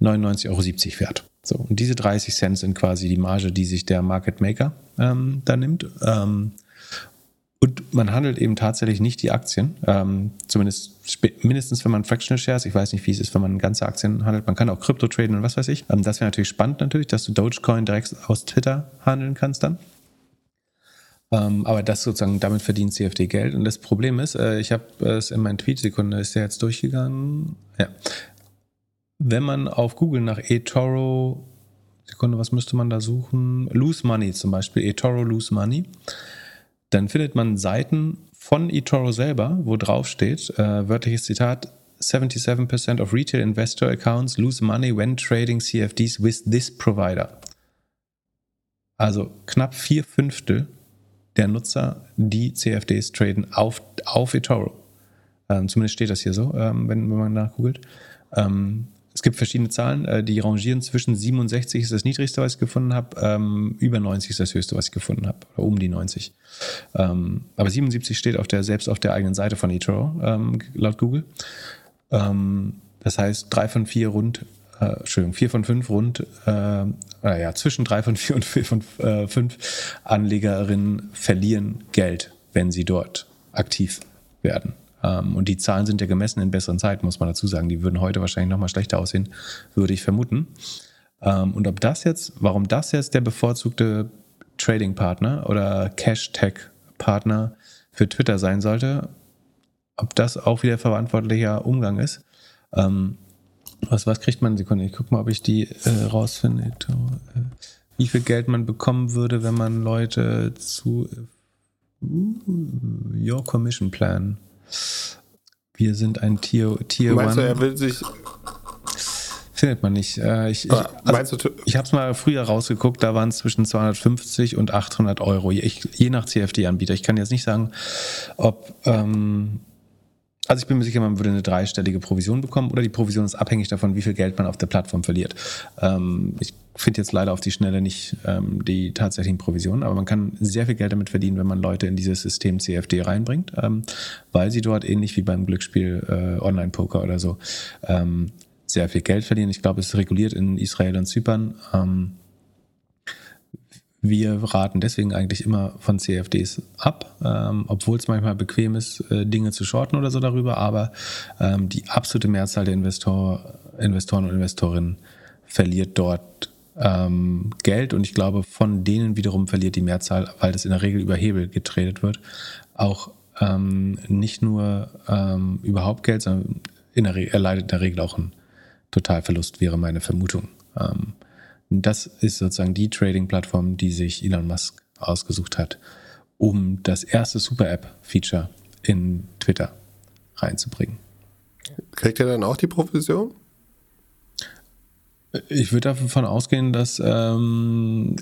99,70 Euro wert. So, und diese 30 Cent sind quasi die Marge, die sich der Market Maker ähm, da nimmt. Ähm, und man handelt eben tatsächlich nicht die Aktien, ähm, zumindest mindestens wenn man Fractional Shares, ich weiß nicht, wie es ist, wenn man ganze Aktien handelt, man kann auch Krypto traden und was weiß ich. Ähm, das wäre natürlich spannend natürlich, dass du Dogecoin direkt aus Twitter handeln kannst dann. Ähm, aber das sozusagen, damit verdient CFD Geld. Und das Problem ist, äh, ich habe es in meinen Tweet-Sekunde, ist der jetzt durchgegangen? Ja. Wenn man auf Google nach eToro, Sekunde, was müsste man da suchen? Lose Money zum Beispiel, eToro Lose Money. Dann findet man Seiten von eToro selber, wo drauf steht, äh, wörtliches Zitat, 77% of retail investor accounts lose money when trading CFDs with this provider. Also knapp vier Fünftel der Nutzer, die CFDs traden auf, auf eToro. Ähm, zumindest steht das hier so, ähm, wenn, wenn man nachgoogelt. Ähm, es gibt verschiedene Zahlen, äh, die rangieren zwischen 67 ist das niedrigste, was ich gefunden habe, ähm, über 90 ist das höchste, was ich gefunden habe, oder um die 90. Ähm, aber 77 steht auf der, selbst auf der eigenen Seite von eToro, ähm, laut Google. Das heißt, drei von vier rund, äh, Entschuldigung, vier von fünf rund, äh, naja, zwischen drei von vier und vier von äh, fünf Anlegerinnen verlieren Geld, wenn sie dort aktiv werden. Ähm, und die Zahlen sind ja gemessen in besseren Zeiten, muss man dazu sagen. Die würden heute wahrscheinlich noch mal schlechter aussehen, würde ich vermuten. Ähm, und ob das jetzt, warum das jetzt der bevorzugte Trading-Partner oder Cash-Tech-Partner für Twitter sein sollte, ob das auch wieder verantwortlicher Umgang ist, ähm, Was, was kriegt man? Sekunde, ich guck mal, ob ich die äh, rausfinde. Äh, wie viel Geld man bekommen würde, wenn man Leute zu uh, Your Commission Plan. Wir sind ein Tier, Tier Meinst du, One. er will sich. Findet man nicht. Äh, ich ich, Ah, meinst also, du- ich habe es mal früher rausgeguckt, da waren es zwischen 250 und 800 Euro, ich, je nach CFD-Anbieter. Ich kann jetzt nicht sagen, ob. Ähm, also ich bin mir sicher, man würde eine dreistellige Provision bekommen oder die Provision ist abhängig davon, wie viel Geld man auf der Plattform verliert. Ähm, ich finde jetzt leider auf die Schnelle nicht ähm, die tatsächlichen Provisionen, aber man kann sehr viel Geld damit verdienen, wenn man Leute in dieses System CFD reinbringt, ähm, weil sie dort ähnlich wie beim Glücksspiel äh, Online-Poker oder so ähm, sehr viel Geld verdienen. Ich glaube, es ist reguliert in Israel und Zypern. Wir raten deswegen eigentlich immer von CFDs ab, ähm, obwohl es manchmal bequem ist, äh, Dinge zu shorten oder so darüber, aber ähm, die absolute Mehrzahl der Investor, Investoren und Investorinnen verliert dort ähm, Geld und ich glaube, von denen wiederum verliert die Mehrzahl, weil das in der Regel über Hebel getradet wird, auch ähm, nicht nur ähm, überhaupt Geld, sondern in der Re erleidet in der Regel auch einen Totalverlust, wäre meine Vermutung. Ähm, das ist sozusagen die Trading-Plattform, die sich Elon Musk ausgesucht hat, um das erste Super-App-Feature in Twitter reinzubringen. Kriegt er dann auch die Provision? Ich würde davon ausgehen, dass ähm,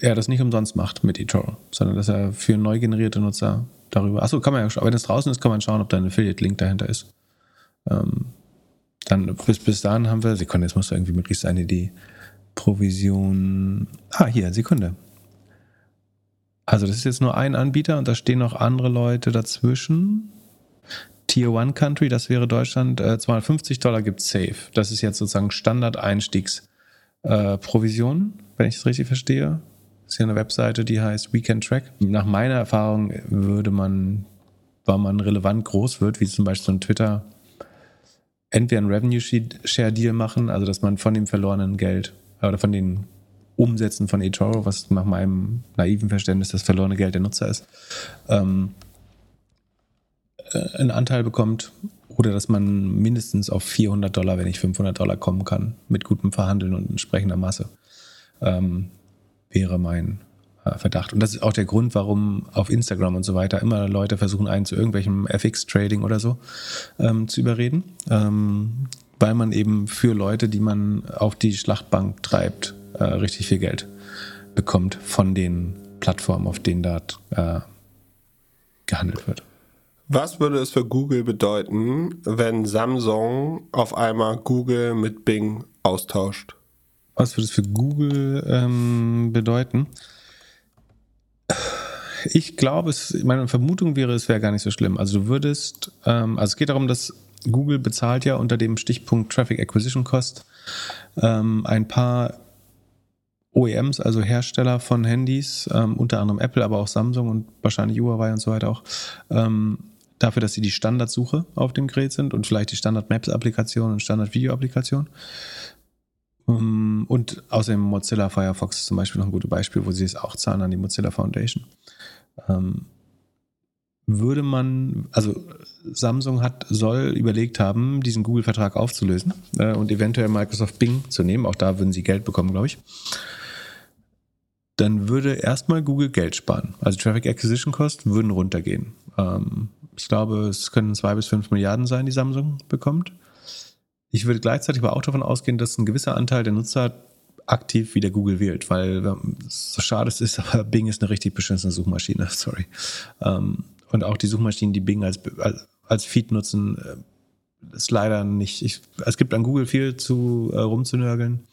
er das nicht umsonst macht mit eToro, sondern dass er für neu generierte Nutzer darüber. Achso, kann man ja, schauen. wenn es draußen ist, kann man schauen, ob da ein Affiliate-Link dahinter ist. Ähm, dann bis, bis dahin haben wir, Sekunde, jetzt muss irgendwie möglichst sein, die Provision. Ah, hier, Sekunde. Also, das ist jetzt nur ein Anbieter und da stehen noch andere Leute dazwischen. Tier One Country, das wäre Deutschland, äh, 250 Dollar gibt safe. Das ist jetzt sozusagen Standard-Einstiegs-Provision, wenn ich das richtig verstehe. Das ist hier eine Webseite, die heißt Weekend Track. Nach meiner Erfahrung würde man, weil man relevant groß wird, wie zum Beispiel so ein Twitter, entweder ein Revenue Share Deal machen, also dass man von dem verlorenen Geld äh, oder von den Umsätzen von eToro, was nach meinem naiven Verständnis das verlorene Geld der Nutzer ist, ähm, einen Anteil bekommt oder dass man mindestens auf 400 Dollar, wenn nicht 500 Dollar kommen kann, mit gutem Verhandeln und entsprechender Masse, ähm, wäre mein äh, Verdacht. Und das ist auch der Grund, warum auf Instagram und so weiter immer Leute versuchen, einen zu irgendwelchem FX-Trading oder so ähm, zu überreden, ähm, weil man eben für Leute, die man auf die Schlachtbank treibt, äh, richtig viel Geld bekommt von den Plattformen, auf denen dort äh, gehandelt wird. Was würde es für Google bedeuten, wenn Samsung auf einmal Google mit Bing austauscht? Was würde es für Google ähm, bedeuten? Ich glaube, es, meine Vermutung wäre, es wäre gar nicht so schlimm. Also du würdest, ähm, also es geht darum, dass Google bezahlt ja unter dem Stichpunkt Traffic Acquisition Cost ähm, ein paar OEMs, also Hersteller von Handys, ähm, unter anderem Apple, aber auch Samsung und wahrscheinlich Huawei und so weiter auch, ähm, dafür, dass sie die Standardsuche auf dem Gerät sind und vielleicht die Standard-Maps-Applikation und Standard-Video-Applikation. Um, und außerdem Mozilla Firefox ist zum Beispiel noch ein gutes Beispiel, wo sie es auch zahlen an die Mozilla Foundation. Ähm, würde man, also Samsung hat, soll überlegt haben, diesen Google-Vertrag aufzulösen äh, und eventuell Microsoft Bing zu nehmen. Auch da würden sie Geld bekommen, glaube ich. Dann würde erstmal Google Geld sparen. Also Traffic Acquisition Cost würden runtergehen. Ähm, ich glaube, es können zwei bis fünf Milliarden sein, die Samsung bekommt. Ich würde gleichzeitig aber auch davon ausgehen, dass ein gewisser Anteil der Nutzer aktiv wieder Google wählt, weil so schade es ist, aber Bing ist eine richtig beschissene Suchmaschine, sorry. Ähm, und auch die Suchmaschinen, die Bing als, als, als Feed nutzen, äh, ist leider nicht. Ich, es gibt an Google viel zu äh, rumzunörgeln,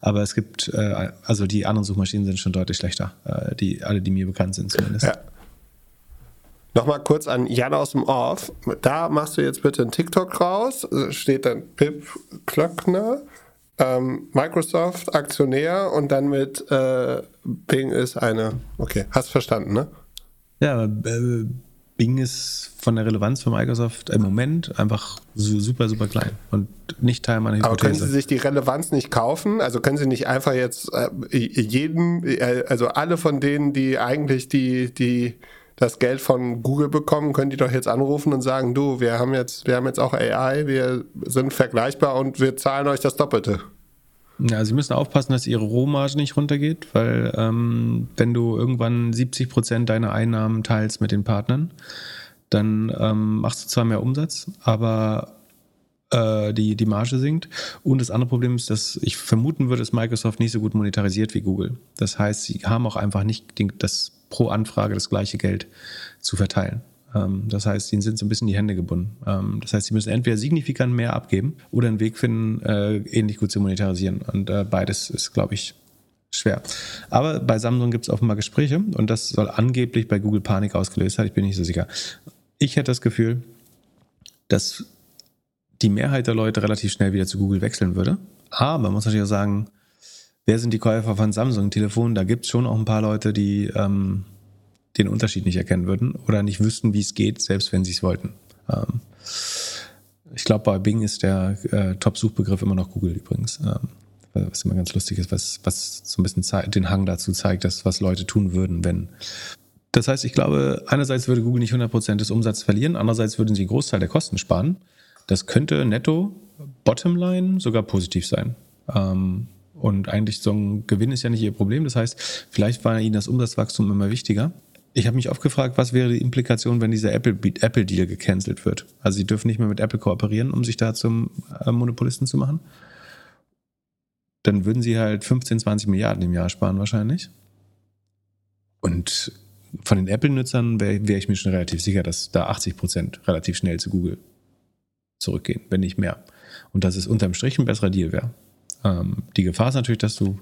aber es gibt, äh, also die anderen Suchmaschinen sind schon deutlich schlechter, äh, die alle, die mir bekannt sind zumindest. Ja. Nochmal kurz an Jan aus dem Off. Da machst du jetzt bitte einen TikTok raus. Steht dann Pip Klöckner, ähm, Microsoft Aktionär und dann mit äh, Bing ist eine. Okay, hast verstanden, ne? Ja, äh, Bing ist von der Relevanz für Microsoft im Moment einfach super, super klein und nicht Teil meiner Aber können Hypothese. Sie sich die Relevanz nicht kaufen? Also können Sie nicht einfach jetzt äh, jeden, äh, also alle von denen, die eigentlich die, die, das Geld von Google bekommen, können die doch jetzt anrufen und sagen, du, wir haben jetzt, wir haben jetzt auch AI, wir sind vergleichbar und wir zahlen euch das Doppelte. Ja, sie müssen aufpassen, dass ihre Rohmarge nicht runtergeht, weil ähm, wenn du irgendwann 70 Prozent deiner Einnahmen teilst mit den Partnern, dann ähm, machst du zwar mehr Umsatz, aber äh, die, die Marge sinkt. Und das andere Problem ist, dass ich vermuten würde, dass Microsoft nicht so gut monetarisiert wie Google. Das heißt, sie haben auch einfach nicht das pro Anfrage das gleiche Geld zu verteilen. Ähm, das heißt, ihnen sind so ein bisschen die Hände gebunden. Ähm, das heißt, sie müssen entweder signifikant mehr abgeben oder einen Weg finden, äh, ähnlich gut zu monetarisieren. Und äh, beides ist, glaube ich, schwer. Aber bei Samsung gibt es offenbar Gespräche und das soll angeblich bei Google Panik ausgelöst haben. Ich bin nicht so sicher. Ich hätte das Gefühl, dass die Mehrheit der Leute relativ schnell wieder zu Google wechseln würde. Aber man muss natürlich auch sagen, wer sind die Käufer von Samsung-Telefonen? Da gibt es schon auch ein paar Leute, die ähm, den Unterschied nicht erkennen würden oder nicht wüssten, wie es geht, selbst wenn sie es wollten. Ähm, ich glaube, bei Bing ist der äh, Top-Suchbegriff immer noch Google übrigens. Ähm, was immer ganz lustig ist, was, was so ein bisschen den Hang dazu zeigt, dass was Leute tun würden, wenn. Das heißt, ich glaube, einerseits würde Google nicht 100% des Umsatzes verlieren, andererseits würden sie einen Großteil der Kosten sparen. Das könnte netto, Bottomline sogar positiv sein. Ähm, und eigentlich so ein Gewinn ist ja nicht ihr Problem. Das heißt, vielleicht war ihnen das Umsatzwachstum immer wichtiger. Ich habe mich oft gefragt, was wäre die Implikation, wenn dieser Apple-Deal Apple gecancelt wird? Also sie dürfen nicht mehr mit Apple kooperieren, um sich da zum äh, Monopolisten zu machen. Dann würden sie halt 15, 20 Milliarden im Jahr sparen wahrscheinlich. Und von den Apple-Nutzern wäre wär ich mir schon relativ sicher, dass da 80 Prozent relativ schnell zu Google zurückgehen, wenn nicht mehr. Und dass es unterm Strich ein besserer Deal wäre. Ähm, die Gefahr ist natürlich, dass du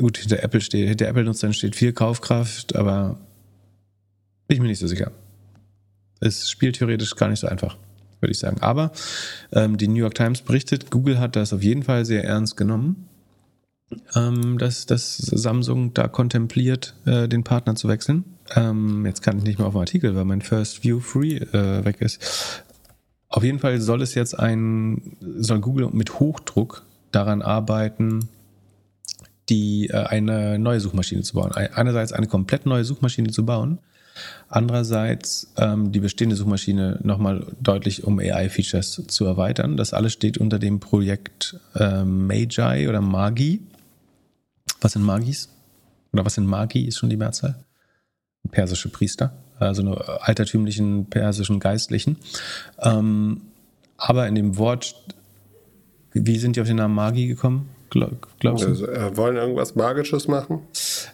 gut, hinter Apple steht, hinter Apple-Nutzern steht viel Kaufkraft, aber bin ich mir nicht so sicher. Es spielt theoretisch gar nicht so einfach, würde ich sagen. Aber ähm, die New York Times berichtet, Google hat das auf jeden Fall sehr ernst genommen, ähm, dass, dass Samsung da kontempliert, äh, den Partner zu wechseln. Ähm, jetzt kann ich nicht mehr auf den Artikel, weil mein First View Free äh, weg ist. Auf jeden Fall soll es jetzt ein, soll Google mit Hochdruck daran arbeiten, die äh, eine neue Suchmaschine zu bauen. Einerseits eine komplett neue Suchmaschine zu bauen, andererseits ähm, die bestehende Suchmaschine nochmal deutlich um AI-Features zu erweitern. Das alles steht unter dem Projekt äh, Magi oder Magi. Was sind Magis? Oder was sind Magi, ist schon die Mehrzahl? persische Priester, also eine altertümlichen persischen Geistlichen. Ähm, aber in dem Wort, wie sind die auf den Namen Magi gekommen? Glaubst du? Also, äh, wollen irgendwas Magisches machen?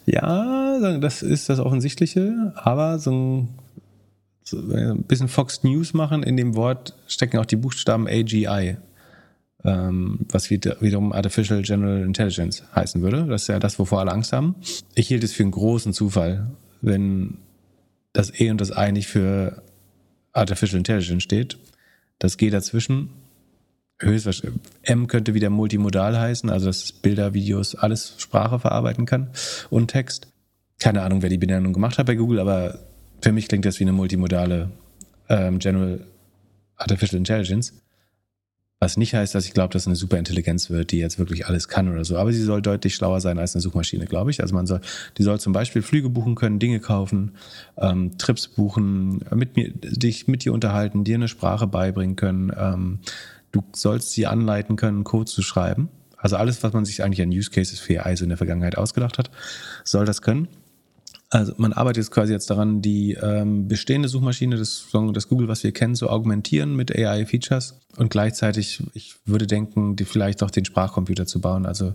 Ja, das ist das Offensichtliche, aber so ein, so ein bisschen Fox News machen, in dem Wort stecken auch die Buchstaben AGI, ähm, was wiederum Artificial General Intelligence heißen würde. Das ist ja das, wovor alle Angst haben. Ich hielt es für einen großen Zufall, wenn das E und das I nicht für Artificial Intelligence steht. Das G dazwischen, höchstwahrscheinlich, M könnte wieder multimodal heißen, also dass Bilder, Videos, alles Sprache verarbeiten kann und Text. Keine Ahnung, wer die Benennung gemacht hat bei Google, aber für mich klingt das wie eine multimodale ähm, General Artificial Intelligence. Was nicht heißt, dass ich glaube, dass es eine Superintelligenz wird, die jetzt wirklich alles kann oder so. Aber sie soll deutlich schlauer sein als eine Suchmaschine, glaube ich. Also man soll, die soll zum Beispiel Flüge buchen können, Dinge kaufen, ähm, Trips buchen, mit mir, dich mit dir unterhalten, dir eine Sprache beibringen können. Ähm, du sollst sie anleiten können, Code zu schreiben. Also alles, was man sich eigentlich an Use Cases für AI so in der Vergangenheit ausgedacht hat, soll das können. Also man arbeitet jetzt quasi jetzt daran, die ähm, bestehende Suchmaschine, das, das Google, was wir kennen, zu augmentieren mit AI-Features und gleichzeitig, ich würde denken, die vielleicht auch den Sprachcomputer zu bauen, also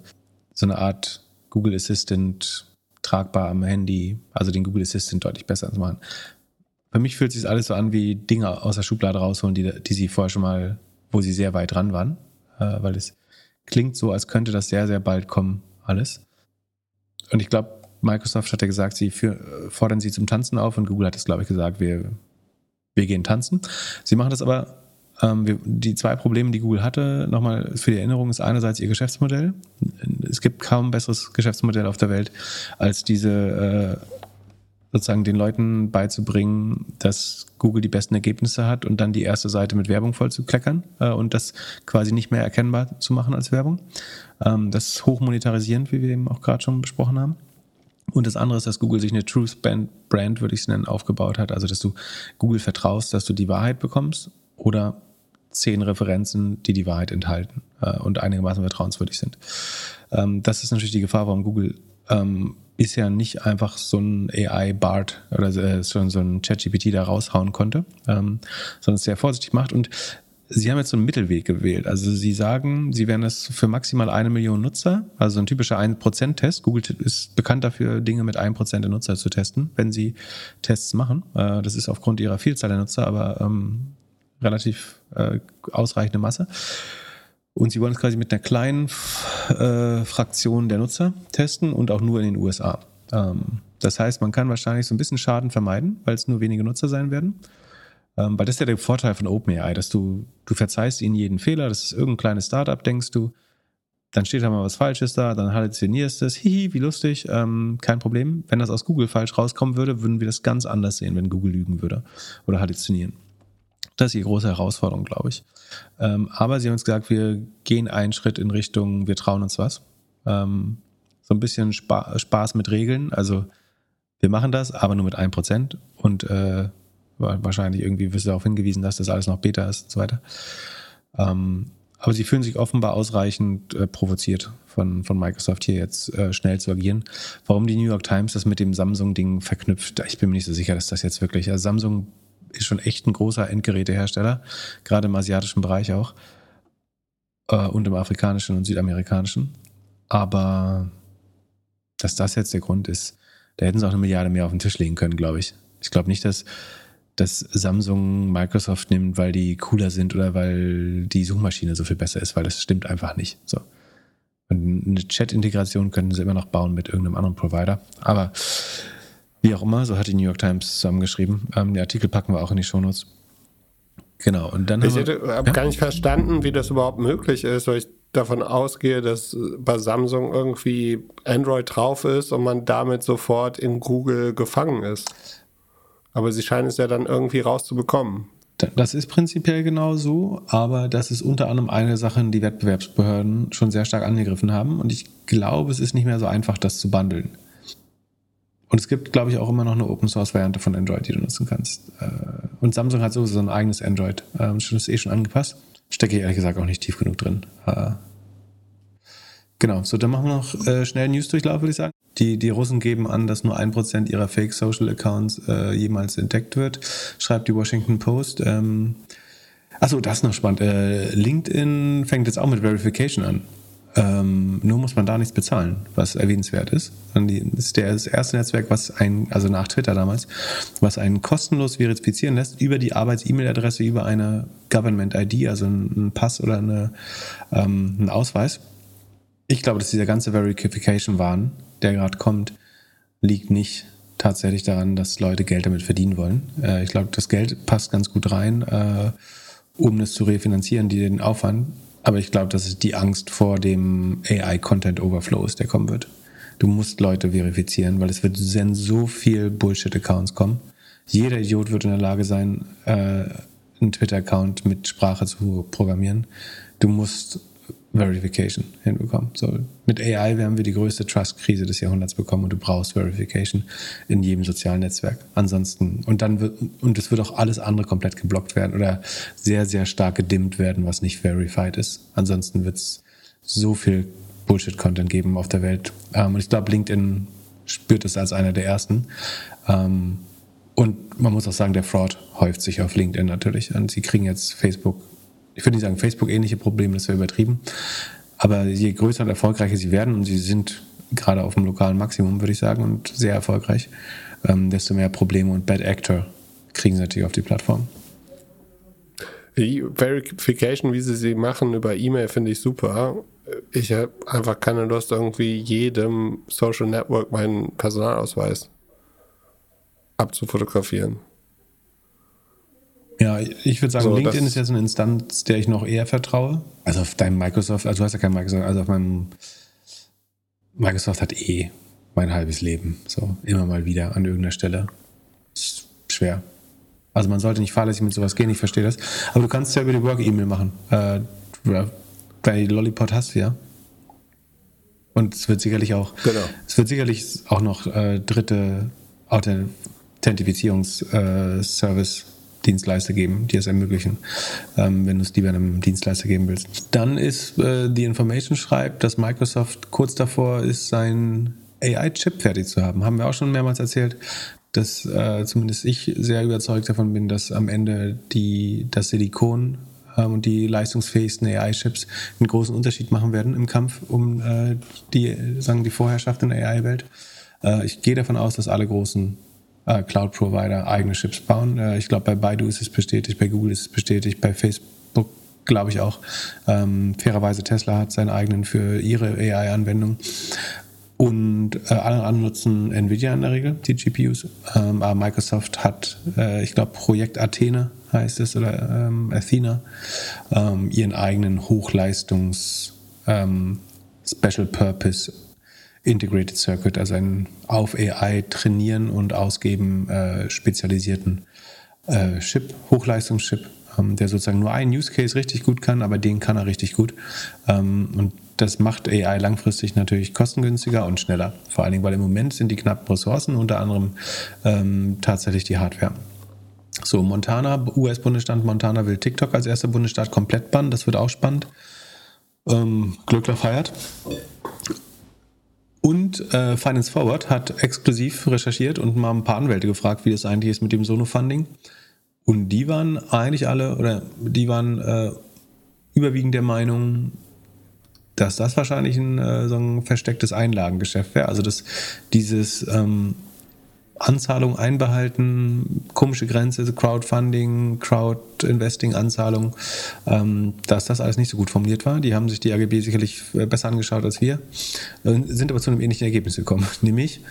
so eine Art Google Assistant tragbar am Handy, also den Google Assistant deutlich besser zu machen. Für mich fühlt sich alles so an wie Dinge aus der Schublade rausholen, die, die sie vorher schon mal, wo sie sehr weit dran waren, äh, weil es klingt so, als könnte das sehr, sehr bald kommen, alles. Und ich glaube, Microsoft hat ja gesagt, sie für, fordern sie zum Tanzen auf und Google hat es, glaube ich, gesagt, wir, wir gehen tanzen. Sie machen das aber, ähm, wir, die zwei Probleme, die Google hatte, nochmal für die Erinnerung, ist einerseits ihr Geschäftsmodell. Es gibt kaum ein besseres Geschäftsmodell auf der Welt, als diese äh, sozusagen den Leuten beizubringen, dass Google die besten Ergebnisse hat und dann die erste Seite mit Werbung voll zu kleckern äh, und das quasi nicht mehr erkennbar zu machen als Werbung. Ähm, das ist hochmonetarisierend, wie wir eben auch gerade schon besprochen haben. Und das andere ist, dass Google sich eine Truth Brand, würde ich es nennen, aufgebaut hat. Also, dass du Google vertraust, dass du die Wahrheit bekommst oder zehn Referenzen, die die Wahrheit enthalten äh, und einigermaßen vertrauenswürdig sind. Ähm, das ist natürlich die Gefahr, warum Google ähm, ist ja nicht einfach so ein AI-Bart oder äh, so, so ein ChatGPT da raushauen konnte, ähm, sondern es sehr vorsichtig macht. Und Sie haben jetzt so einen Mittelweg gewählt. Also Sie sagen, Sie werden es für maximal eine Million Nutzer, also ein typischer 1%-Test. Google ist bekannt dafür, Dinge mit 1% der Nutzer zu testen, wenn Sie Tests machen. Äh, das ist aufgrund Ihrer Vielzahl der Nutzer, aber ähm, relativ äh, ausreichende Masse. Und Sie wollen es quasi mit einer kleinen äh, Fraktion der Nutzer testen und auch nur in den USA. Ähm, das heißt, man kann wahrscheinlich so ein bisschen Schaden vermeiden, weil es nur wenige Nutzer sein werden. Ähm, weil das ist ja der Vorteil von OpenAI, dass du, du verzeihst ihnen jeden Fehler, das ist irgendein kleines Startup, denkst du, dann steht da mal was Falsches da, dann halluzinierst du es, hihi, wie lustig, ähm, kein Problem. Wenn das aus Google falsch rauskommen würde, würden wir das ganz anders sehen, wenn Google lügen würde oder halluzinieren. Das ist die große Herausforderung, glaube ich. Ähm, aber sie haben uns gesagt, wir gehen einen Schritt in Richtung, wir trauen uns was. Ähm, so ein bisschen Spa Spaß mit Regeln. Also wir machen das, aber nur mit 1% und äh, Wahrscheinlich irgendwie wirst du darauf hingewiesen, dass das alles noch Beta ist und so weiter. Ähm, aber sie fühlen sich offenbar ausreichend äh, provoziert von, von Microsoft hier jetzt äh, schnell zu agieren. Warum die New York Times das mit dem Samsung-Ding verknüpft, ich bin mir nicht so sicher, dass das jetzt wirklich. Also Samsung ist schon echt ein großer Endgerätehersteller, gerade im asiatischen Bereich auch. Äh, und im afrikanischen und südamerikanischen. Aber dass das jetzt der Grund ist, da hätten sie auch eine Milliarde mehr auf den Tisch legen können, glaube ich. Ich glaube nicht, dass dass Samsung Microsoft nimmt, weil die cooler sind oder weil die Suchmaschine so viel besser ist, weil das stimmt einfach nicht. So. Und eine Chat-Integration könnten sie immer noch bauen mit irgendeinem anderen Provider. Aber wie auch immer, so hat die New York Times zusammengeschrieben. Ähm, den Artikel packen wir auch in die Shownotes. Genau. Und dann ich habe ja? gar nicht verstanden, wie das überhaupt möglich ist, weil ich davon ausgehe, dass bei Samsung irgendwie Android drauf ist und man damit sofort in Google gefangen ist. Aber sie scheinen es ja dann irgendwie rauszubekommen. Das ist prinzipiell genau so, aber das ist unter anderem eine Sache, die Wettbewerbsbehörden schon sehr stark angegriffen haben. Und ich glaube, es ist nicht mehr so einfach, das zu bundeln. Und es gibt, glaube ich, auch immer noch eine Open Source Variante von Android, die du nutzen kannst. Äh, und Samsung hat sowieso ein eigenes Android. Das ähm, ist eh schon angepasst. Stecke ich ehrlich gesagt auch nicht tief genug drin. Genau, so dann machen wir noch äh, schnell News-Durchlauf, würde ich sagen. Die, die Russen geben an, dass nur ein Prozent ihrer Fake-Social-Accounts äh, jemals entdeckt wird, schreibt die Washington Post. Ähm, achso, das ist noch spannend. LinkedIn fängt jetzt auch mit Verification an. Ähm, nur muss man da nichts bezahlen, was erwähnenswert ist. Das ist das erste Netzwerk, was ein, also nach Twitter damals, was einen kostenlos verifizieren lässt über die Arbeits-E-Mail-Adresse, über eine Government-ID, also einen Pass oder eine, ähm, einen Ausweis. Ich glaube, dass dieser ganze Verification-Wahn der gerade kommt, liegt nicht tatsächlich daran, dass Leute Geld damit verdienen wollen. Äh, ich glaube, das Geld passt ganz gut rein, äh, um das zu refinanzieren, die den Aufwand. Aber ich glaube, dass es die Angst vor dem AI-Content-Overflow ist, der kommen wird. Du musst Leute verifizieren, weil es wird so viel Bullshit-Accounts kommen. Jeder Idiot wird in der Lage sein, äh, einen Twitter-Account mit Sprache zu programmieren. Du musst Verification hinbekommen. So, mit AI werden wir die größte Trust-Krise des Jahrhunderts bekommen und du brauchst Verification in jedem sozialen Netzwerk. Ansonsten, und dann wird, und es wird auch alles andere komplett geblockt werden oder sehr, sehr stark gedimmt werden, was nicht verified ist. Ansonsten wird es so viel Bullshit-Content geben auf der Welt. Ähm, und ich glaube, LinkedIn spürt es als einer der ersten. Ähm, und man muss auch sagen, der Fraud häuft sich auf LinkedIn natürlich. Und sie kriegen jetzt Facebook ich würde nicht sagen Facebook-ähnliche Probleme, das wäre übertrieben. Aber je größer und erfolgreicher sie werden, und sie sind gerade auf dem lokalen Maximum, würde ich sagen, und sehr erfolgreich, ähm, desto mehr Probleme und Bad Actor kriegen sie natürlich auf die Plattform. Die Verification, wie sie sie machen über E-Mail, finde ich super. Ich habe einfach keine Lust, irgendwie jedem Social Network meinen Personalausweis abzufotografieren. Ja, ich würde sagen, so, LinkedIn ist jetzt eine Instanz, der ich noch eher vertraue. Also auf deinem Microsoft, also du hast ja kein Microsoft, also auf meinem Microsoft hat eh mein halbes Leben. So, immer mal wieder an irgendeiner Stelle. Ist schwer. Also man sollte nicht fahrlässig mit sowas gehen, ich verstehe das. Aber du kannst es ja über die Work-E-Mail machen. Äh, deine Lollipop hast du ja. Und es wird sicherlich auch, Genau. es wird sicherlich auch noch äh, dritte Authentifizierungs-Service Dienstleister geben, die es ermöglichen, ähm, wenn du es lieber einem Dienstleister geben willst. Dann ist äh, The Information schreibt, dass Microsoft kurz davor ist, sein AI-Chip fertig zu haben. Haben wir auch schon mehrmals erzählt, dass äh, zumindest ich sehr überzeugt davon bin, dass am Ende die, das Silikon ähm, und die leistungsfähigsten AI-Chips einen großen Unterschied machen werden im Kampf um äh, die, sagen, die Vorherrschaft in der AI-Welt. Äh, ich gehe davon aus, dass alle großen äh, Cloud-Provider eigene Chips bauen. Äh, ich glaube, bei Baidu ist es bestätigt, bei Google ist es bestätigt, bei Facebook glaube ich auch. Ähm, fairerweise Tesla hat seinen eigenen für ihre AI-Anwendung. Und äh, alle anderen nutzen Nvidia in der Regel, die GPUs. Ähm, aber Microsoft hat, äh, ich glaube, Projekt Athene heißt es oder ähm, Athena, ähm, ihren eigenen Hochleistungs ähm, Special Purpose Integrated Circuit, also einen auf AI trainieren und ausgeben äh, spezialisierten äh, Chip, Hochleistungschip, ähm, der sozusagen nur einen Use Case richtig gut kann, aber den kann er richtig gut. Ähm, und das macht AI langfristig natürlich kostengünstiger und schneller. Vor allen Dingen, weil im Moment sind die knappen Ressourcen, unter anderem ähm, tatsächlich die Hardware. So, Montana, US-Bundesstaat Montana will TikTok als erster Bundesstaat komplett bannen. Das wird auch spannend. Ähm, Glückler feiert. Und äh, Finance Forward hat exklusiv recherchiert und mal ein paar Anwälte gefragt, wie das eigentlich ist mit dem Sono-Funding. Und die waren eigentlich alle, oder die waren äh, überwiegend der Meinung, dass das wahrscheinlich ein, äh, so ein verstecktes Einlagengeschäft wäre. Also dass dieses ähm, Anzahlung einbehalten, komische Grenze, Crowdfunding, Crowd-Investing-Anzahlung, ähm, dass das alles nicht so gut formuliert war. Die haben sich die AGB sicherlich äh, besser angeschaut als wir, äh, sind aber zu einem ähnlichen Ergebnis gekommen, nämlich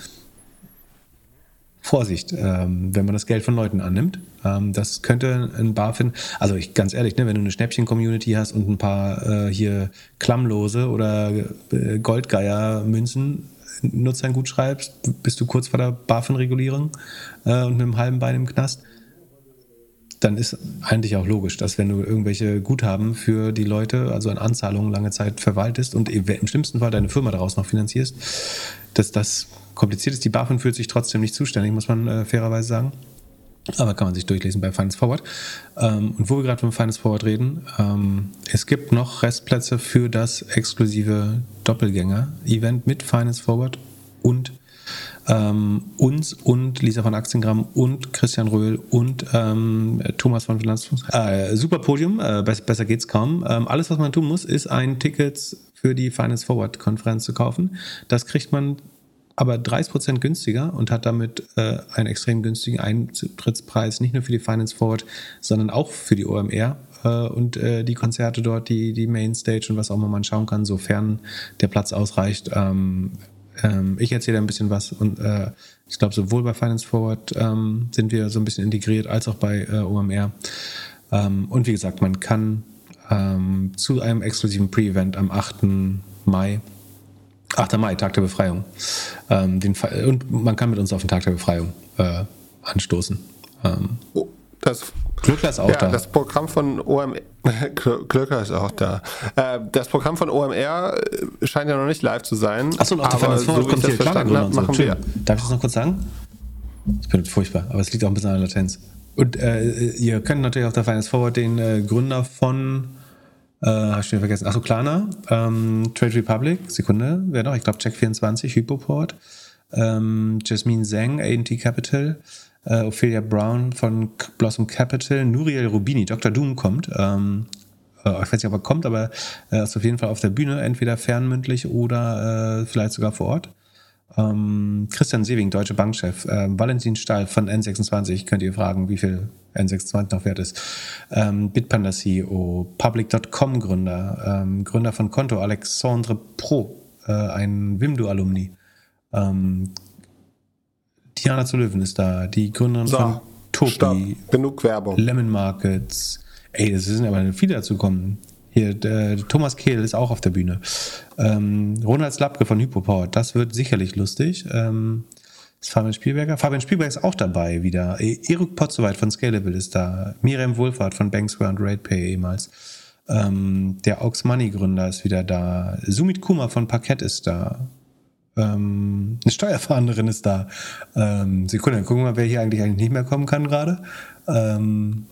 Vorsicht, ähm, wenn man das Geld von Leuten annimmt. Ähm, das könnte ein BaFin, also ich ganz ehrlich, ne, wenn du eine Schnäppchen-Community hast und ein paar äh, hier Klammlose oder äh, Goldgeier-Münzen, Nutzern gut schreibst, bist du kurz vor der BaFin-Regulierung äh, und mit einem halben Bein im Knast. Dann ist eigentlich auch logisch, dass wenn du irgendwelche Guthaben für die Leute, also an Anzahlungen lange Zeit verwaltest und im schlimmsten Fall deine Firma daraus noch finanzierst, dass das kompliziert ist. Die BaFin fühlt sich trotzdem nicht zuständig, muss man äh, fairerweise sagen. Aber kann man sich durchlesen bei Finance Forward. Ähm, und wo wir gerade von Finance Forward reden, ähm, es gibt noch Restplätze für das exklusive Doppelgänger-Event mit Finance Forward und ähm, uns und Lisa von Aktiengramm und Christian Röhl und ähm, Thomas von Finanzfluss. Äh, super Podium, äh, besser, besser geht's kaum. Ähm, alles, was man tun muss, ist ein Ticket für die Finance Forward Konferenz zu kaufen. Das kriegt man aber 30% günstiger und hat damit äh, einen extrem günstigen Eintrittspreis, nicht nur für die Finance Forward, sondern auch für die OMR äh, und äh, die Konzerte dort, die, die Mainstage und was auch immer man schauen kann, sofern der Platz ausreicht. Ähm, ähm, ich erzähle ein bisschen was und äh, ich glaube, sowohl bei Finance Forward ähm, sind wir so ein bisschen integriert, als auch bei äh, OMR. Ähm, und wie gesagt, man kann ähm, zu einem exklusiven Pre-Event am 8. Mai 8. Mai, Tag der Befreiung. Ähm, den, und man kann mit uns auf den Tag der Befreiung äh, anstoßen. Ähm, Oh, das, Glückler ist auch ja, da. das Programm von OMR, Glöcker ist auch da. Äh, das Programm von OMR äh, scheint ja noch nicht live zu sein. Achso, und auf der aber Forward so kommt das hier verstanden habe, so. machen wir. Darf ich das noch kurz sagen? Ich bin furchtbar, aber es liegt auch ein bisschen an der Latenz. Und äh, ihr könnt natürlich auf der Finance Forward den äh, Gründer von, äh, hab ich wieder vergessen, achso, Klarna, ähm, Trade Republic, Sekunde, wer noch? Ich glaube Check24, Hypoport, ähm, Jasmine Zhang, A&T Capital, äh, Ophelia Brown von Blossom Capital, Nuriel Rubini, Dr. Doom kommt, ähm, äh, ich weiß nicht, ob er kommt, aber er ist auf jeden Fall auf der Bühne, entweder fernmündlich oder äh, vielleicht sogar vor Ort. Ähm, Christian Sewing, Deutsche Bankchef. Ähm, Valentin Stahl von N26, könnt ihr fragen, wie viel N26 noch wert ist. Ähm, Bitpanda CEO, Public.com Gründer, ähm, Gründer von Konto, Alexandre Pro, äh, ein Wimdu-Alumni. Ähm, Diana zu Löwen ist da, die Gründerin So, von Topi, Stopp, genug Werbung. Lemon Markets. Ey, es sind aber viele dazu kommen. Hier, der, Thomas Kehl ist auch auf der Bühne. Ähm, Ronald Slapke von Hypopower, das wird sicherlich lustig. Ähm, ist Fabian Spielberger. Fabian Spielberger ist auch dabei wieder. E- Erik Potzowait von Scalable ist da. Miriam Wohlfahrt von Banksware und RatePay ehemals. Ähm, der Aux Money Gründer ist wieder da. Sumit Kumar von Parkett ist da. Ähm, eine Steuerfahrerin ist da. Ähm, Sekunde, gucken wir mal, wer hier eigentlich, eigentlich nicht mehr kommen kann gerade. Ähm,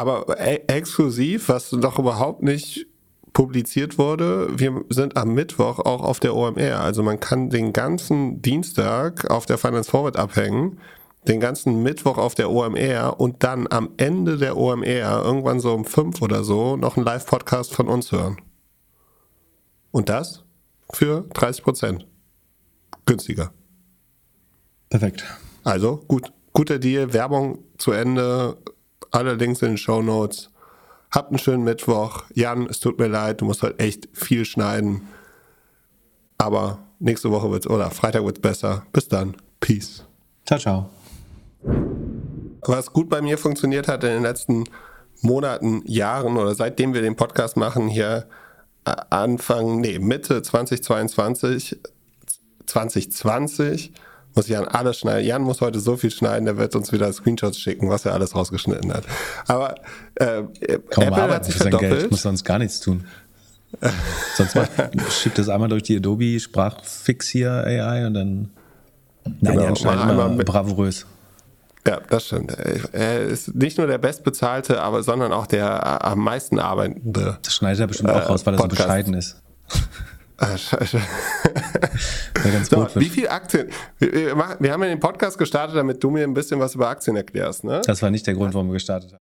Aber e exklusiv, was noch überhaupt nicht publiziert wurde, wir sind am Mittwoch auch auf der OMR. Also man kann den ganzen Dienstag auf der Finance Forward abhängen, den ganzen Mittwoch auf der OMR und dann am Ende der OMR, irgendwann so um fünf oder so, noch einen Live-Podcast von uns hören. Und das für 30 Prozent. Günstiger. perfekt. Also gut, guter Deal, Werbung zu Ende, alle Links in den Show Notes. Habt einen schönen Mittwoch. Jan, es tut mir leid, du musst heute echt viel schneiden. Aber nächste Woche wird's oder Freitag wird's besser. Bis dann. Peace. Ciao, ciao. Was gut bei mir funktioniert hat in den letzten Monaten, Jahren oder seitdem wir den Podcast machen, hier äh, Anfang, nee, Mitte 2022, 2020, muss Jan alles schneiden. Jan muss heute so viel schneiden, der wird uns wieder Screenshots schicken, was er alles rausgeschnitten hat. Aber äh, Kaum Apple hat sich sein Geld. Ich verdoppelt. muss sonst gar nichts tun. sonst macht, schiebt das einmal durch die Adobe Sprachfix hier AI und dann. Nein, Genau, Jan schneidet mach einmal immer mit- bravourös. Ja, das stimmt. Er ist nicht nur der bestbezahlte, aber sondern auch der am meisten arbeitende. Das schneidet er bestimmt auch Äh, raus, weil er so bescheiden ist. Ah, scheiße. So, wie viel Aktien? Wir, wir, wir haben ja den Podcast gestartet, damit du mir ein bisschen was über Aktien erklärst, ne? Das war nicht der Grund, warum wir gestartet haben.